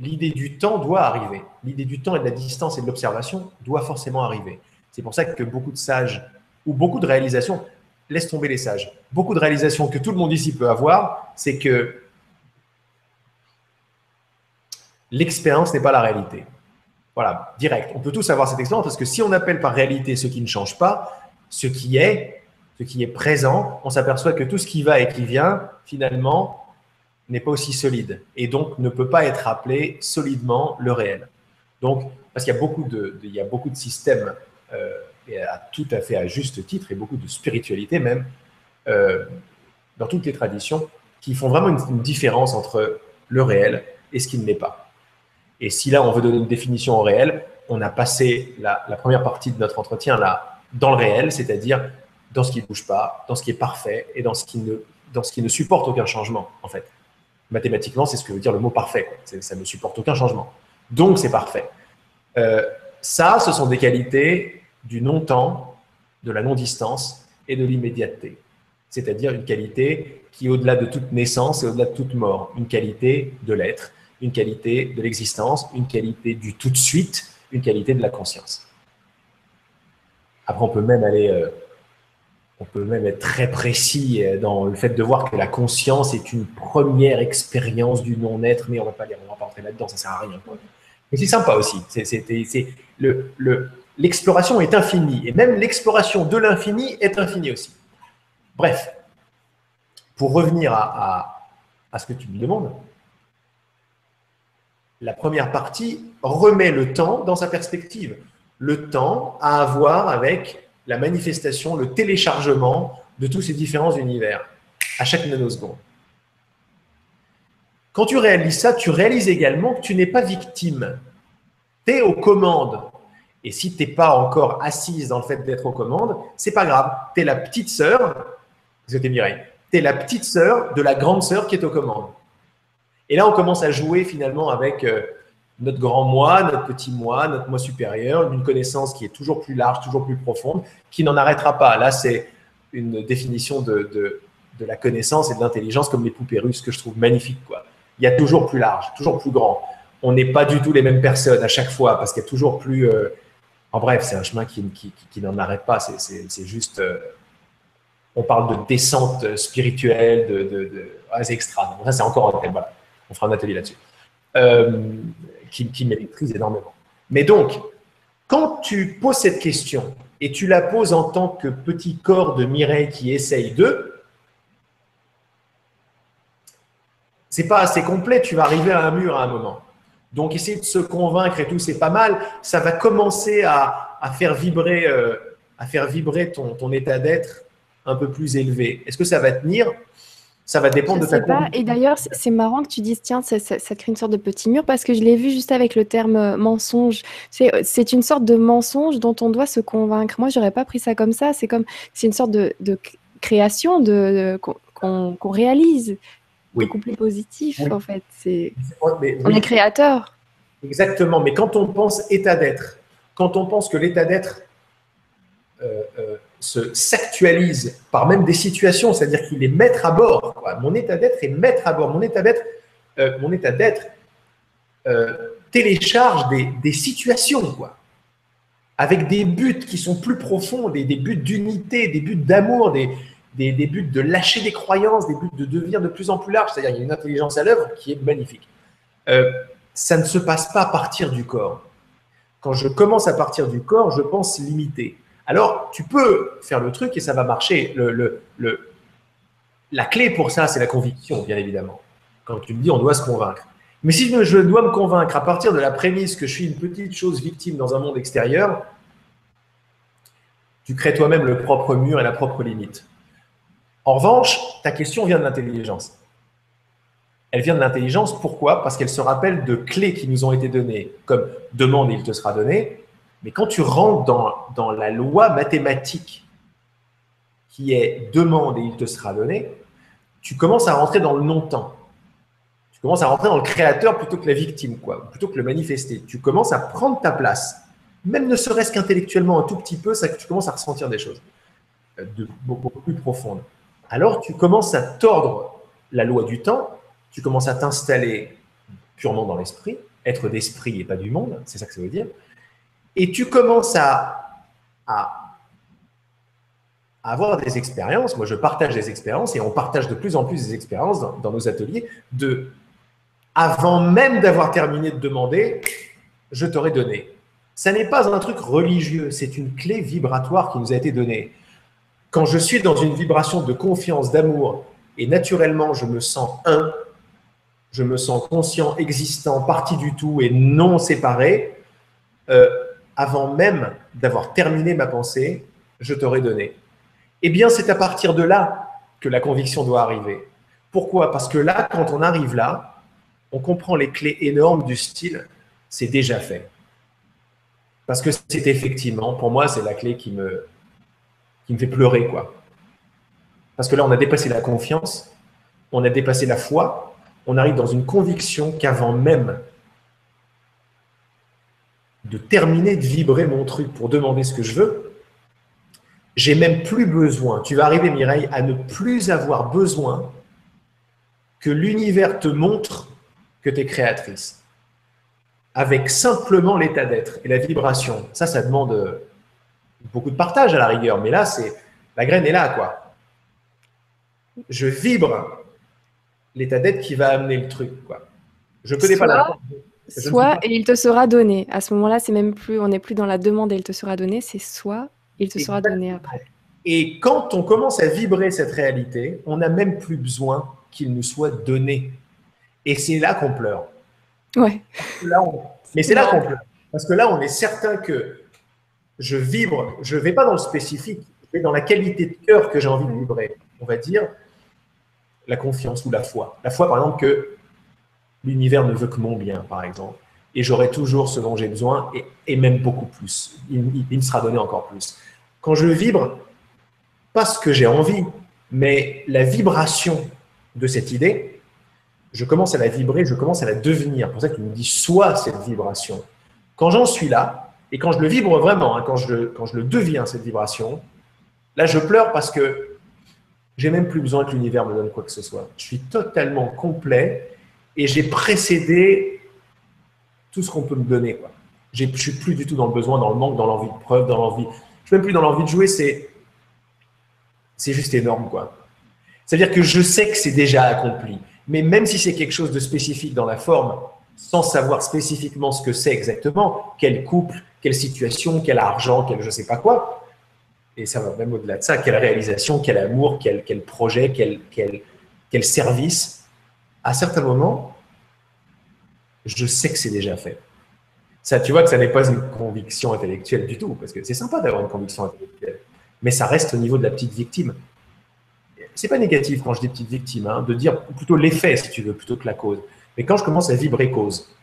l'idée du temps doit arriver. L'idée du temps et de la distance et de l'observation doit forcément arriver. C'est pour ça que beaucoup de sages ou beaucoup de réalisations, laisse tomber les sages, beaucoup de réalisations que tout le monde ici peut avoir, c'est que l'expérience n'est pas la réalité. Voilà, direct. On peut tous avoir cette expérience parce que si on appelle par réalité ce qui ne change pas, ce qui est, ce qui est présent, on s'aperçoit que tout ce qui va et qui vient, finalement, n'est pas aussi solide et donc ne peut pas être appelé solidement le réel. Donc, parce qu'il y a beaucoup de, il y a beaucoup de systèmes, euh, et à, tout à fait à juste titre, et beaucoup de spiritualité même, euh, dans toutes les traditions, qui font vraiment une, différence entre le réel et ce qui ne l'est pas. Et si là, on veut donner une définition au réel, on a passé la, la première partie de notre entretien là dans le réel, c'est-à-dire dans ce qui ne bouge pas, dans ce qui est parfait et dans ce qui ne, dans ce qui ne supporte aucun changement, en fait mathématiquement, c'est ce que veut dire le mot parfait. Ça ne supporte aucun changement. Donc, c'est parfait. Euh, ça, ce sont des qualités du non-temps, de la non-distance et de l'immédiateté. C'est-à-dire une qualité qui au-delà de toute naissance et au-delà de toute mort. Une qualité de l'être, une qualité de l'existence, une qualité du tout de suite, une qualité de la conscience. Après, on peut même aller, euh, on peut même être très précis euh, dans le fait de voir que la conscience est une première expérience du non-être, mais on va pas on va pas rentrer là-dedans, ça sert à rien. Mais c'est sympa aussi. C'est le, le, l'exploration est infinie, et même l'exploration de l'infini est infinie aussi. Bref, pour revenir à, à ce que tu me demandes, la première partie remet le temps dans sa perspective. Le temps à avoir avec la manifestation, le téléchargement de tous ces différents univers à chaque nanoseconde. Quand tu réalises ça, tu réalises également que tu n'es pas victime. Tu es aux commandes. Et si tu n'es pas encore assise dans le fait d'être aux commandes, c'est pas grave. Tu es la petite sœur, c'était Mireille, tu es la petite sœur de la grande sœur qui est aux commandes. Et là, on commence à jouer finalement avec euh, notre grand moi, notre petit moi, notre moi supérieur, une connaissance qui est toujours plus large, toujours plus profonde, qui n'en arrêtera pas. Là, c'est une définition de, la connaissance et de l'intelligence comme les poupées russes que je trouve magnifique. Il y a toujours plus large, toujours plus grand. On n'est pas du tout les mêmes personnes à chaque fois parce qu'il y a toujours plus. Euh, en bref, c'est un chemin qui, n'en arrête pas. C'est juste. Euh, on parle de descente spirituelle, de. de, de ah, c'est extra. c'est encore un thème. Voilà on fera un atelier là-dessus, euh, qui, qui énormément. Mais donc, quand tu poses cette question et tu la poses en tant que petit corps de Mireille qui essaye de, c'est pas assez complet, tu vas arriver à un mur à un moment. Donc, essayer de se convaincre et tout, c'est pas mal. Ça va commencer à, faire vibrer, euh, à faire vibrer ton, ton état d'être un peu plus élevé. Est-ce que ça va tenir? Ça va dépendre de ta pas. Et d'ailleurs, c'est marrant que tu dises, tiens, ça, crée une sorte de petit mur, parce que je l'ai vu juste avec le terme euh, mensonge. C'est euh, une sorte de mensonge dont on doit se convaincre. Moi, j'aurais pas pris ça comme ça. C'est comme, c'est une sorte de, création de, qu'on réalise. Oui. Beaucoup plus positif, en fait. C'est, on est créateur. Exactement. Mais quand on pense état d'être, quand on pense que l'état d'être euh, s'actualise par même des situations, c'est-à-dire qu'il est maître à bord. Mon état d'être est maître à bord. Mon état d'être, euh, mon état d'être euh, télécharge des, des, situations, quoi, avec des buts qui sont plus profonds, des, des buts d'unité, des buts d'amour, des, des, buts de lâcher des croyances, des buts de devenir de plus en plus large. C'est-à-dire qu'il y a une intelligence à l'œuvre qui est magnifique. Euh, ça ne se passe pas à partir du corps. Quand je commence à partir du corps, je pense limité. Alors, tu peux faire le truc et ça va marcher. La clé pour ça, c'est la conviction, bien évidemment. Quand tu me dis, on doit se convaincre. Mais si je dois me convaincre à partir de la prémisse que je suis une petite chose victime dans un monde extérieur, tu crées toi-même le propre mur et la propre limite. En revanche, ta question vient de l'intelligence. Elle vient de l'intelligence, pourquoi? Parce qu'elle se rappelle de clés qui nous ont été données, comme demande il te sera donné, mais quand tu rentres dans, la loi mathématique qui est demande et il te sera donné, tu commences à rentrer dans le non-temps. Tu commences à rentrer dans le créateur plutôt que la victime, quoi, plutôt que le manifester. Tu commences à prendre ta place, même ne serait-ce qu'intellectuellement un tout petit peu, ça que tu commences à ressentir des choses euh, de beaucoup plus profondes. Alors tu commences à tordre la loi du temps, tu commences à t'installer purement dans l'esprit, être d'esprit et pas du monde, c'est ça que ça veut dire et tu commences à, avoir des expériences. Moi, je partage des expériences et on partage de plus en plus des expériences dans, nos ateliers de avant même d'avoir terminé de demander, je t'aurais donné. Ça n'est pas un truc religieux, c'est une clé vibratoire qui nous a été donnée. Quand je suis dans une vibration de confiance, d'amour, et naturellement je me sens un, je me sens conscient, existant, partie du tout et non séparé, euh, avant même d'avoir terminé ma pensée, je t'aurais donné. Eh bien, c'est à partir de là que la conviction doit arriver. Pourquoi? Parce que là, quand on arrive là, on comprend les clés énormes du style, c'est déjà fait. Parce que c'est effectivement, pour moi, c'est la clé qui me, qui me fait pleurer, quoi. Parce que là, on a dépassé la confiance, on a dépassé la foi, on arrive dans une conviction qu'avant même de terminer de vibrer mon truc pour demander ce que je veux, j'ai même plus besoin, tu vas arriver Mireille, à ne plus avoir besoin que l'univers te montre que tu es créatrice. Avec simplement l'état d'être et la vibration. Ça, ça demande, beaucoup de partage à la rigueur, mais là, c'est la graine est là, quoi. Je vibre l'état d'être qui va amener le truc, quoi. Je connais pas la Soit et il te sera donné. À ce moment-là, c'est même plus, on n'est plus dans la demande et il te sera donné, c'est soit il te sera donné après. Et quand on commence à vibrer cette réalité, on n'a même plus besoin qu'il nous soit donné. Et c'est là qu'on pleure. Ouais. Mais c'est là qu'on pleure. Parce que là, on est certain que je vibre, je ne vais pas dans le spécifique, je vais dans la qualité de cœur que j'ai envie de vibrer. On va dire la confiance ou la foi. La foi, par exemple, que l'univers ne veut que mon bien, par exemple. Et j'aurai toujours ce dont j'ai besoin, et, même beaucoup plus. Il, me sera donné encore plus. Quand je vibre, pas ce que j'ai envie, mais la vibration de cette idée, je commence à la vibrer, je commence à la devenir. C'est pour ça qu'il me dit soit cette vibration. Quand j'en suis là, et quand je le vibre vraiment, hein, quand, je, quand je le deviens, cette vibration, là je pleure parce que j'ai même plus besoin que l'univers me donne quoi que ce soit. Je suis totalement complet et j'ai précédé tout ce qu'on peut me donner. Je ne suis plus du tout dans le besoin, dans le manque, dans l'envie de preuve, dans l'envie. Je suis même plus dans l'envie de jouer, c'est, c'est juste énorme. quoi. C'est-à-dire que je sais que c'est déjà accompli. Mais même si c'est quelque chose de spécifique dans la forme, sans savoir spécifiquement ce que c'est exactement, quel couple, quelle situation, quel argent, quel je ne sais pas quoi, et ça va même au-delà de ça, quelle réalisation, quel amour, quel, quel projet, quel, quel, quel service, à certains moments, je sais que c'est déjà fait. Ça, tu vois que ça n'est pas une conviction intellectuelle du tout, parce que c'est sympa d'avoir une conviction intellectuelle, mais ça reste au niveau de la petite victime. C'est pas négatif quand je dis petite victime, hein, de dire plutôt l'effet, si tu veux, plutôt que la cause. Mais quand je commence à vibrer cause,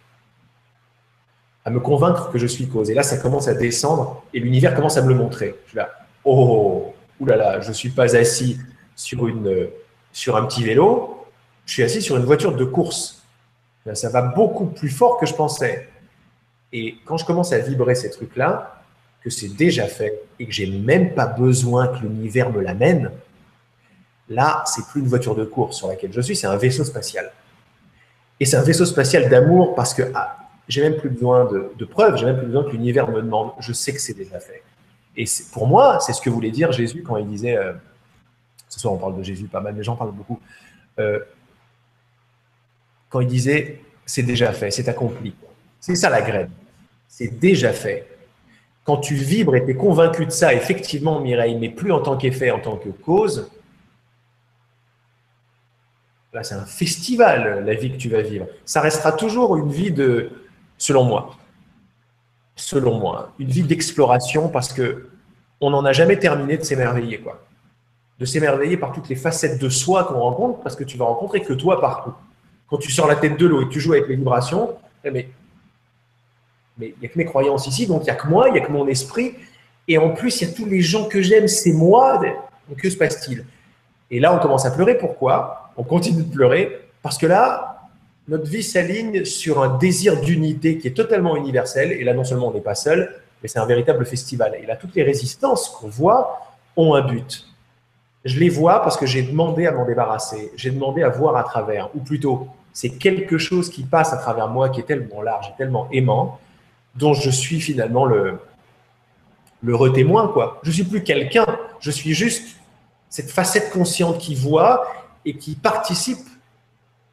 à me convaincre que je suis cause, et là, ça commence à descendre, et l'univers commence à me le montrer. Je suis là, oh, oulala, je ne suis pas assis sur, une, sur un petit vélo, je suis assis sur une voiture de course. Ça va beaucoup plus fort que je pensais. Et quand je commence à vibrer ces trucs-là, que c'est déjà fait et que j'ai même pas besoin que l'univers me l'amène, là, c'est plus une voiture de course sur laquelle je suis, c'est un vaisseau spatial. Et c'est un vaisseau spatial d'amour parce que ah, j'ai même plus besoin de, de preuves, j'ai même plus besoin que l'univers me demande. Je sais que c'est déjà fait. Et pour moi, c'est ce que voulait dire Jésus quand il disait, euh, ce soir on parle de Jésus pas mal, mais j'en parle beaucoup, euh, quand il disait, c'est déjà fait, c'est accompli. C'est ça la graine. C'est déjà fait. Quand tu vibres et tu es convaincu de ça, effectivement, Mireille, mais plus en tant qu'effet, en tant que cause, là, c'est un festival, la vie que tu vas vivre. Ça restera toujours une vie de, selon moi, selon moi, une vie d'exploration parce que on n'en a jamais terminé de s'émerveiller, quoi. De s'émerveiller par toutes les facettes de soi qu'on rencontre parce que tu vas rencontrer que toi partout. Quand tu sors la tête de l'eau et que tu joues avec les vibrations, eh, mais mais il n'y a que mes croyances ici, donc il n'y a que moi, il n'y a que mon esprit. Et en plus, il y a tous les gens que j'aime, c'est moi. Donc que se passe-t-il? Et là, on commence à pleurer. Pourquoi? On continue de pleurer parce que là, notre vie s'aligne sur un désir d'unité qui est totalement universel. Et là, non seulement on n'est pas seul, mais c'est un véritable festival. Et là, toutes les résistances qu'on voit ont un but. Je les vois parce que j'ai demandé à m'en débarrasser. J'ai demandé à voir à travers. Ou plutôt, c'est quelque chose qui passe à travers moi qui est tellement large et tellement aimant dont je suis finalement le, le retémoin. Quoi. Je suis plus quelqu'un, je suis juste cette facette consciente qui voit et qui participe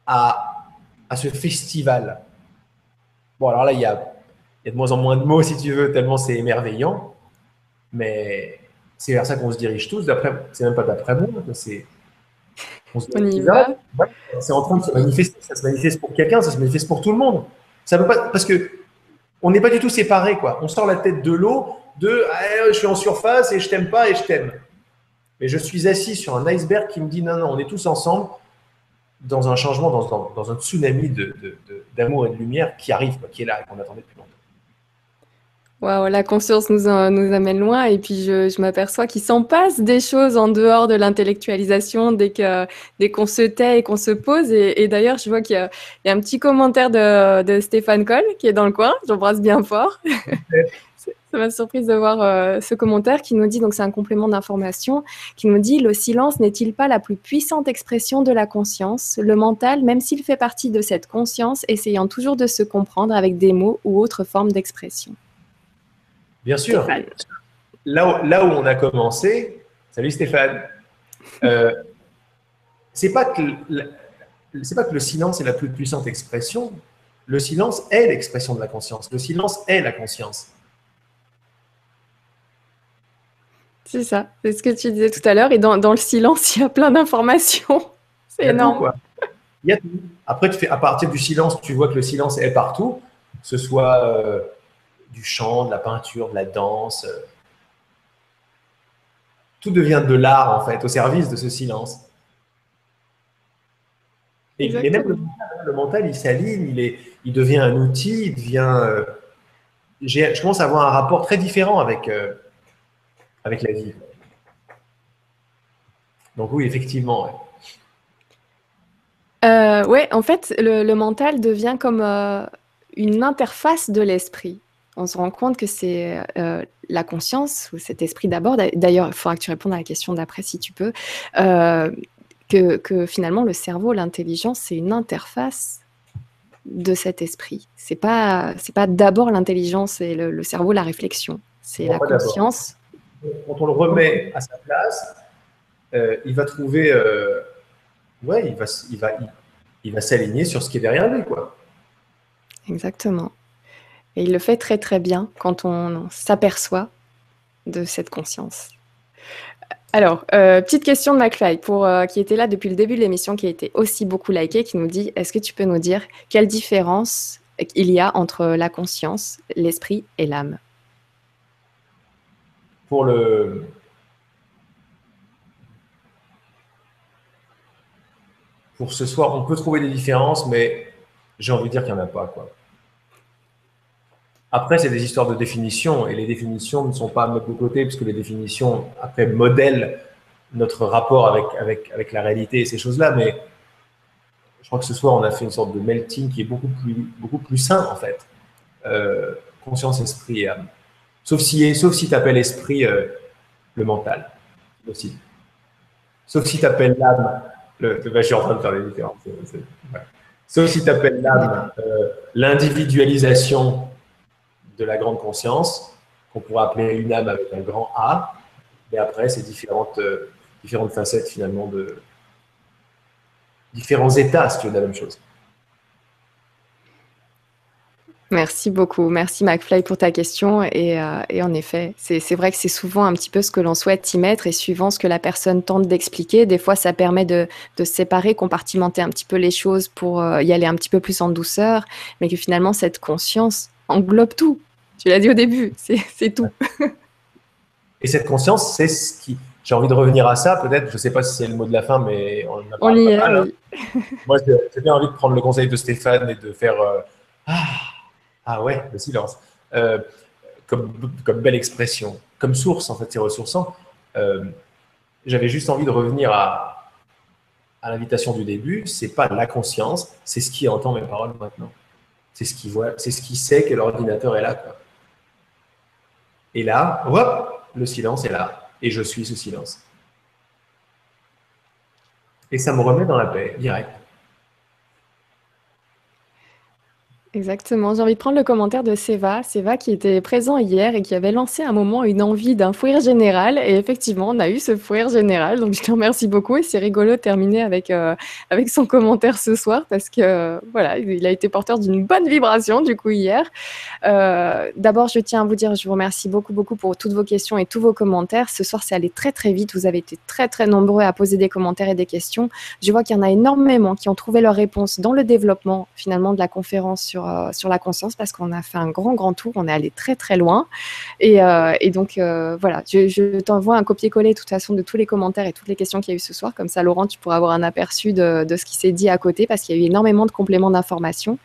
à, à ce festival. Bon, alors là, il y a, il y a de moins en moins de mots, si tu veux, tellement c'est émerveillant. Mais c'est vers ça qu'on se dirige tous. D'après, c'est même pas d'après moi, c'est. On, y va. c'est en train de se manifester. Ça se manifeste pour quelqu'un, ça se manifeste pour tout le monde. Ça peut pas, parce que on n'est pas du tout séparés, quoi. On sort la tête de l'eau, de ah, je suis en surface et je t'aime pas et je t'aime. Mais je suis assis sur un iceberg qui me dit non, non, on est tous ensemble dans un changement, dans, un tsunami d'amour et de lumière qui arrive, qui est là et qu'on attendait depuis longtemps la conscience nous, amène loin et puis je, m'aperçois qu'il s'en passe des choses en dehors de l'intellectualisation dès qu'on se tait et qu'on se pose. Et, d'ailleurs, je vois qu'il y, a un petit commentaire de, Stéphane Coll qui est dans le coin. J'embrasse bien fort. Ça m'a surprise de voir euh, ce commentaire qui nous dit, donc c'est un complément d'information, qui nous dit, le silence n'est-il pas la plus puissante expression de la conscience? Le mental, même s'il fait partie de cette conscience, essayant toujours de se comprendre avec des mots ou autres formes d'expression. Bien sûr. là, où, là où on a commencé, salut Stéphane, euh, c'est pas que c'est pas que le silence est la plus puissante expression. Le silence est l'expression de la conscience. Le silence est la conscience. C'est ça, c'est ce que tu disais tout à l'heure. Et dans, le silence, il y a plein d'informations. C'est énorme. il y a tout. Après, tu fais, à partir du silence, tu vois que le silence est partout, que ce soit euh, du chant, de la peinture, de la danse. Euh. tout devient de l'art, en fait, au service de ce silence. Et, même le mental, il s'aligne, il, il devient un outil, il devient. Euh, je commence à avoir un rapport très différent avec, avec la vie. Donc oui, effectivement. Euh, ouais, en fait, le, mental devient comme euh, une interface de l'esprit. On se rend compte que c'est euh, la conscience, ou cet esprit d'abord. D'ailleurs, il faudra que tu répondes à la question d'après si tu peux. Que, que, finalement, le cerveau, l'intelligence, c'est une interface de cet esprit. C'est pas, c'est pas d'abord l'intelligence et le, cerveau, la réflexion. C'est la conscience quand on le remet à sa place, euh, il va trouver, euh, ouais, il va, il va, il, va s'aligner sur ce qui est derrière lui, quoi. Exactement. Et il le fait très très bien quand on s'aperçoit de cette conscience. Alors, euh, petite question de McFly, pour, qui était là depuis le début de l'émission, qui a été aussi beaucoup likée, qui nous dit Est-ce que tu peux nous dire quelle différence il y a entre la conscience, l'esprit et l'âme? Pour le pour ce soir, on peut trouver des différences, mais j'ai envie de dire qu'il n'y en a pas. Quoi. Après, c'est des histoires de définition, et les définitions ne sont pas à mettre de côté, puisque les définitions, après, modèlent notre rapport avec, avec, avec la réalité et ces choses-là, mais je crois que ce soir, on a fait une sorte de melting qui est beaucoup plus, beaucoup plus sain, en fait. Euh, conscience, esprit et âme. Sauf si, sauf si tu appelles esprit euh, le mental aussi. Sauf si tu appelles l'âme, le, je suis en train de faire les différences. Sauf si tu appelles l'âme euh, l'individualisation de la grande conscience, qu'on pourrait appeler une âme avec un grand A. Et après, c'est différentes, euh, différentes facettes finalement de différents états, si tu veux, de la même chose. Merci beaucoup. Merci McFly pour ta question. Et, euh, en effet, c'est vrai que c'est souvent un petit peu ce que l'on souhaite y mettre et suivant ce que la personne tente d'expliquer, des fois ça permet de, séparer, compartimenter un petit peu les choses pour euh, y aller un petit peu plus en douceur, mais que finalement cette conscience englobe tout. Tu l'as dit au début, c'est tout. Et cette conscience, c'est ce qui... J'ai envie de revenir à ça, peut-être, je ne sais pas si c'est le mot de la fin, mais on, a on y est. Hein. Moi, j'ai bien envie de prendre le conseil de Stéphane et de faire... Euh, ah, ah ouais, le silence. Euh, comme, comme, belle expression, comme source, en fait, c'est ressourçant. Euh, j'avais juste envie de revenir à, à l'invitation du début. C'est pas la conscience, c'est ce qui entend mes paroles maintenant. C'est ce qui voit, c'est ce qui sait que l'ordinateur est là. Et là, hop, le silence est là. Et je suis ce silence. Et ça me remet dans la paix, direct. Exactement. J'ai envie de prendre le commentaire de Seva. Seva qui était présent hier et qui avait lancé un moment une envie d'un fouir général. Et effectivement, on a eu ce fouir général. Donc, je te remercie beaucoup. Et c'est rigolo de terminer avec, euh, avec son commentaire ce soir parce que, voilà, il a été porteur d'une bonne vibration, du coup, hier. Euh, d'abord, je tiens à vous dire, je vous remercie beaucoup, beaucoup pour toutes vos questions et tous vos commentaires. Ce soir, c'est allé très, très vite. Vous avez été très, très nombreux à poser des commentaires et des questions. Je vois qu'il y en a énormément qui ont trouvé leur réponse dans le développement, finalement, de la conférence sur euh, sur, la conscience parce qu'on a fait un grand, grand tour. On est allé très, très loin. Et, euh, donc, euh, voilà, je, t'envoie un copier-coller de toute façon de tous les commentaires et toutes les questions qu'il y a eu ce soir. Comme ça, Laurent, tu pourras avoir un aperçu de, ce qui s'est dit à côté parce qu'il y a eu énormément de compléments d'informations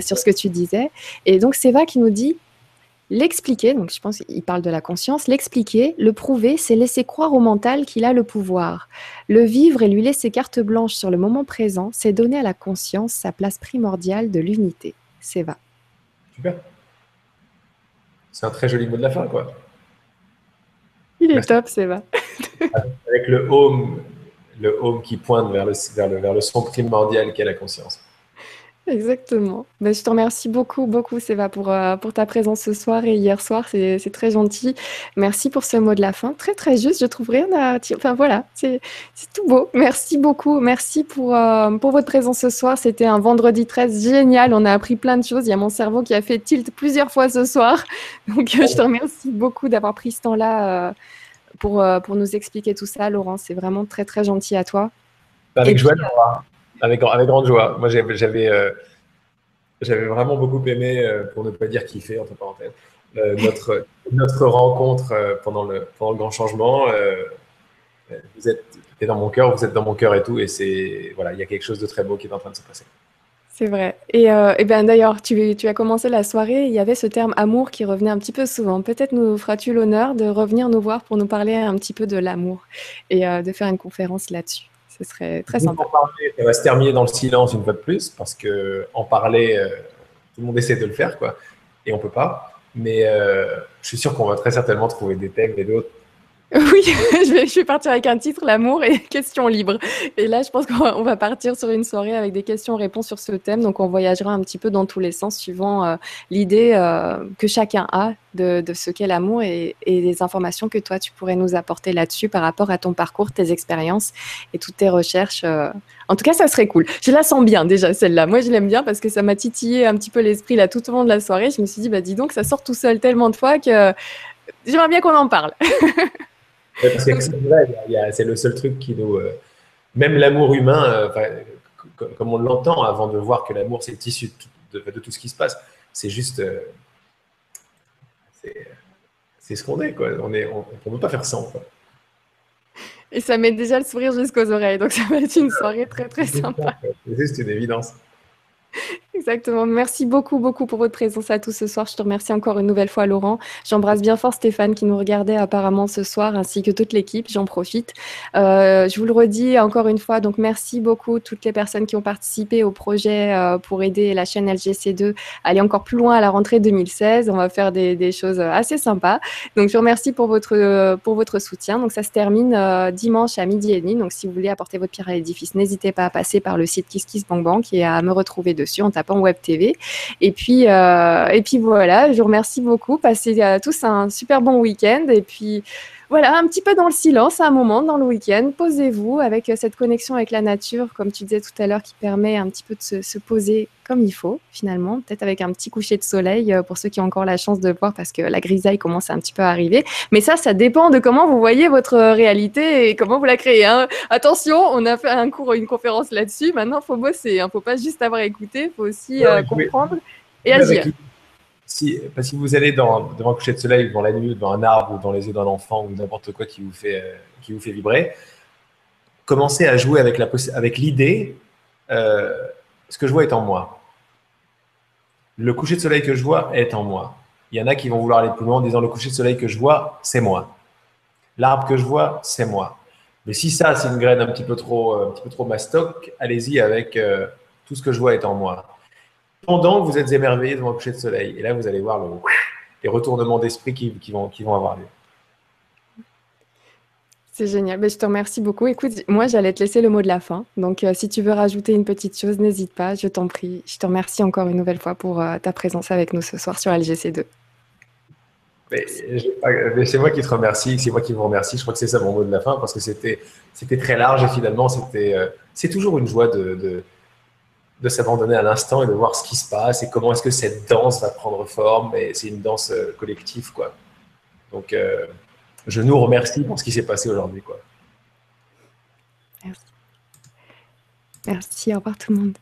sur ce que tu disais. Et donc, Seva qui nous dit L'expliquer, donc je pense qu'il parle de la conscience, l'expliquer, le prouver, c'est laisser croire au mental qu'il a le pouvoir. Le vivre et lui laisser carte blanche sur le moment présent, c'est donner à la conscience sa place primordiale de l'unité. Seva. Super. C'est un très joli mot de la fin, quoi. Il est top, Seva. Avec le home, le home qui pointe vers le, vers le, vers le son primordial qu'est la conscience. Exactement. Ben, je te remercie beaucoup, beaucoup, Séva, pour, euh, pour ta présence ce soir et hier soir. C'est c'est très gentil. Merci pour ce mot de la fin. Très, très juste. Je trouve rien à dire. Enfin, voilà, c'est c'est tout beau. Merci beaucoup. Merci pour, euh, pour votre présence ce soir. C'était un vendredi 13 génial. On a appris plein de choses. Il y a mon cerveau qui a fait tilt plusieurs fois ce soir. Donc, euh, je te remercie beaucoup d'avoir pris ce temps-là pour, pour nous expliquer tout ça, Laurent. C'est vraiment très, très gentil à toi. Avec joie avec, grande joie. Moi, j'avais euh, j'avais vraiment beaucoup aimé, euh, pour ne pas dire kiffer, entre parenthèses, euh, notre, rencontre pendant, le, grand changement. vous êtes dans mon cœur, vous êtes dans mon cœur et tout. Et c'est voilà, il y a quelque chose de très beau qui est en train de se passer. C'est vrai. Et, et ben d'ailleurs, tu, as commencé la soirée, il y avait ce terme amour qui revenait un petit peu souvent. Peut-être nous feras-tu l'honneur de revenir nous voir pour nous parler un petit peu de l'amour et de faire une conférence là-dessus. Ce serait très sympa. ça va se terminer dans le silence une fois de plus, parce que en parler, euh, tout le monde essaie de le faire, quoi, et on peut pas. Mais euh, je suis sûr qu'on va très certainement trouver des thèmes et d'autres Oui, je vais, je vais partir avec un titre, l'amour et questions libres. Et là, je pense qu'on va partir sur une soirée avec des questions-réponses sur ce thème. Donc, on voyagera un petit peu dans tous les sens suivant euh, l'idée euh, que chacun a de, de ce qu'est l'amour et, et, les informations que toi, tu pourrais nous apporter là-dessus par rapport à ton parcours, tes expériences et toutes tes recherches. Euh. En tout cas, ça serait cool. Je la sens bien déjà, celle-là. Moi, je l'aime bien parce que ça m'a titillé un petit peu l'esprit là tout au long de la soirée. Je me suis dit, bah dis donc, ça sort tout seul tellement de fois que j'aimerais bien qu'on en parle. parce que c'est le seul truc qui nous. Euh, même l'amour humain, euh, comme on l'entend avant de voir que l'amour c'est le tissu de, tout ce qui se passe, c'est juste. Euh, c'est ce qu'on est, quoi. On ne on, peut pas faire sans. Quoi. Et ça met déjà le sourire jusqu'aux oreilles, donc ça va être une soirée très très sympa. C'est juste une évidence. Exactement. Merci beaucoup, beaucoup pour votre présence à tous ce soir. Je te remercie encore une nouvelle fois, Laurent. J'embrasse bien fort Stéphane qui nous regardait apparemment ce soir, ainsi que toute l'équipe. J'en profite. Euh, je vous le redis encore une fois. Donc, merci beaucoup toutes les personnes qui ont participé au projet euh, pour aider la chaîne LGC2 à aller encore plus loin à la rentrée 2016. On va faire des, choses assez sympas. Donc, je vous remercie pour votre, pour votre soutien. Donc, ça se termine euh, dimanche à midi et demi. Donc, si vous voulez apporter votre pierre à l'édifice, n'hésitez pas à passer par le site KissKissBankBank et à me retrouver dessus en tapant Web TV. Et puis, euh, et puis voilà, je vous remercie beaucoup. Passez à tous un super bon week-end. Et puis voilà, un petit peu dans le silence à un moment dans le week-end. Posez-vous avec cette connexion avec la nature, comme tu disais tout à l'heure, qui permet un petit peu de se, poser comme il faut, finalement. Peut-être avec un petit coucher de soleil euh, pour ceux qui ont encore la chance de voir parce que la grisaille commence un petit peu à arriver. Mais ça, ça dépend de comment vous voyez votre réalité et comment vous la créez. Hein. Attention, on a fait un cours, une conférence là-dessus. Maintenant, il faut bosser. Il hein. ne faut pas juste avoir écouté, il faut aussi euh, comprendre et agir si, vous allez dans, devant un coucher de soleil, devant la nuit, devant un arbre, ou dans les yeux d'un enfant, ou n'importe quoi qui vous fait, euh, vibrer, commencez à jouer avec, l'idée, euh, ce que je vois est en moi. Le coucher de soleil que je vois est en moi. Il y en a qui vont vouloir aller plus loin en disant le coucher de soleil que je vois, c'est moi. L'arbre que je vois, c'est moi. Mais si ça, c'est une graine un petit peu trop, un mastoc, allez-y avec euh, tout ce que je vois est en moi pendant que vous êtes émerveillé devant le coucher de soleil. Et là, vous allez voir les retournements d'esprit qui, vont, qui vont avoir lieu. C'est génial. Ben, je te remercie beaucoup. Écoute, moi, j'allais te laisser le mot de la fin. Donc, euh, si tu veux rajouter une petite chose, n'hésite pas. Je t'en prie. Je te remercie encore une nouvelle fois pour euh, ta présence avec nous ce soir sur LGC2. c'est moi qui te remercie, c'est moi qui vous remercie. Je crois que c'est ça mon mot de la fin parce que c'était très large et finalement, c'était euh, c'est toujours une joie de de s'abandonner à l'instant et de voir ce qui se passe et comment est-ce que cette danse va prendre forme. Et c'est une danse euh, collective, quoi. Donc, euh, je nous remercie pour ce qui s'est passé aujourd'hui, quoi. Merci. Merci. Au revoir tout le monde.